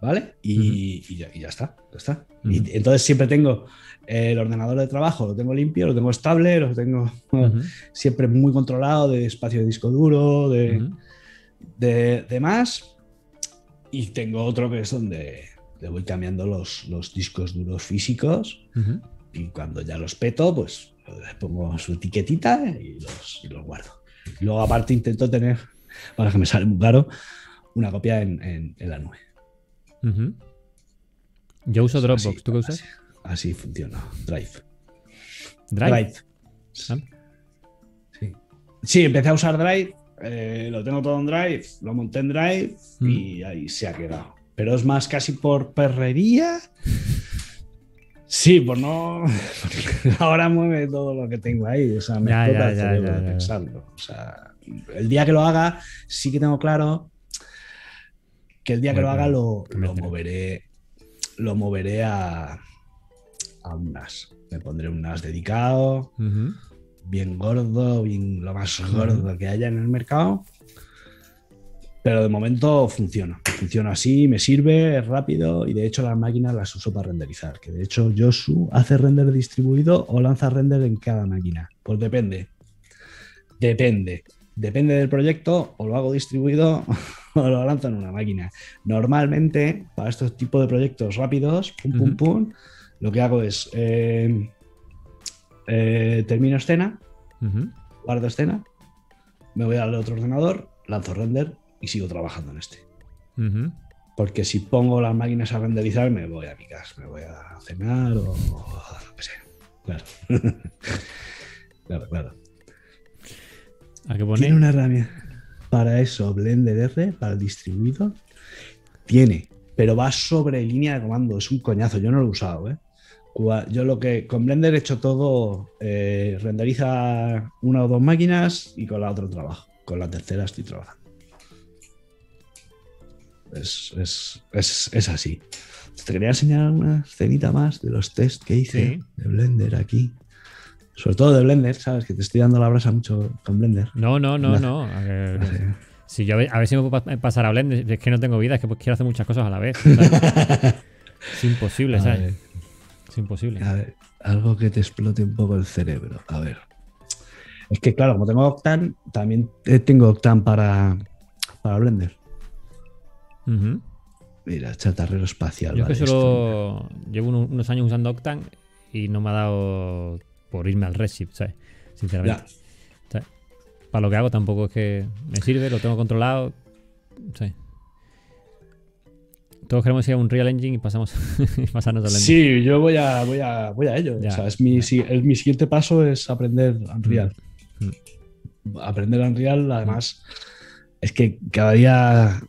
¿vale? Y, y ya, y ya está, ya está. Ujú. Y entonces siempre tengo el ordenador de trabajo, lo tengo limpio, lo tengo estable, lo tengo ujú, siempre muy controlado de espacio de disco duro, de, de, de más. Y tengo otro que es donde le voy cambiando los, los discos duros físicos y cuando ya los peto, pues le pongo su etiquetita y los, y los guardo. Y luego aparte intento tener, para que me sale muy caro, una copia en, en- en la nube. Ujú. Yo uso Dropbox. Así- ¿Tú qué usas? Así, así funciona. Drive. Drive. Sí. Ah. Sí. Sí, empecé a usar Drive, eh, lo tengo todo en Drive, lo monté en Drive Mm. y ahí se ha quedado. Pero es más casi por perrería. Sí, por no. ahora mueve todo lo que tengo ahí. O sea, me Ya, explota ya, el ya, cerebro ya, de pensarlo. O sea, el día que lo haga, sí que tengo claro que el día que lo haga lo, lo moveré. Lo moveré a, a un NAS. Me pondré un NAS dedicado bien gordo, bien lo más gordo que haya en el mercado. Pero de momento funciona. Funciona así, me sirve, es rápido y de hecho las máquinas las uso para renderizar. Que de hecho Josu hace render distribuido o lanza render en cada máquina. Pues depende. Depende. Depende del proyecto, o lo hago distribuido lo lanzo en una máquina. Normalmente, para estos tipos de proyectos rápidos, pum, pum, pum, lo que hago es eh, eh, termino escena, guardo escena, me voy al otro ordenador, lanzo render y sigo trabajando en este. Porque si pongo las máquinas a renderizar, me voy a mi casa, me voy a cenar o, lo que sea. Claro. claro, claro. ¿A qué Tiene pone? una herramienta para eso, Blender R, para el distribuido. Tiene, pero va sobre línea de comando. Es un coñazo. Yo no lo he usado, ¿eh? Yo lo que con Blender he hecho todo, eh, renderiza una o dos máquinas y con la otra trabajo. Con la tercera estoy trabajando. Es, es, es, es así. Te quería enseñar una escenita más de los test que hice Sí. de Blender aquí. Sobre todo de Blender, ¿sabes? Que te estoy dando la brasa mucho con Blender. No, no, no, no. A ver, Vale. si yo, a ver- si me puedo pa- pasar a Blender. Es que no tengo vida, es que pues quiero hacer muchas cosas a la vez. es imposible, ¿sabes? ver. Es imposible. A ver, algo que te explote un poco el cerebro. A ver. Es que, claro, como tengo Octane, también eh, tengo Octane para, para Blender. Mira, chatarrero espacial. Yo es que vale, solo llevo uno- unos años usando Octane y no me ha dado por irme al Redshift, ¿sabes? Sinceramente. Para lo que hago tampoco es que me sirve, lo tengo controlado. ¿sabes? Todos queremos ir a un Real Engine y pasamos pasarnos al Engine. Sí, yo voy a, voy a, voy a ello. Ya. O sea, es mi, si- es mi siguiente paso es aprender Unreal. Mm. Aprender Unreal, además, es que cada día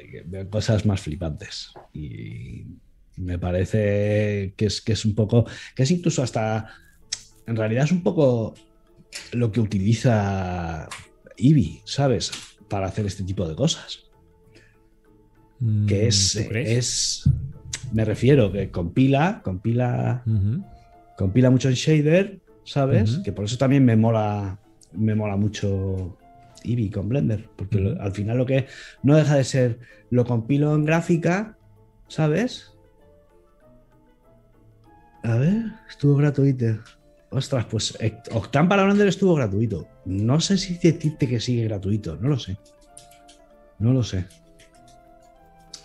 eh, veo cosas más flipantes. Y me parece que es, que es un poco, que es incluso hasta, en realidad es un poco lo que utiliza Eevee, ¿sabes? Para hacer este tipo de cosas. Mm, Que es, me refiero que compila, compila compila mucho en shader, ¿sabes? Que por eso también me mola, me mola mucho Eevee con Blender, porque lo- al final lo que no deja de ser, lo compilo en gráfica, ¿sabes? A ver, estuvo gratuito. Ostras, pues eh, Octane para Blender estuvo gratuito. No sé si decirte que sigue gratuito, no lo sé. No lo sé.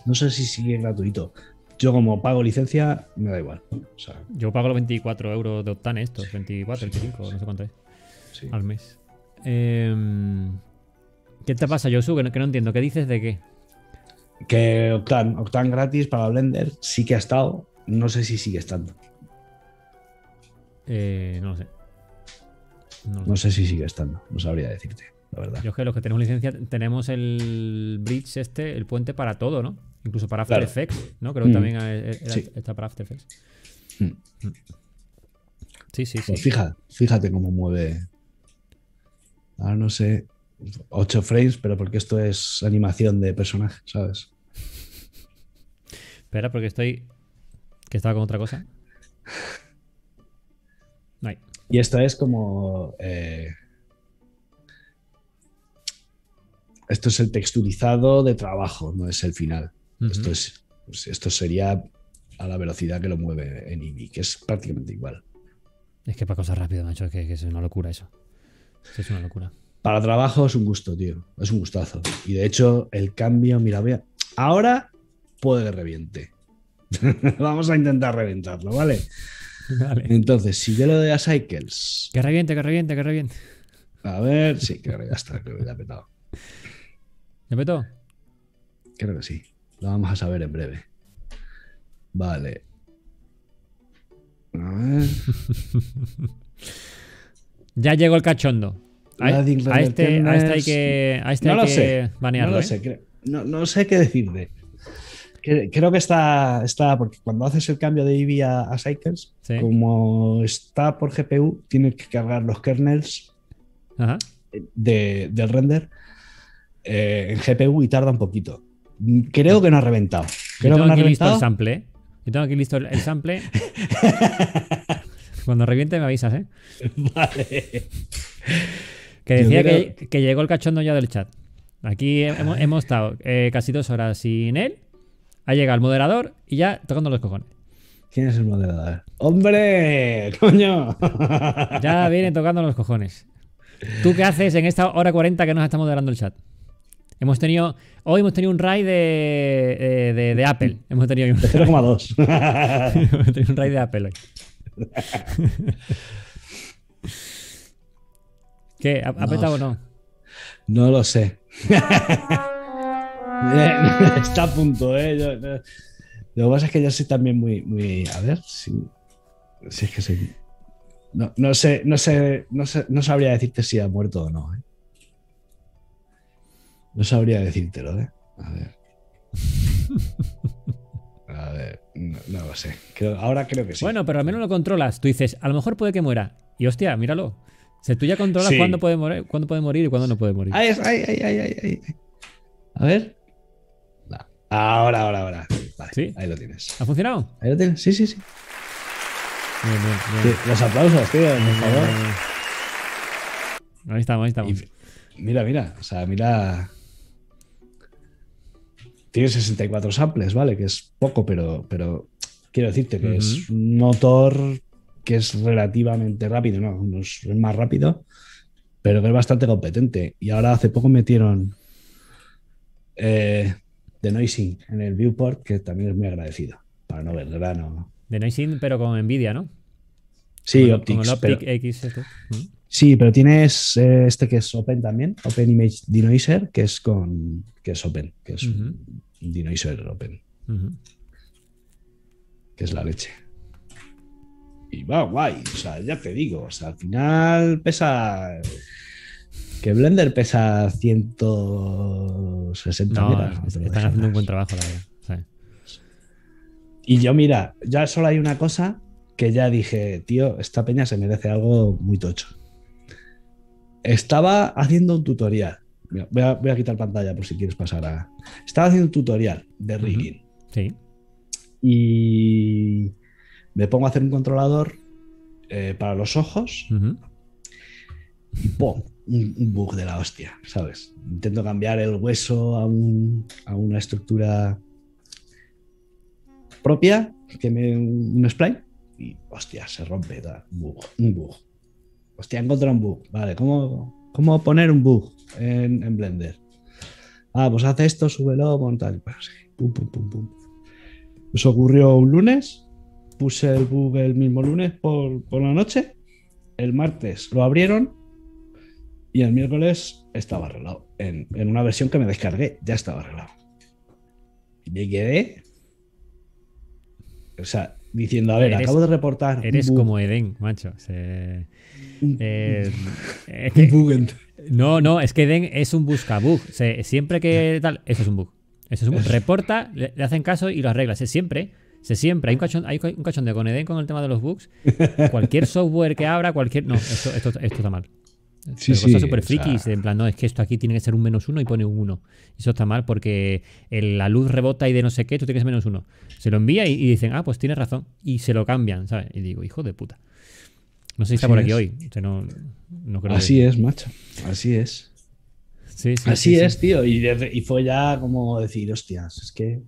No sé si sigue gratuito. Yo como pago licencia, me da igual. O sea, Yo pago los 24 euros de Octane estos, 24, 25, no sé cuánto es. sí. al mes. Em, ¿Qué te pasa, Josu? Que no, que no entiendo. ¿Qué dices de qué? Que Octane, Octane gratis para Blender sí que ha estado. No sé si sigue estando. Eh, no lo sé. No lo No sé. sé si sigue estando. No sabría decirte, la verdad. Yo es que los que tenemos licencia tenemos el bridge este, el puente para todo, ¿no? Incluso para After Claro. Effects, ¿no? Creo que Mm. también eh, era- Sí. está para After Effects. Mm. Sí, sí, sí. Pues fíjate, fíjate cómo mueve. Ahora no sé. 8 frames, pero porque esto es animación de personaje, ¿sabes? Espera, porque estoy. Que estaba con otra cosa. No hay. Y esto es como. eh, esto es el texturizado de trabajo, no es el final. Esto es. pues Esto sería a la velocidad que lo mueve en Eevee, que es prácticamente igual. Es que para cosas rápidas, macho, es que, que es una locura eso. Es una locura. Para trabajo es un gusto, tío. Es un gustazo. Y de hecho, el cambio, mira, voy a- ahora puede que reviente. Vamos a intentar reventarlo, ¿vale? Vale. Entonces, si yo le doy a Cycles, Que reviente, que reviente, que reviente. a ver, sí, creo que ya está, creo que ya ha petado. ¿Ya petó? Creo que sí. Lo vamos a saber en breve. Vale. A ver. Ya llegó el cachondo. A, este, a este hay que, a este No hay lo que sé. banearlo. no lo ¿eh? sé, cre- no, no sé qué decirte. Cre- Creo que está, está, porque cuando haces el cambio de Eevee a, a Cycles, Sí. como está por GPU, tienes que cargar los kernels Ajá. de- del render eh, en GPU y tarda un poquito. Creo que no ha reventado. Yo Creo que tengo no ha aquí listo el sample. ¿eh? Yo tengo aquí listo el, el sample. Cuando reviente me avisas, ¿eh? Vale. Que Yo decía creo- que, que llegó el cachondo ya del chat. Aquí hemos, hemos estado eh, casi dos horas sin él. Ha llegado el moderador y ya tocando los cojones. ¿Quién es el moderador? ¡Hombre! ¡Coño! Ya viene tocando los cojones. ¿Tú qué haces en esta hora 40 que nos está moderando el chat? Hemos tenido. Hoy hemos tenido un raid de, de, de- de Apple. Hemos tenido un, De 0,2. hemos tenido un raid de Apple hoy. ¿Qué? ¿Ha, ha No. petado o no? No lo sé. Está a punto, ¿eh? Yo- Lo que pasa es que yo soy también muy. muy a ver si, si es que soy. No, no sé, no sé, no sé, no sabría decirte si ha muerto o no, ¿eh? No sabría decírtelo, ¿eh? A ver. A ver, no, no lo sé. Creo- ahora creo que sí. Bueno, pero al menos lo controlas. Tú dices, a lo mejor puede que muera. Y hostia, míralo. O sea, tú ya controlas Sí. cuándo, puede morir, cuándo puede morir y cuándo no puede morir. Ahí, ahí, ahí, ahí, ahí. A ver. Ahora, ahora, ahora. Vale, ¿Sí? ahí lo tienes. ¿Ha funcionado? Ahí lo tienes. Sí, sí, sí. Bien, bien, Sí, bien. Los aplausos, tío, por favor. Ahí estamos, ahí estamos. Y mira, mira, o sea, mira. Tiene 64 samples, ¿vale? Que es poco, pero, pero quiero decirte que es un motor que es relativamente rápido, ¿no? No es más rápido, pero que es bastante competente. Y ahora hace poco metieron Eh, de Noising en el viewport, que también es muy agradecido, para no ver grano. De Noising, pero con Nvidia, ¿no? Sí, Como- Optics. como el pero- Optic X. Mm. sí, pero tienes eh, este que es Open también, Open Image Denoiser, que es con que es Open, que es Ujú. un Denoiser Open, que es la leche. Y va guay, o sea, ya te digo, o sea, al final pesa. Que Blender pesa 160 No, megas, están haciendo un buen trabajo, la verdad. Sí. Y yo, mira, ya solo hay una cosa que ya dije, tío, esta peña se merece algo muy tocho. Estaba haciendo un tutorial. Mira, voy, a, voy a quitar pantalla por si quieres pasar a. Estaba haciendo un tutorial de rigging Sí. y me pongo a hacer un controlador eh, para los ojos Ujú. y ¡pum! Un, bug de la hostia, ¿sabes? Intento cambiar el hueso a, un- a una estructura propia, que me un spline, y hostia, se rompe, da, un bug, un bug. Hostia, encontrado un bug. Vale, ¿cómo, cómo poner un bug en, en Blender? Ah, pues hace esto, súbelo. Pues sí, pum, pum, pum, pum. Eso ocurrió un lunes. Puse el bug el mismo lunes por, por la noche. El martes lo abrieron y el miércoles estaba arreglado. En, en una versión que me descargué, ya estaba arreglado. Y me quedé. O sea, diciendo, a ver, Eres- acabo de reportar. Eres bug, como Eden, macho. Se- un- eh, es un que- no, no, es que Eden es un buscabug. Se- siempre que tal, eso es un bug. Eso es un bug. Reporta, le, le hacen caso y lo arregla. Se siempre, se siempre. Hay un cachón, hay un cachondeo con Eden con el tema de los bugs. Cualquier software que abra, cualquier. No, esto, esto, esto está mal. Sí, sí, cosas súper o sea- frikis, en plan, no, es que esto aquí tiene que ser un menos uno y pone un uno. Y eso está mal porque el- la luz rebota y de no sé qué, tú tienes menos uno. Se lo envía y, y dicen, ah, pues tienes razón. Y se lo cambian, ¿sabes? Y digo, hijo de puta. No sé si está Así por aquí es. hoy. O sea, no, no creo Así que- es, macho. Así es. Sí, sí, Así sí, sí. es, tío. Y, de- y fue ya como decir, hostias, es que.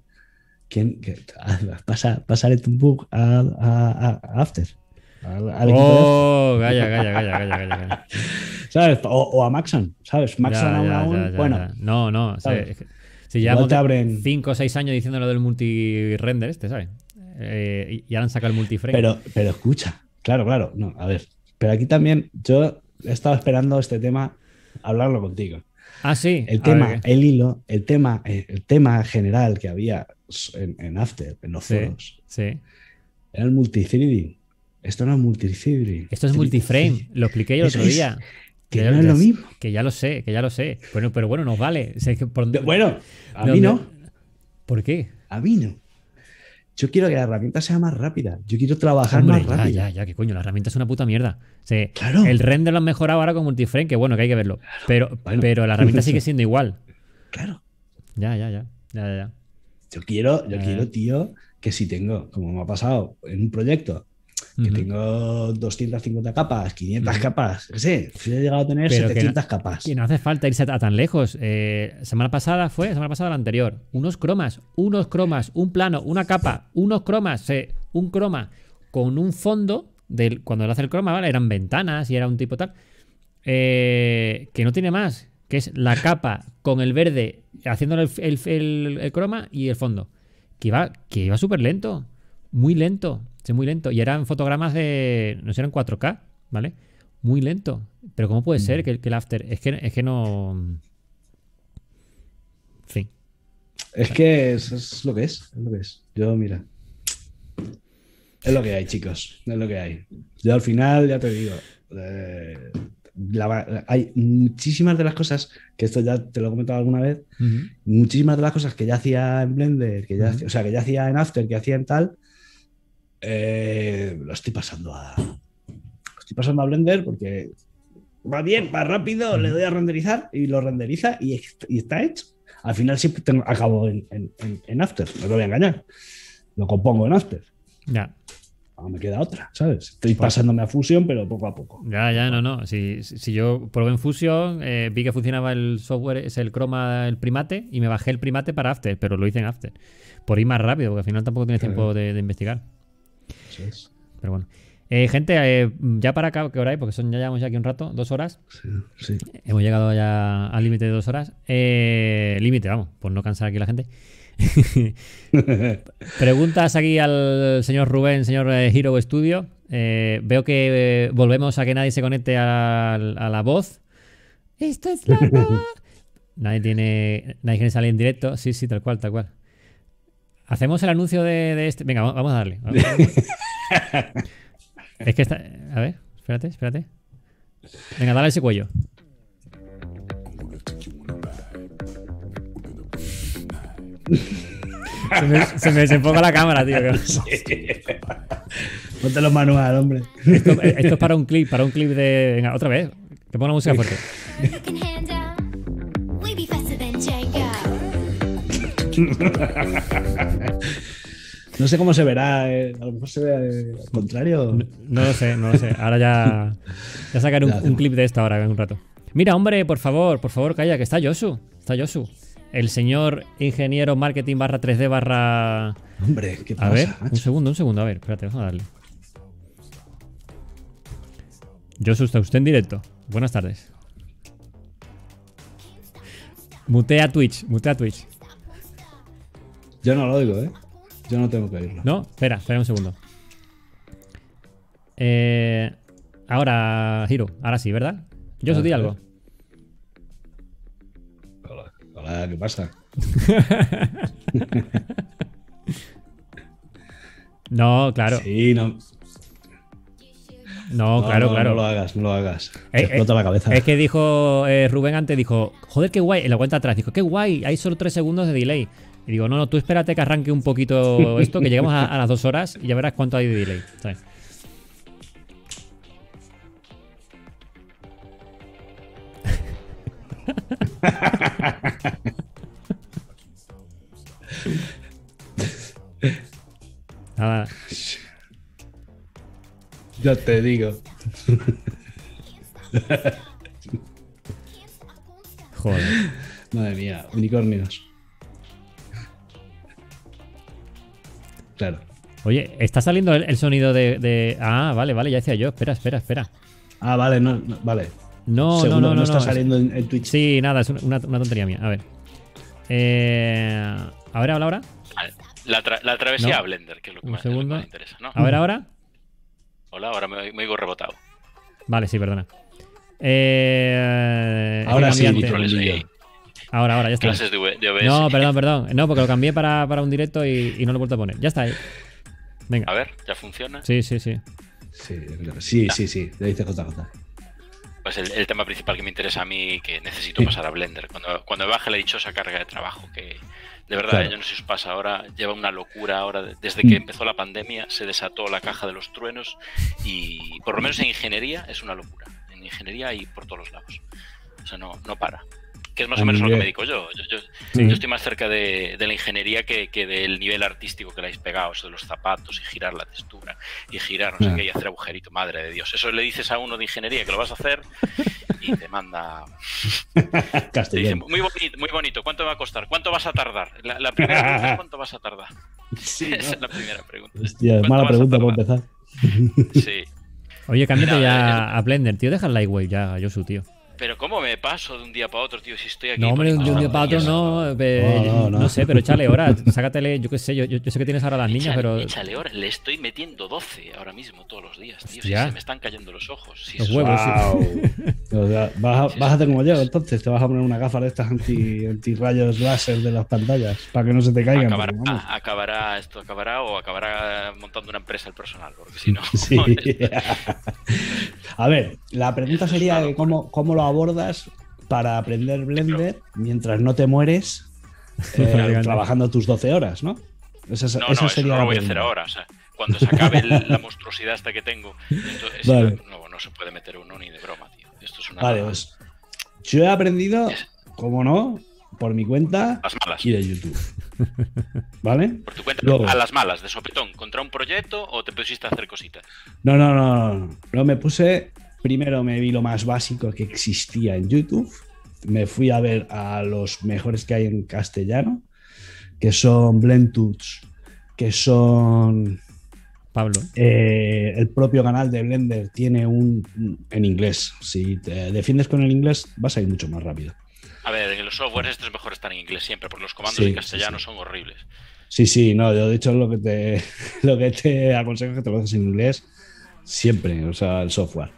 ¿quién, que- ah, pasa, pasaré tu bug a, a- a- a After. Al, Oh, calla, calla, calla, calla, calla, calla. After, ¿Sabes? O, o a Maxon, ¿sabes? Maxon Ya, aún, ya, aún. ya, bueno, ya. No, no. ¿sabes? si llevamos te abren- 5 o 6 años diciendo lo del multi-render este, ¿sabes? Eh, y ahora han sacado el multiframe. pero, pero escucha. Claro, claro. No, a ver. Pero aquí también yo he estado esperando este tema, hablarlo contigo. ah, sí. El A tema, el hilo, el tema, eh, el tema general que había en, en After, en los Sí. foros, Sí. era el multi-threading. Esto no es multi-threading. Esto es multiframe. Lo expliqué yo el otro es- día. que ya- no es ya lo sé- mismo. Que ya lo sé, que ya lo sé. Bueno, pero bueno, nos vale. O sea, es que por- De- Bueno, a ¿de mí no. ¿Por qué? A mí no. Yo quiero que la herramienta sea más rápida. Yo quiero trabajar Hombre, más ya, rápido. ya, ya, que coño, la herramienta es una puta mierda. O sea, Claro. El render lo han mejorado ahora con multiframe, que bueno, que hay que verlo. Pero, Bueno. pero la herramienta sigue siendo igual. Claro. Ya, ya, ya. Ya, ya, ya. Yo quiero, yo Eh. quiero, tío, que si tengo, como me ha pasado en un proyecto, que Ujú. tengo 250 capas, 500 Ujú. capas, qué sé, he llegado a tener Pero que 700 capas. Que no hace falta irse a, a tan lejos. Eh, semana pasada fue, semana pasada la anterior. Unos cromas, unos cromas, un plano, una capa, unos cromas, eh, un croma con un fondo del cuando le hace el croma, ¿vale? Eran ventanas y era un tipo tal. eh, que no tiene más, que es la capa con el verde haciéndole el, el- el- el croma y el fondo. Que iba, que iba súper lento, muy lento, sí, muy lento. Y eran fotogramas de, no sé, eran 4K, ¿vale? Muy lento. Pero ¿cómo puede ser que, el- que el after? Es que, es que no... En fin. Es que es, es lo que es, es lo que es. Yo, mira. Es lo que hay, chicos. Es lo que hay. Yo al final, ya te digo, eh, la- hay muchísimas de las cosas, que esto ya te lo he comentado alguna vez, muchísimas de las cosas que ya hacía en Blender, que ya, hacía- o sea, que ya hacía en After, que hacía en tal, eh, lo estoy pasando a. Lo estoy pasando a Blender porque va bien, va rápido, le doy a renderizar y lo renderiza y, y está hecho. Al final siempre tengo- acabo en, en- en- en After, no te voy a engañar. Lo compongo en After. Ya. No me queda otra, ¿sabes? Estoy pasándome a Fusion, pero poco a poco. Ya, ya, no, no. Si, si yo probé en Fusion, eh, vi que funcionaba el software, es el croma, el primate, y me bajé el primate para After, pero lo hice en After. Por ir más rápido, porque al final tampoco tienes tiempo de, de investigar. Eso es. Pero bueno. Eh, gente, eh, ya para acá, ¿qué hora hay? Porque son, ya llevamos ya aquí un rato, dos horas. Sí, sí. Hemos llegado ya al límite de dos horas. Eh, límite, vamos, por no cansar aquí la gente. Preguntas aquí al señor Rubén, señor Hero Studio. Veo que volvemos a que nadie se conecte a, a la voz. Esto es la voz. Nadie tiene. Nadie quiere salir en directo. Sí, sí, tal cual, tal cual. Hacemos el anuncio de, de este. Venga, va- vamos a darle. es que está. A ver, espérate, espérate. Venga, dale ese cuello. Se me, se me desenfoca la cámara, tío. Ponte los manual, hombre. Esto, esto es para un clip, para un clip de. Venga, otra vez. Que ponga la música fuerte. No sé cómo se verá. eh, A lo mejor se ve al contrario. No lo sé, no lo sé. Ahora ya. Ya sacaré un, clip de esto ahora en un rato. Mira, hombre, por favor, por favor, calla, que está Yosu. Está Yosu. El señor ingeniero marketing barra 3D barra. Hombre, ¿qué A pasa? ver, un segundo, un segundo. A ver, espérate, vamos a darle. Yosu, está usted en directo. Buenas tardes. Mutea Twitch, mutea Twitch. Yo no lo oigo, ¿eh? Yo no tengo que oírlo. No, espera, espera un segundo. Eh, ahora, Hiro, ahora sí, ¿verdad? Yo Ah, di algo. Hola, hola, ¿qué pasa? No, claro. Sí, no. No, claro, no, claro. No lo hagas, no lo hagas. Eh, Te explota eh, la cabeza. Es que dijo eh, Rubén antes, dijo, joder, qué guay. En la cuenta atrás, dijo, qué guay, hay solo tres segundos de delay. Y digo, no, no, tú espérate que arranque un poquito esto, que lleguemos a, a las dos horas y ya verás cuánto hay de delay. ¿sabes? Nada, Ya te digo. joder. Madre mía, unicornios. Claro. Oye, está saliendo el, el sonido de, de- Ah, vale, vale, ya decía yo. Espera, espera, espera. Ah, vale, no, no, vale. No, no, no, que no. está no. saliendo en, en Twitch. Sí, nada, es una, una tontería mía. A ver. Eh, a ver, habla ahora. La, tra- la travesía No. a Blender, que es lo que, Un más, es lo que segundo. más interesa, ¿no? A ver, ahora. Hola, ahora me, me oigo rebotado. Vale, sí, perdona. Eh, Ahora sí, Ahora, ahora, ya está. clases de, OBS. No, perdón, perdón. No, porque lo cambié para, para un directo y, y no lo he vuelto a poner. Ya está ahí. Venga. A ver, ¿ya funciona? Sí, sí, sí. Sí, sí, sí, sí. Le dice JJ. Pues el, el tema principal que me interesa a mí, que necesito pasar a Blender. Cuando, cuando me baje la dichosa carga de trabajo, que de verdad, Claro. yo no sé si os pasa ahora, lleva una locura ahora. de- Desde que Mm. empezó la pandemia se desató la caja de los truenos y por lo menos en ingeniería es una locura. En ingeniería y por todos los lados. O sea, no, no para. Que es más o menos lo que me dedico yo. Yo, yo- Sí. yo estoy más cerca de, de la ingeniería que, que del nivel artístico que le habéis pegado, eso de los zapatos y girar la textura y girar no sé Ah. qué y hacer agujerito, madre de Dios. Eso le dices a uno de ingeniería que lo vas a hacer y te manda. Te dice, muy bonito, muy bonito, ¿cuánto va a costar? ¿Cuánto vas a tardar? La, la primera pregunta es ¿cuánto vas a tardar? Sí, Esa es la primera pregunta. Hostia, ¿Cuánto mala pregunta para empezar. Sí. Oye, cámbiate ya a Blender, tío. Deja el Lightwave ya, Yosu, tío. Pero ¿cómo me paso de un día para otro, tío? Si estoy aquí. No, hombre, de un día para otro zapatillas. no. eh, No, no, no, no. sé, pero échale horas. Sácatele, yo qué sé. Yo, yo, sé que tienes ahora a las niñas, Échale- pero. échale horas. Le estoy metiendo 12 ahora mismo, todos los días, tío. Si se me están cayendo los ojos. Si Los eso- huevos. Wow. O sea, vas, a hacer como yo, entonces te vas a poner una gafa de estas anti, anti rayos láser de las pantallas para que no se te caigan. acabará, porque, vamos. acabará esto acabará o acabará montando una empresa el personal porque si no Sí. A ver, la pregunta sería cómo, cómo lo abordas para aprender Blender mientras no te mueres eh, trabajando tus 12 horas, ¿no? Esa, es- no esa no eso sería no lo voy a hacer ahora o sea cuando se acabe el- la monstruosidad esta que tengo Vale. no, no se puede meter uno ni de broma tío esto es una Vale, pues yo he aprendido, como no, por mi cuenta las malas y de YouTube. ¿Vale? por tu cuenta Luego. a las malas de sopetón contra un proyecto o te pusiste a hacer cositas no, no, no, no. No me puse. Primero me vi lo más básico que existía en YouTube. Me fui a ver a los mejores que hay en castellano, que son Blentuts, que son Pablo. Eh, el propio canal de Blender tiene un en inglés. Si te defiendes con el inglés, vas a ir mucho más rápido. A ver, en los softwares esto es mejor estar en inglés siempre, porque los comandos Sí, en sí, castellano sí. son horribles. Sí, sí, no, yo de hecho lo que te, lo que te aconsejo es que te lo haces en inglés siempre, o sea, el software.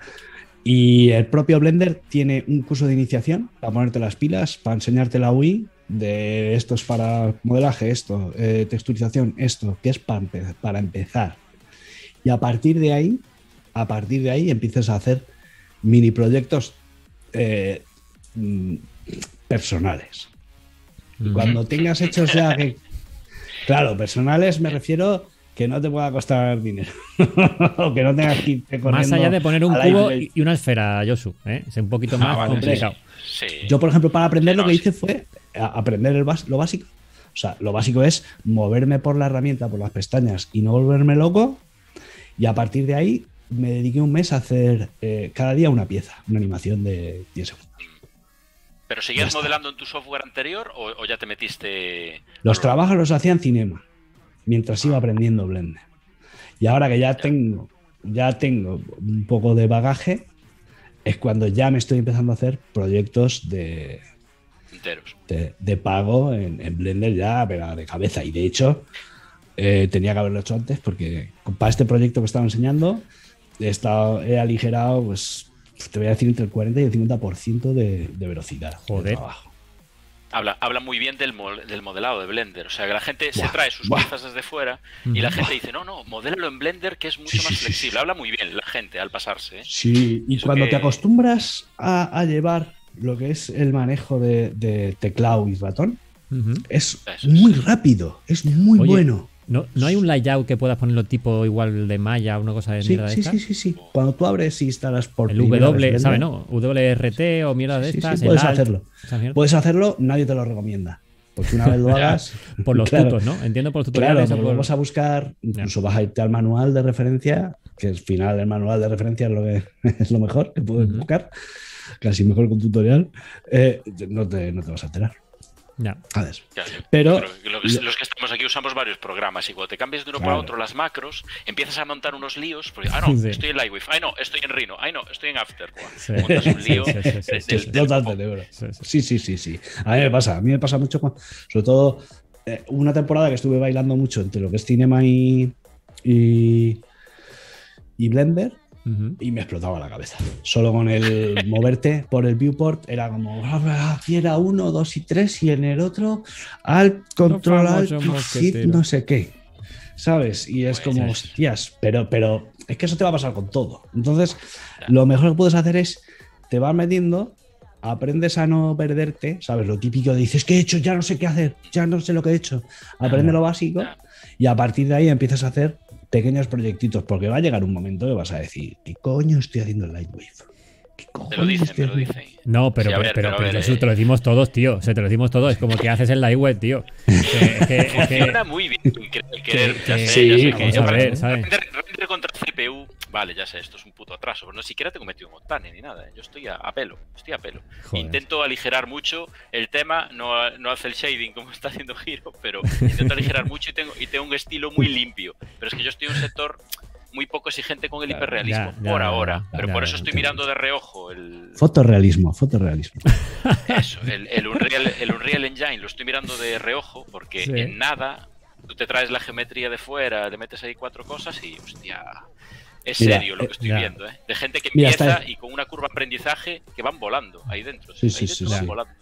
Y el propio Blender tiene un curso de iniciación para ponerte las pilas, para enseñarte la UI, de esto es para modelaje, esto, eh, texturización, esto, que es para, empe- para empezar. Y a partir de ahí, a partir de ahí empiezas a hacer mini proyectos eh, mm, personales. Y cuando tengas hechos ya que. Claro, personales me refiero que no te pueda costar dinero. o que no tengas que irte corriendo. Más allá de poner un cubo y una esfera, Yosu. ¿eh? Es un poquito Ah, más vale, complicado. Sí. Yo, por ejemplo, para aprender lo que sí. hice fue aprender el lo básico. O sea, lo básico es moverme por la herramienta, por las pestañas y no volverme loco. Y a partir de ahí me dediqué un mes a hacer eh, cada día una pieza, una animación de 10 segundos. ¿Pero seguías modelando en tu software anterior o, o ya te metiste. Los trabajos los hacía en Cinema, mientras iba aprendiendo Blender. Y ahora que ya tengo, ya tengo un poco de bagaje, es cuando ya me estoy empezando a hacer proyectos de, enteros? de, de pago en, en Blender ya, pero de cabeza. Y de hecho, eh, tenía que haberlo hecho antes porque para este proyecto que estaba enseñando, he, estado, he aligerado, pues, te voy a decir entre el 40 y el 50% de, de velocidad. de Joder. trabajo. Habla, habla muy bien del, mol- del modelado de Blender. O sea, que la gente se trae sus buah. piezas desde fuera y la gente dice, no, no, modélalo en Blender que es mucho Sí, más sí, flexible. sí. Habla muy bien la gente al pasarse. ¿eh? Sí, y Eso cuando que- te acostumbras a, a llevar lo que es el manejo de, de teclado y ratón, es Eso muy rápido, es muy Oye, bueno. ¿No, ¿No hay un layout que puedas ponerlo tipo igual de Maya o una cosa de Sí, mierda de sí, estas? sí, sí, sí. Cuando tú abres y instalas por El W, ¿sabes? No, WRT o mierda de Sí, estas. puedes Alt, hacerlo. Puedes hacerlo, nadie te lo recomienda. Porque una vez lo hagas. Por los claro, tutos, ¿no? Entiendo por los Claro, tutoriales. o porque por- vamos a buscar, incluso vas a irte al manual de referencia, que al final el manual de referencia es lo, que, es lo mejor que puedes buscar, casi mejor que un tutorial, eh, no, te, no te vas a enterar. Ya. ¿sabes? Claro, Pero- lo los que estamos aquí usamos varios programas y cuando te cambias de uno para otro las macros, empiezas a montar unos líos. Porque, ah, no, Sí. estoy en Lightwave. Ay, no, estoy en Rhino. Ay, no, estoy en After. Sí. Montas un lío. Sí, sí, sí, sí. A mí me pasa, a mí me pasa mucho, cuando- sobre todo eh, una temporada que estuve bailando mucho entre lo que es Cinema y, y, y Blender Y me explotaba la cabeza. Solo con el moverte por el viewport era como, "Ah, aquí era uno, dos y tres y en el otro al control alt, famoso hit, mosquetero. no sé qué. ¿Sabes? Y es Pues como, es. hostias, pero, pero es que eso te va a pasar con todo. Entonces, lo mejor que puedes hacer es, te vas metiendo, aprendes a no perderte, ¿sabes? Lo típico de dices, ¿qué he hecho? Ya no sé qué hacer, ya no sé lo que he hecho. Aprende lo básico y a partir de ahí empiezas a hacer pequeños proyectitos, porque va a llegar un momento que vas a decir, ¿qué coño estoy haciendo en Lightwave? ¿Qué Te lo dicen, me lo haciendo?". dicen. No, pero, Sí, a pero, pero, eso eh. te lo decimos todos, tío. O sea, te lo decimos todos. Es como que haces en la web, tío. Es que- es que- es que- Funciona muy bien. querer, ya que- sé, sí, ya sé vamos que a ver, render- ¿sabes? Render, render contra CPU, vale, ya sé, esto es un puto atraso, pero no siquiera tengo metido un octane ni nada. ¿eh? Yo estoy a, a pelo, estoy a pelo. Joder. Intento aligerar mucho el tema, no, no hace el shading como está haciendo Giro, pero intento aligerar mucho y tengo, y tengo un estilo muy limpio. Pero es que yo estoy en un sector muy poco exigente con el Claro, hiperrealismo ya, ya, por ya, ahora. ya, pero ya, por eso estoy mirando de reojo el, Fotorrealismo, fotorrealismo. eso, el, el Unreal, el Unreal Engine lo estoy mirando de reojo porque Sí. en nada tú te traes la geometría de fuera, le metes ahí cuatro cosas y, hostia, es Mira, serio lo eh, que estoy viendo, ¿eh? De gente que Mira, empieza está- y con una curva de aprendizaje que van volando ahí dentro. Sí, ahí sí, dentro sí, van sí. volando.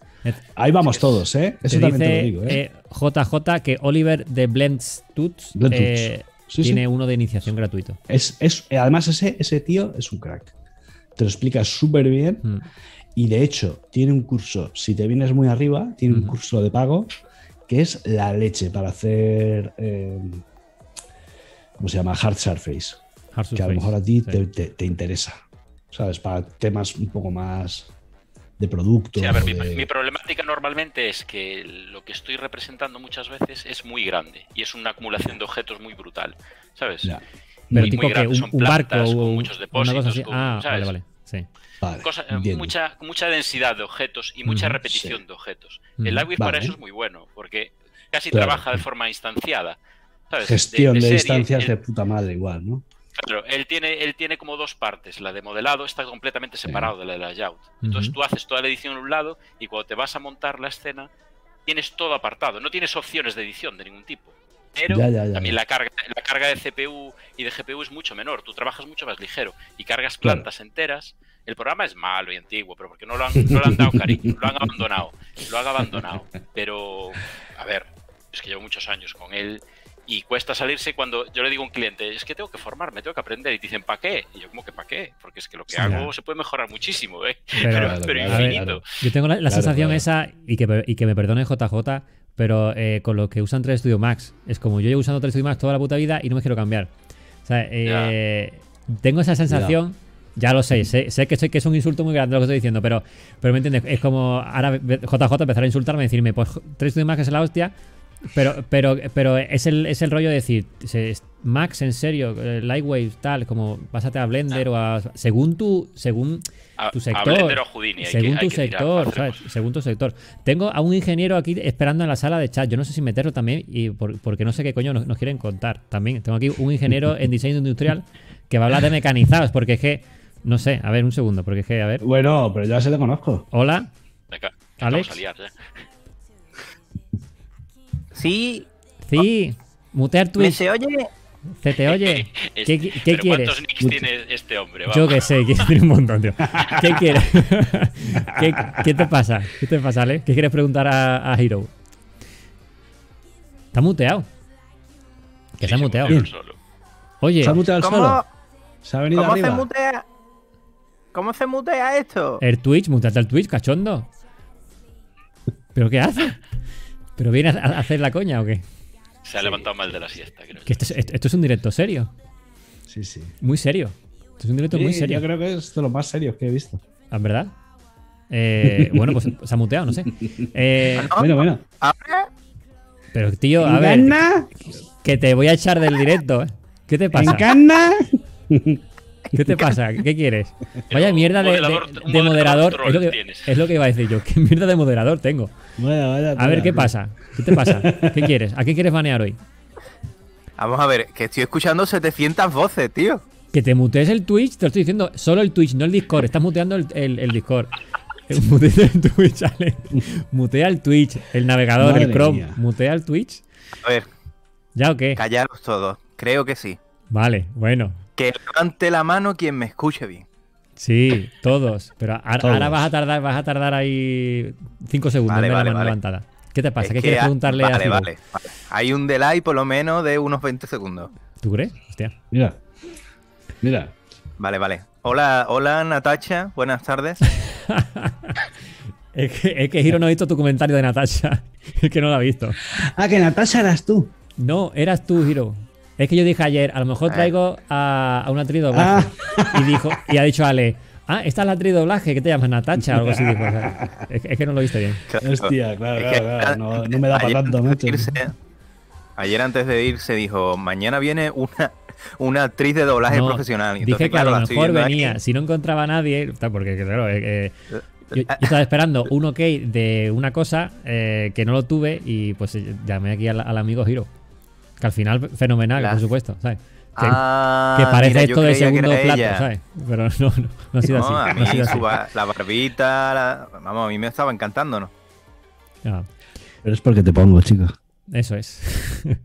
Ahí vamos todos, ¿eh? Te Eso también te lo digo, ¿eh? eh, JJ que Oliver de Blends Tuts Blends eh, Sí. tiene uno de iniciación gratuito. Es, es- además, ese, ese tío es un crack. Te lo explica súper bien. Mm. Y de hecho, tiene un curso, si te vienes muy arriba, tiene un Ujú. curso de pago que es la leche para hacer. eh, ¿Cómo se llama? Hard Surface. Hard Que a lo mejor a ti sí. te, te- te interesa. ¿Sabes? Para temas un poco más de producto. Sí, a ver, mi, de- mi problemática normalmente es que lo que estoy representando muchas veces es muy grande y es una acumulación de objetos muy brutal, ¿sabes? Ya. Pero muy- tipo muy que grandes, un, son un barco plantas con o muchos una depósitos, cosa así. con- ah, ¿sabes? vale, vale. Sí. Vale, Cosa- eh, mucha, mucha densidad de objetos y mucha repetición sí. de objetos. El para Vale. eso es muy bueno, porque casi Claro. trabaja de forma instanciada. ¿sabes? Gestión de, serie, distancias él- de puta madre igual, ¿no? Claro, él tiene, él tiene como dos partes. La de modelado está completamente separado de la de layout. Entonces tú haces toda la edición en un lado y cuando te vas a montar la escena, tienes todo apartado. No tienes opciones de edición de ningún tipo. Pero Ya, ya, ya, también la carga, la carga de CPU y de GPU es mucho menor. Tú trabajas mucho más ligero y cargas Claro. plantas enteras. El programa es malo y antiguo, pero porque no lo han, no le han dado cariño, lo han abandonado. Lo han abandonado. Pero, a ver, es que llevo muchos años con él y cuesta salirse cuando yo le digo a un cliente, es que tengo que formarme, tengo que aprender. Y te dicen, ¿para qué? Y yo, como que para qué? Porque es que lo que Sí, hago ya. se puede mejorar muchísimo, ¿eh? Pero- Pero, Claro, pero claro, infinito. claro. Yo tengo la, la Claro, sensación claro. esa, y que, y que me perdone JJ, pero eh, con lo que usan 3 Studio Max. Es como yo llevo usando 3 Studio Max toda la puta vida y no me quiero cambiar. O sea, eh, tengo esa sensación. Ya lo sé, sé, sé que, sé que es un insulto muy grande lo que estoy diciendo, pero, pero me entiendes, es como ahora JJ empezar a insultarme y decirme, pues 3 Studio Max es la hostia, pero, pero, pero es, el, es el rollo de decir, Max, en serio, eh, Lightwave, tal, como pásate a Blender o a. Según tu. Según A, tu a sector. Blender o a Houdini, según que, tu sector, ¿sabes? Según tu sector. Tengo a un ingeniero aquí esperando en la sala de chat. Yo no sé si meterlo también y por- porque no sé qué coño nos, nos quieren contar. También tengo aquí un ingeniero en diseño industrial que va a hablar de mecanizados porque es que no sé, a ver un segundo, porque es que a ver. Bueno, pero ya se le conozco. Hola, Venga, Alex. vamos a liar, ¿eh? Sí, sí, mutear ¿me Twitch, se oye? se te oye. Es- ¿Qué, qué pero quieres? ¿Cuántos nicks tiene este hombre? Yo Vamos. que sé, que tiene un montón, tío. ¿Qué quieres? ¿Qué, qué te pasa? ¿Qué te pasa, Ale? ¿Qué quieres preguntar a, a Hero? Está muteado. Que Sí, se ha se muteado. él solo. Oye, ¿Se ha muteado el ¿Cómo, solo? ¿Se ha venido cómo se mutea? ¿Cómo se mutea esto? el Twitch, muteate el Twitch, cachondo. ¿Pero qué hace? ¿Pero viene a, a hacer la coña o qué? Se ha levantado mal de la siesta, creo. Que esto es, esto- esto es un directo serio. Sí, sí. Muy serio. Esto es un directo muy serio. Yo creo que es de los más serios que he visto. ¿En verdad? Eh, bueno, pues se ha muteado, no sé. Eh, ¿No? Bueno, bueno. ¿Ahora? pero tío, a ver, que te voy a echar del directo. ¿eh? ¿Qué te pasa? ¿Encarna? ¿Qué te pasa? ¿Qué quieres? Vaya mierda de, moderador. Es lo, que, tienes. es lo que iba a decir yo. ¿Qué mierda de moderador tengo? Vaya, vaya, A ver, ¿qué pasa? ¿Qué te pasa? ¿Qué quieres? ¿A qué quieres banear hoy? Vamos a ver, que estoy escuchando 700 voces, tío. Que te mutees el Twitch, te lo estoy diciendo. Solo el Twitch, no el Discord. Estás muteando el, el- el Discord. Eh, Mutea el Twitch, Ale. Mutea el Twitch, el navegador, el Chrome. mía. Mutea el Twitch. A ver, ¿Ya o qué? callaros todos. Creo que sí. Vale, bueno. Que levante la mano quien me escuche bien. Sí, todos. Pero ahora, Todos. ahora vas a tardar, vas a tardar ahí cinco segundos Vale, en vale, la mano vale. levantada. ¿Qué te pasa? Es ¿Qué que quieres ha- preguntarle a vale, vale. Hay un delay por lo menos de unos 20 segundos. ¿Tú crees? Hostia. Mira. Mira. Vale, vale. Hola, hola Natacha, buenas tardes. Es que, es que Hiro no ha visto tu comentario de Natasha. Es que no lo ha visto. Ah, que Natasha eras tú. No, eras tú, Hiro. Es que yo dije ayer, a lo mejor Ah. traigo a, a una actriz de doblaje. Y dijo, y ha dicho Ale, ah, esta es la actriz de doblaje, ¿qué te llamas Natacha? O algo así dijo. o sea, es, es que no lo viste bien. Claro. Hostia, claro, Es que claro, claro. No, no me da para tanto, macho. irse- ayer antes de irse dijo, mañana viene una, una actriz de doblaje No, profesional. Dije que a claro, lo la estoy mejor venía, si no encontraba a nadie, porque claro, eh, eh, yo, yo estaba esperando un ok de una cosa eh, que no lo tuve y pues eh, llamé aquí al, al amigo Hiro. Que al final, fenomenal, La- por supuesto, ¿sabes? Que, Ah, que parece mira, esto de segundo plato, ella. ¿sabes? Pero no, no, no ha sido No, así. a no ha sido así. su ba- la barbita, la- vamos, a mí me estaba encantando, ¿no? Ah, Pero es porque te pongo, chicos. eso es.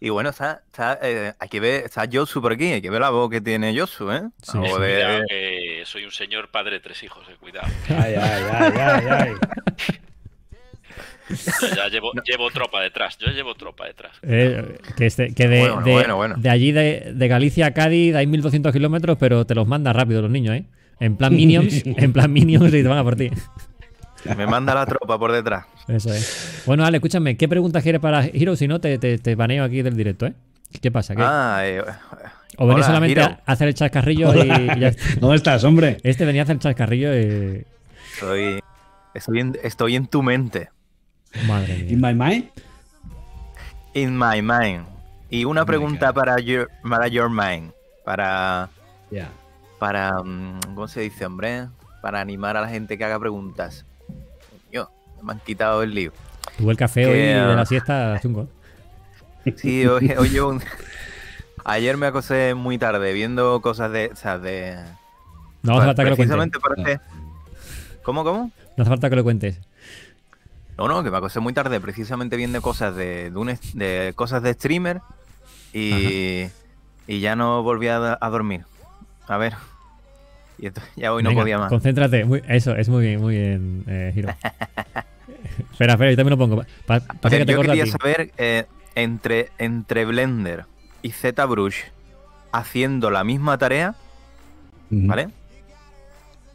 Y bueno, está, está, eh, hay que ver, está Josu por aquí, hay que ver la voz que tiene Josu, ¿eh? Sí, sí. de- que soy un señor padre de tres hijos, eh, cuidado. Ay, ay, ay, ay, ay. Ya, llevo, llevo tropa detrás, yo llevo tropa detrás. Eh, que, este- que de, Bueno, de- bueno, bueno. de allí de, de Galicia a Cádiz hay 1200 kilómetros, pero te los manda rápido los niños, ¿eh? En plan Minions, en plan Minions y te van a por ti. Me manda la tropa por detrás. Eso es. Bueno, Ale, escúchame, ¿qué preguntas quieres para Hero? Si no, te, te, te baneo aquí del directo, ¿eh? ¿Qué pasa? ¿Qué? Ah, eh, o venís hola, solamente Hiro. a hacer el chascarrillo y, y ya está. ¿Cómo estás, hombre? Este venía a hacer el chascarrillo y. Estoy, estoy, en, estoy en tu mente. Madre In mía. my mind? In my mind. Y una Oh pregunta para your, para your mind. Para, para, mm, ¿cómo se dice, hombre? Para animar a la gente que haga preguntas. Yo, me han quitado el lío. Tuve el café Que, hoy de ah, la siesta chungo. Sí, hoy, hoy un- Ayer me acosé muy tarde viendo cosas de. O sea, de. No hace falta que lo cuentes. precisamente parece. ¿Cómo, cómo? No hace falta que lo cuentes. No, no, que me acosté muy tarde precisamente viendo cosas de, de, un de cosas de streamer y, y ya no volví a, a dormir. A ver. Y esto- ya hoy no Venga, podía más. Concéntrate. Muy- eso, es muy, muy bien, eh, Giro. espera, espera, yo también lo pongo. Pa- pa- A pasa ver, que te yo quería saber eh, entre, entre Blender y ZBrush haciendo la misma tarea. ¿vale?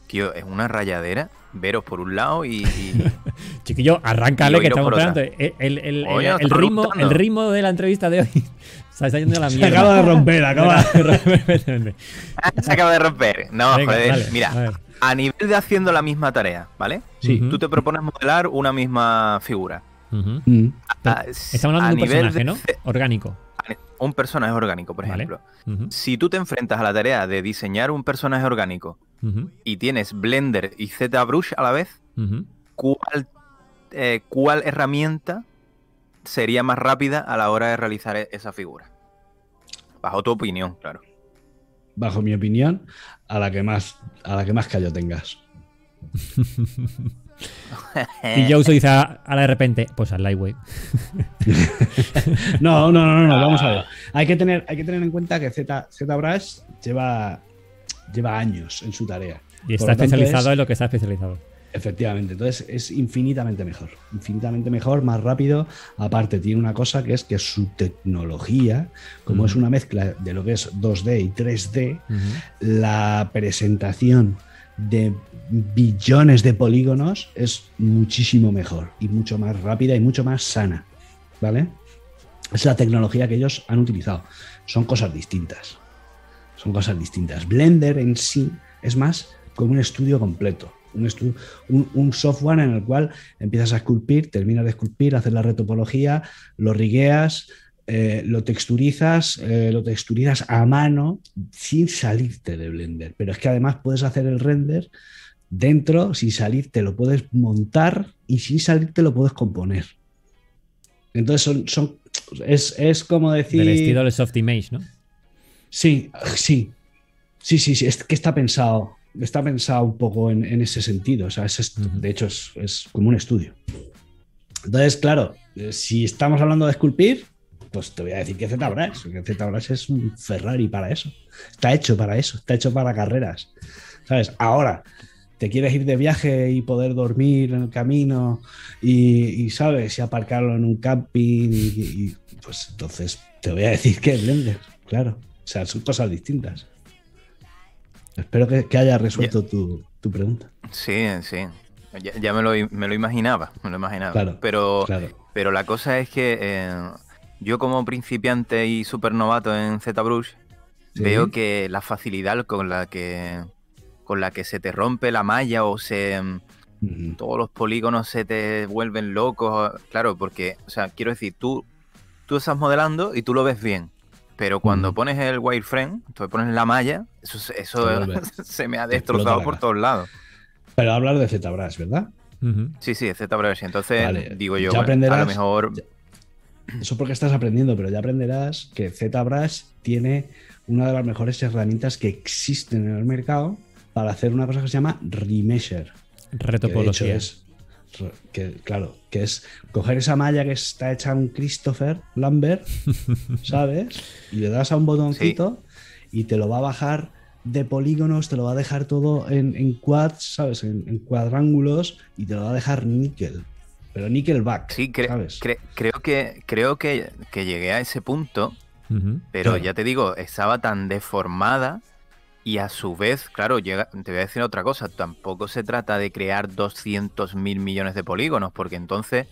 Tío, es una rayadera. Veros por un lado y, y- Chiquillo, arráncale Y que estamos esperando. El, el- Oye, ritmo, el ritmo de la entrevista de hoy se está yendo a la Se mierda. acaba de romper, acaba. Perfectamente. se acaba de romper. No, Venga, joder, dale, mira, a nivel de haciendo la misma tarea, ¿vale? Sí. Tú te propones modelar una misma figura. Mm. A- Estamos hablando a de un nivel personaje, ¿no? Orgánico. Un personaje orgánico, por Vale. ejemplo. Si tú te enfrentas a la tarea de diseñar un personaje orgánico y tienes Blender y ZBrush a la vez. ¿cuál, eh, cuál herramienta sería más rápida a la hora de realizar e- esa figura? Bajo tu opinión, claro. Bajo mi opinión, a la que más, a la que más callo tengas. Y yo uso dice a, a la de repente, pues al Lightwave. No, no, no, no, no, vamos a ver. Hay que tener, hay que tener en cuenta que Z, ZBrush lleva, lleva años en su tarea. Y está tanto, especializado es- en lo que está especializado. Efectivamente, entonces es infinitamente mejor, infinitamente mejor, más rápido. Aparte, tiene una cosa que es que su tecnología, como es una mezcla de lo que es 2D y 3D, Ujú. la presentación de billones de polígonos es muchísimo mejor y mucho más rápida y mucho más sana. ¿Vale? Es la tecnología que ellos han utilizado. Son cosas distintas. Son cosas distintas. Blender en sí es más como un estudio completo. Un, un, un software en el cual empiezas a esculpir, terminas de esculpir, haces la retopología, lo rigueas, eh, lo texturizas, eh, lo texturizas a mano sin salirte de Blender. Pero es que además puedes hacer el render dentro, sin salirte, lo puedes montar y sin salirte lo puedes componer. Entonces son, son es, es como decir. Del estilo del soft image, ¿no? Sí, sí. Sí, sí, sí. Es que está pensado. Está pensado un poco en, en ese sentido. O sea, es de hecho, es, es como un estudio. Entonces, claro, eh, si estamos hablando de esculpir, pues te voy a decir que ZBrush, que ZBrush es un Ferrari para eso. Está hecho para eso, está hecho para carreras. ¿Sabes? Ahora, te quieres ir de viaje y poder dormir en el camino y, y, ¿sabes? Y aparcarlo en un camping y, y- pues entonces te voy a decir que es Blender, claro. O sea, son cosas distintas. Espero que, que haya resuelto tu, tu pregunta. Sí, sí. Ya, ya me, lo, me lo imaginaba, me lo imaginaba. Claro, pero, Claro. pero la cosa es que eh, yo como principiante y super novato en ZBrush Sí. veo que la facilidad con la que con la que se te rompe la malla o se todos los polígonos se te vuelven locos, claro, porque, o sea, quiero decir, tú tú estás modelando y tú lo ves bien, pero cuando pones el wireframe, tú pones la malla, eso se- eso me ha destrozado por todos lados. Pero hablar de ZBrush, ¿verdad? Ujú. Sí, sí, ZBrush. Entonces, Vale, digo yo, ya bueno, a aprenderás- lo mejor. ya- Eso porque estás aprendiendo, pero ya aprenderás que ZBrush tiene una de las mejores herramientas que existen en el mercado para hacer una cosa que se llama remesher. que de hecho Retopología. Que claro que es coger esa malla que está hecha un Christopher Lambert sabes y le das a un botoncito y te lo va a bajar de polígonos te lo va a dejar todo en, en quads sabes en, en cuadrángulos y te lo va a dejar níquel pero níquel back Sí, cre- sabes cre- creo que creo que, que llegué a ese punto, pero Claro. ya te digo, estaba tan deformada y a su vez, claro, llega, te voy a decir otra cosa, tampoco se trata de crear 200 mil millones de polígonos, porque entonces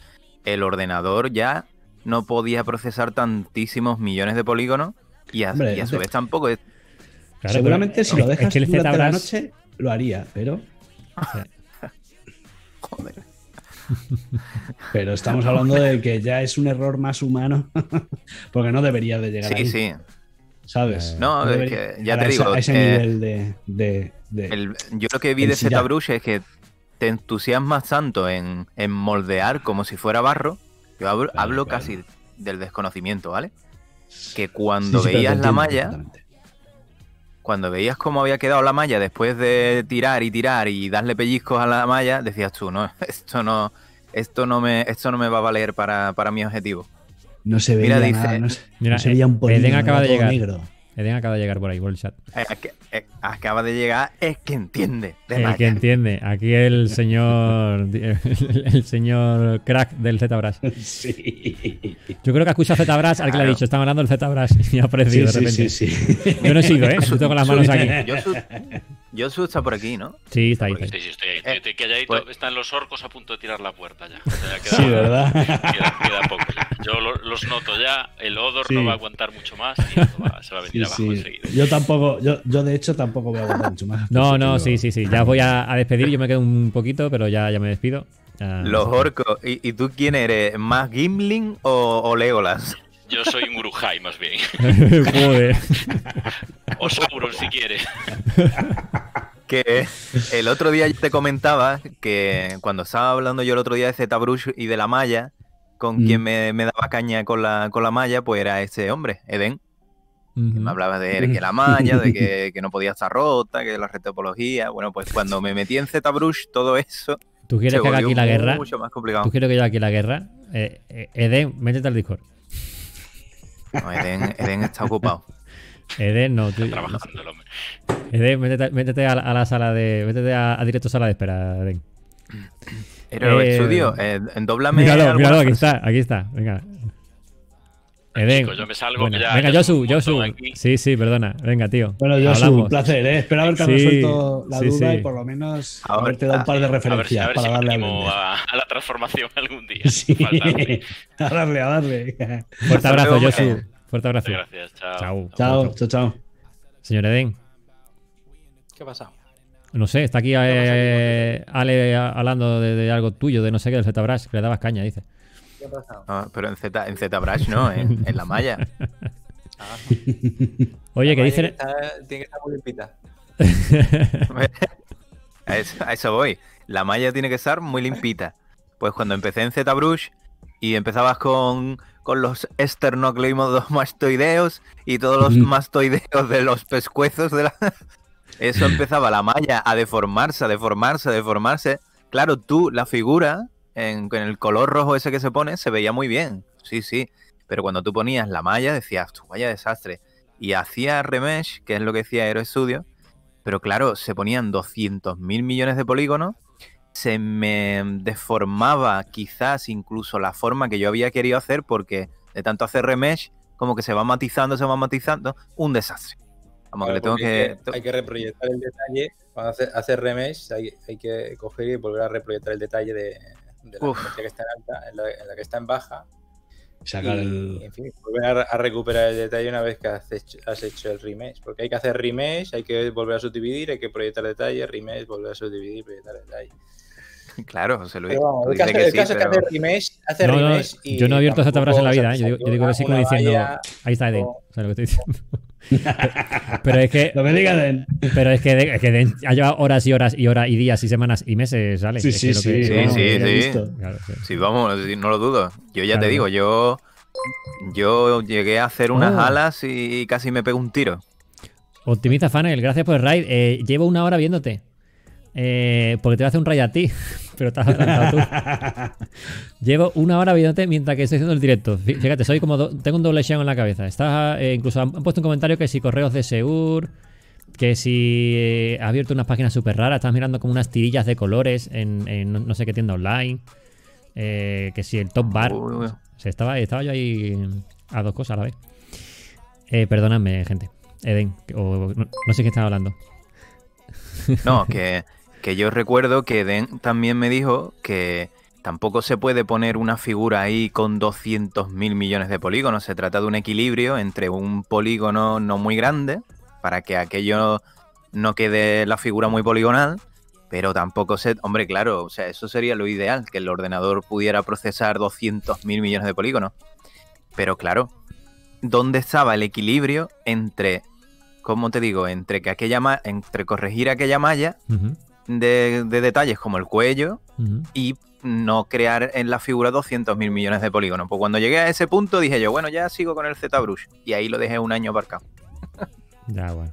el ordenador ya no podía procesar tantísimos millones de polígonos y a, Hombre, y a su vez tampoco es- Claro, seguramente pero si lo es dejas que el durante la noche lo haría pero Joder. pero estamos hablando de que ya es un error más humano porque no debería de llegar Sí, ahí sí. ¿Sabes? No, es que ya te digo, a ese eh, nivel de, de- de- El- yo lo que vi de. ZBrush es que te entusiasmas tanto en, en moldear como si fuera barro. Yo hablo, Claro, hablo claro. casi del desconocimiento, ¿vale? Que cuando Sí, sí, veías la malla, cuando veías cómo había quedado la malla después de tirar y tirar y darle pellizcos a la malla, decías tú, no, esto no, esto no me, esto no me va a valer para, para mi objetivo. No se Mira, veía dice- nada, no se, Mira, no se veía un Eden polígono, acaba era de todo llegar. negro. Eden acaba de llegar por ahí, por el chat. Eh, eh, acaba de llegar, es que entiende. de El que entiende. Aquí el señor. El señor crack del ZBrush. Sí. Yo creo que ha escuchado ZBrush al que le ha Claro. dicho, está hablando del ZBrush y ha aparecido Sí, de repente. sí, sí. Yo no he sido, ¿eh? Yo tengo las manos aquí. Yo, Yosu está por aquí, ¿no? Sí, está ahí. está ahí. Sí, sí, estoy ahí. Eh, estoy calladito. pues- Están los orcos a punto de tirar la puerta ya. O sea, queda- Sí, ¿verdad? Queda, queda poco ya. Yo lo- los noto ya. El Odor Sí. no va a aguantar mucho más y va- se va a venir Sí, abajo sí. enseguida. Yo tampoco, yo, yo de hecho tampoco voy a aguantar mucho más. No, no, sí, sí, sí. Ya os voy a, a despedir. Yo me quedo un poquito, pero ya, ya me despido. Ya- Los orcos. ¿Y, y tú quién eres? ¿Más Gimlin o, o Legolas? Yo soy un Urujai más bien. Joder. O Sauron si quieres. Que el otro día yo te comentaba que cuando estaba hablando yo el otro día de ZBrush y de la malla, con Mm. quien me, me daba caña con la, con la malla, pues era este hombre, Eden. que. Me hablaba de que la malla, de que, que no podía estar rota, que la retopología. Bueno, pues cuando me metí en ZBrush, todo eso ¿Tú quieres que haga aquí la guerra? mucho más complicado. ¿Tú quieres que yo haga aquí la guerra? Eh, eh, Eden, métete al Discord. No, Eden, Eden está ocupado. Eden, no. Tú, Trabajando el hombre. Eden, métete, métete a, la, a la sala de. Métete a, a directo sala de espera, Eden. Pero Eh, estudio, eh, doblame. Míralo, míralo, aquí está, aquí está. Venga. Eden. Chicos, yo me salgo, Bueno, que ya- venga, ya Josu, Josu. Sí, sí, perdona. Venga, tío. Bueno, Hablamos. un placer, ¿eh? Espero haberte Sí, resuelto la sí, duda sí. y por lo menos Ahora- haberte dado un par de A ver, si- referencias a ver para si darle a a, a la transformación algún día. Sí, a darle, a darle. Fuerte abrazo, Josu. eh. Fuerte abrazo. Gracias, chao. Chao. Chao, chao, chao. Señor Eden, ¿Qué pasa? no sé, está aquí eh, Ale a- hablando de, de algo tuyo, de no sé qué, del ZBrush, que le dabas caña, dice. ¿Qué? No, pero en Z, en ZBrush no, en, en la malla. Ah, Oye, la que malla dice. está- tiene que estar muy limpita. A eso, a eso voy. La malla tiene que estar muy limpita. Pues cuando empecé en ZBrush y empezabas con, con los esternocleidomastoideos y todos los mastoideos de los pescuezos de la... Eso empezaba la malla a deformarse, a deformarse, a deformarse. Claro, tú, la figura, en, en el color rojo ese que se pone, se veía muy bien. Sí, sí. Pero cuando tú ponías la malla, decías, "Tú, vaya desastre. Y hacía remesh, que es lo que decía Aero Studio, pero claro, se ponían 200 mil millones de polígonos, se me deformaba quizás incluso la forma que yo había querido hacer porque de tanto hacer remesh, como que se va matizando, se va matizando, un desastre. Como que Claro, le tengo que... hay que- Hay que reproyectar el detalle. Cuando hace, hace remesh, hay, hay que coger y volver a reproyectar el detalle de, de la que está en alta, en la, en la que está en baja. Sacar y, el. en fin, volver a, a recuperar el detalle una vez que has hecho, has hecho el remesh. Porque hay que hacer remesh, hay que volver a subdividir, hay que proyectar detalle, remesh, volver a subdividir, proyectar detalle. Claro. Pero vamos, tú el caso, es que pero- hace remesh, hace No, no, remesh y yo no he abierto ZBrush en la o sea, vida, ¿eh? yo, digo, yo digo que sí como diciendo. valla- Ahí está Eden. o- ¿Sabes lo que estoy diciendo? pero es que. Lo que diga Den. Pero es que, es que Den ha llevado horas y horas y horas y días y semanas y meses, ¿sale? Sí, Es sí, que lo que- sí. Sí, vamos, sí, sí. Claro, sí. Sí, vamos, no lo dudo. Yo ya Claro. te digo, yo yo llegué a hacer unas Oh. alas y casi me pego un tiro. Optimista Fanel, gracias por el raid. Eh, llevo una hora viéndote. Eh, porque te voy a hacer un raid a ti, pero estás adelantado tú. Llevo una hora viéndote mientras que estoy haciendo el directo. Fí- Fíjate, soy como do- tengo un doble shang en la cabeza. Estás, eh, incluso han, han puesto un comentario que si correos de Seur, que si eh, ha abierto unas páginas súper raras, estás mirando como unas tirillas de colores en, en no, no sé qué tienda online. Eh, que si el top bar. Uy, uy. O sea, estaba, estaba yo ahí a dos cosas a la vez. Eh, perdóname, gente. Eden, o, no, no sé qué estaba hablando. No, que, que yo recuerdo que Den también me dijo que tampoco se puede poner una figura ahí con 200 mil millones de polígonos. Se trata de un equilibrio entre un polígono no muy grande, para que aquello no quede la figura muy poligonal, pero tampoco se... Hombre, claro, o sea, eso sería lo ideal, que el ordenador pudiera procesar 200 mil millones de polígonos. Pero claro, ¿dónde estaba el equilibrio entre, ¿cómo te digo? Entre que aquella ma- entre corregir aquella malla Ujú, de, de detalles como el cuello y no crear en la figura 200.000 millones de polígonos. Pues cuando llegué a ese punto dije yo, bueno, ya sigo con el ZBrush. Y ahí lo dejé un año aparcado. Ya, bueno.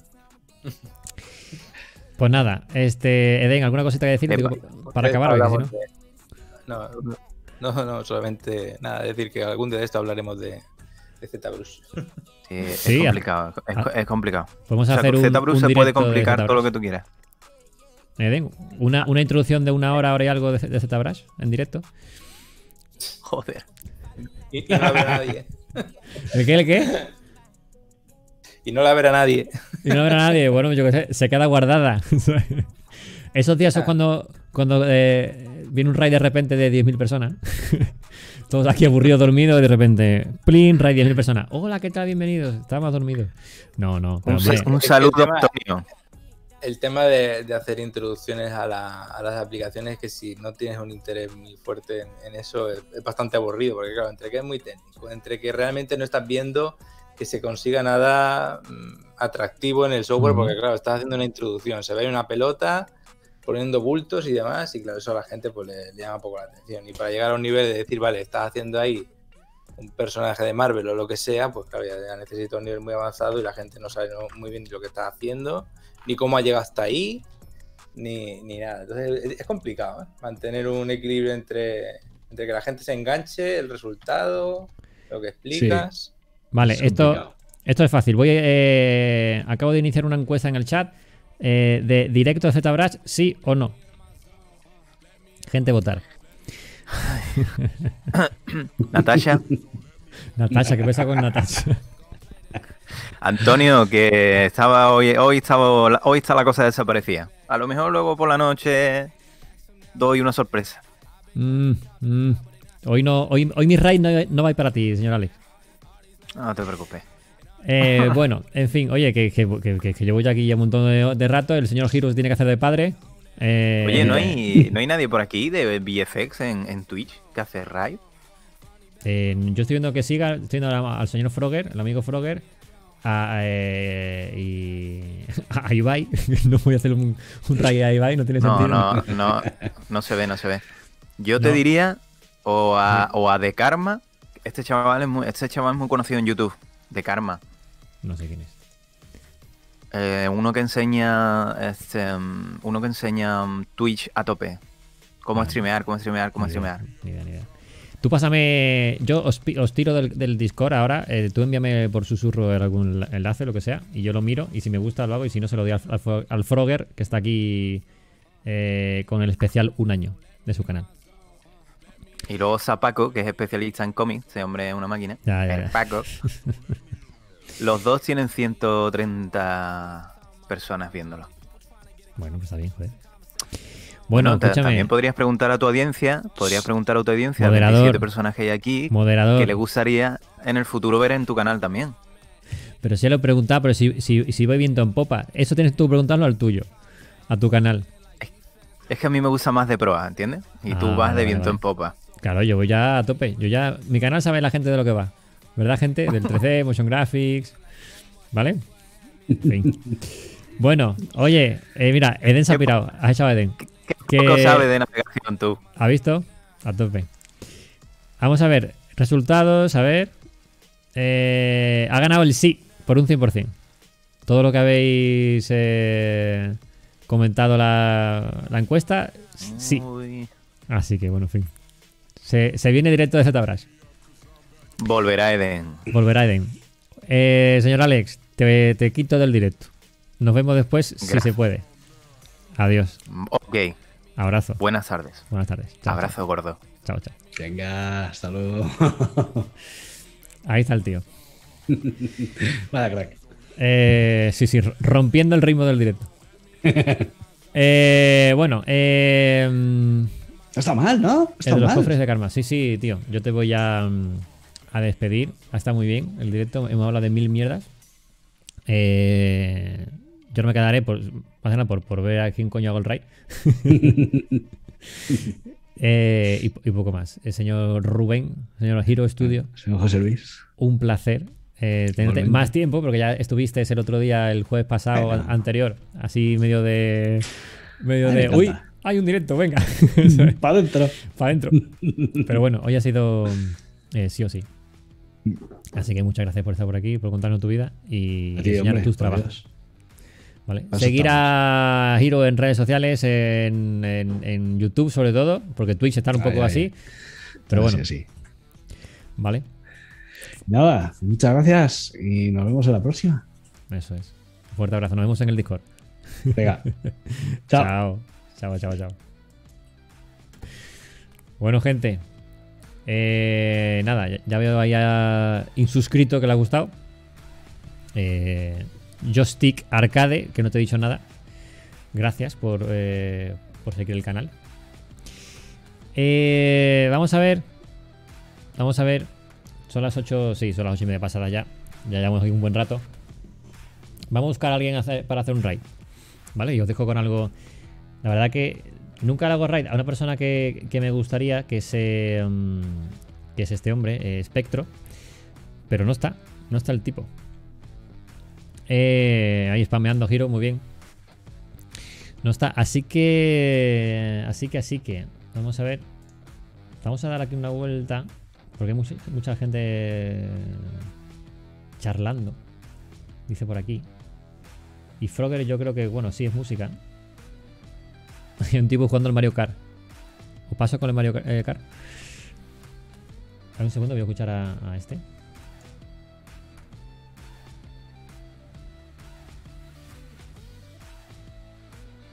Pues nada, este, Eden, ¿alguna cosita que decir? Eh, Digo, Pues para acabar, porque si Hablamos no- de- No, no, no, solamente nada, decir que algún día de esto hablaremos de, de ZBrush. Sí, es Sí, complicado. Es, a- es complicado. podemos O sea, hacer con un, ZBrush un se puede complicar todo lo que tú quieras. Eden, una, una introducción de una hora, hora y algo de, de ZBrush en directo. Joder. Y, y no la verá nadie. ¿El qué? ¿El qué? Y no la verá nadie. Y no habrá nadie. Bueno, yo qué sé, se queda guardada. Esos días son cuando, cuando eh, viene un raid de repente de 10.000 personas. Todos aquí aburridos, dormidos, y de repente, plin, raid 10.000 personas. Hola, ¿qué tal? Bienvenidos. Estábamos dormidos. No, no, Un, un saludo, Antonio. El tema de, de hacer introducciones a, la- a las aplicaciones, que si no tienes un interés muy fuerte en, en eso, es, es bastante aburrido, porque claro, entre que es muy técnico, entre que realmente no estás viendo que se consiga nada mm, atractivo en el software, porque claro, estás haciendo una introducción, se ve una pelota poniendo bultos y demás, y claro, eso a la gente pues le, le llama poco la atención. Y para llegar a un nivel de decir, vale, estás haciendo ahí un personaje de Marvel o lo que sea, pues claro, ya, necesita un nivel muy avanzado y la gente no sabe muy bien lo que está haciendo, ni cómo ha llegado hasta ahí, ni, ni nada. Entonces es, complicado, ¿eh? Mantener un equilibrio entre, entre que la gente se enganche, el resultado, lo que explicas. Vale, Es esto, esto es fácil. Voy, eh, acabo de iniciar una encuesta en el chat eh, de directo de ZBrush, sí o no. Gente votar. Natasha, Natasha, ¿qué pasa con Natasha? Antonio, que estaba hoy, hoy estaba, hoy está la cosa desaparecida. A lo mejor luego por la noche doy una sorpresa. Mm, mm. Hoy no, hoy, hoy mi raid no, no va a ir para ti, señor Alex. No te preocupes. Eh, bueno, en fin, oye, que, que, que- que- llevo ya aquí ya un montón de, de rato. El señor Girus tiene que hacer de padre. Eh, Oye, ¿no hay, ¿no hay nadie por aquí de VFX en, en Twitch que hace raid? eh, yo estoy viendo que siga, estoy viendo al, al señor Frogger, el amigo Frogger, a, eh, y a Ibai. No voy a hacer un, un raid a Ibai, no tiene No, sentido. no, no, no se ve, no se ve. Yo te No. diría o a, o a De Karma. Este chaval, es muy, este chaval es muy conocido en YouTube. De Karma. No sé quién es. Eh, uno que enseña este, mm, uno que enseña mm, Twitch a tope. Cómo streamear, cómo streamear, cómo Ni streamear. ni idea, ni idea. Tú pásame, yo os, tiro del, del Discord ahora, eh, tú envíame por susurro algún enlace, lo que sea, y yo lo miro, y si me gusta lo hago, y si no se lo doy al, al al Frogger, que está aquí eh, con el especial un año de su canal. Y luego Zapaco, que es especialista en cómics, ese hombre es una máquina. Ya, ya, El ya. Paco. Los dos tienen 130 personas viéndolo. Bueno, pues está bien, joder. Bueno, escúchame, también podrías preguntar a tu audiencia, podrías preguntar a tu audiencia, a Moderador. 27 personas que hay aquí, moderador, que le gustaría en el futuro ver en tu canal también. pero si lo he preguntado, pero si, si, si voy viento en popa, eso tienes tú preguntarlo al tuyo, a tu canal. Es que a mí me gusta más de proa, ¿entiendes? Y tú Ah, vas de viento vale. en popa. Claro, yo voy ya a tope. Yo ya. Mi canal sabe la gente de lo que va. ¿Verdad, gente? Del 3D, Motion Graphics. ¿Vale? En fin. Bueno, oye, eh, mira, Eden se ha ¿Qué pirado. Has echado a Eden. ¿Qué poco sabes de navegación tú? ¿Ha visto? A tope. Vamos a ver. Resultados, a ver. Eh, ha ganado el sí, por un 100%. Todo lo que habéis eh, comentado la, la encuesta, sí. Uy. Así que, bueno, en fin. Se, se viene directo de ZBrush. Volverá Eden. Volverá Eden. Eh, señor Alex, te, te quito del directo. Nos vemos después si se puede. Adiós. Ok, Abrazo. buenas tardes. Buenas tardes. Chao, Abrazo gordo. Chao, chao. Venga, hasta luego. Ahí está el tío. Vaya crack. Eh, sí, sí, rompiendo el ritmo del directo. Eh, bueno, eh, No está mal, ¿no? No el Está de los mal. cofres de karma. Sí, sí, tío. Yo te voy a, mm, a despedir. Ha estado muy bien el directo. Hemos hablado de mil mierdas. Eh, yo no me quedaré por, más que nada por, por ver a quién coño hago el raid. Eh, y, y poco más. El señor Rubén, señor Hero Studio, Señor José Luis. un placer. eh, tenerte más tiempo, porque ya estuviste el otro día, el jueves pasado, anterior, así medio de. Medio Ay, me de. Uy. Hay un directo, venga. Para adentro. Para adentro. Pero bueno, hoy ha sido eh, sí o sí. Así que muchas gracias por estar por aquí, por contarnos tu vida y enseñar tus trabajos. Seguir a Hiro en redes sociales, en, en- en YouTube sobre todo, porque Twitch está un poco ay. así. Pero bueno, Sí. ¿vale? Nada, muchas gracias y nos vemos en la próxima. Eso es. Un fuerte abrazo, nos vemos en el Discord. Venga. Chao. Chao. Chao, chao, chao. Bueno, gente. eh, nada, ya, ya veo ahí a insuscrito que le ha gustado. Eh, Joystick Arcade, que no te he dicho nada. Gracias por, eh, por seguir el canal. Eh, vamos a ver. Vamos a ver. Son las 8. Sí, son las 8 y media pasadas ya. Ya llevamos aquí un buen rato. Vamos a buscar a alguien para hacer un raid. ¿Vale? Y os dejo con algo. La verdad que nunca le hago raid a una persona que, que me gustaría, que es, eh, mm, que es este hombre, eh, Spectro. Pero no está. No está el tipo. Eh, ahí spameando giro, muy bien. No está. Así que. Así que, así que. Vamos a ver. Vamos a dar aquí una vuelta. Porque hay mucha, gente charlando. Dice por aquí. Y Frogger yo creo que, bueno, sí es música. Hay un tipo jugando al Mario Kart. ¿Os paso con el Mario Kart? eh? A un segundo, voy a escuchar a este.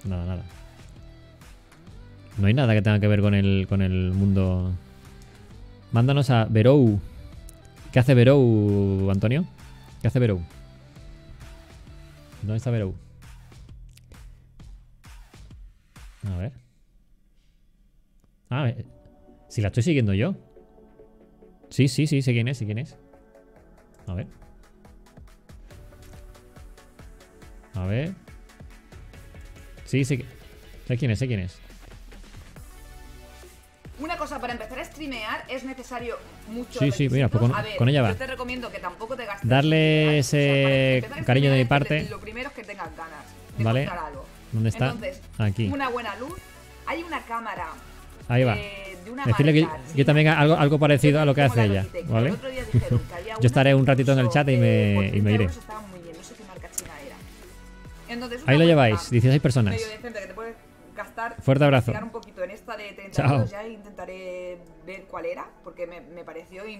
Nada, nada. No hay nada que tenga que ver con el, con el mundo. Mándanos a Verou. ¿Qué hace Verou, Antonio? ¿Qué hace Verou? ¿Dónde está Verou? A ver. Ah, eh, si la estoy siguiendo yo. Sí, sí, sí, sé quién es, sé quién es. A ver. A ver. Sí, que- sé quién es, sé quién es. Una cosa, para empezar a streamear es necesario mucho. Sí, sí, mira, pues con- A ver, con ella va. Yo te recomiendo que tampoco te gastes. Darle ese para empezar a cariño de mi parte. Lo primero es que tengas ganas de Vale. algo. ¿Dónde está? Entonces, Aquí. una buena luz. Hay una cámara. Ahí va. eh, de una Decirle que marca yo también haga algo, algo parecido a lo que hace ella. ¿vale? Yo estaré un ratito en el chat y me- eh, y me 30 iré. Entonces, Ahí lo lleváis, 16 personas. medio decente que te puedes gastar Fuerte abrazo. un poquito en esta de 30 Chao. ya intentaré ver cuál era porque me, me pareció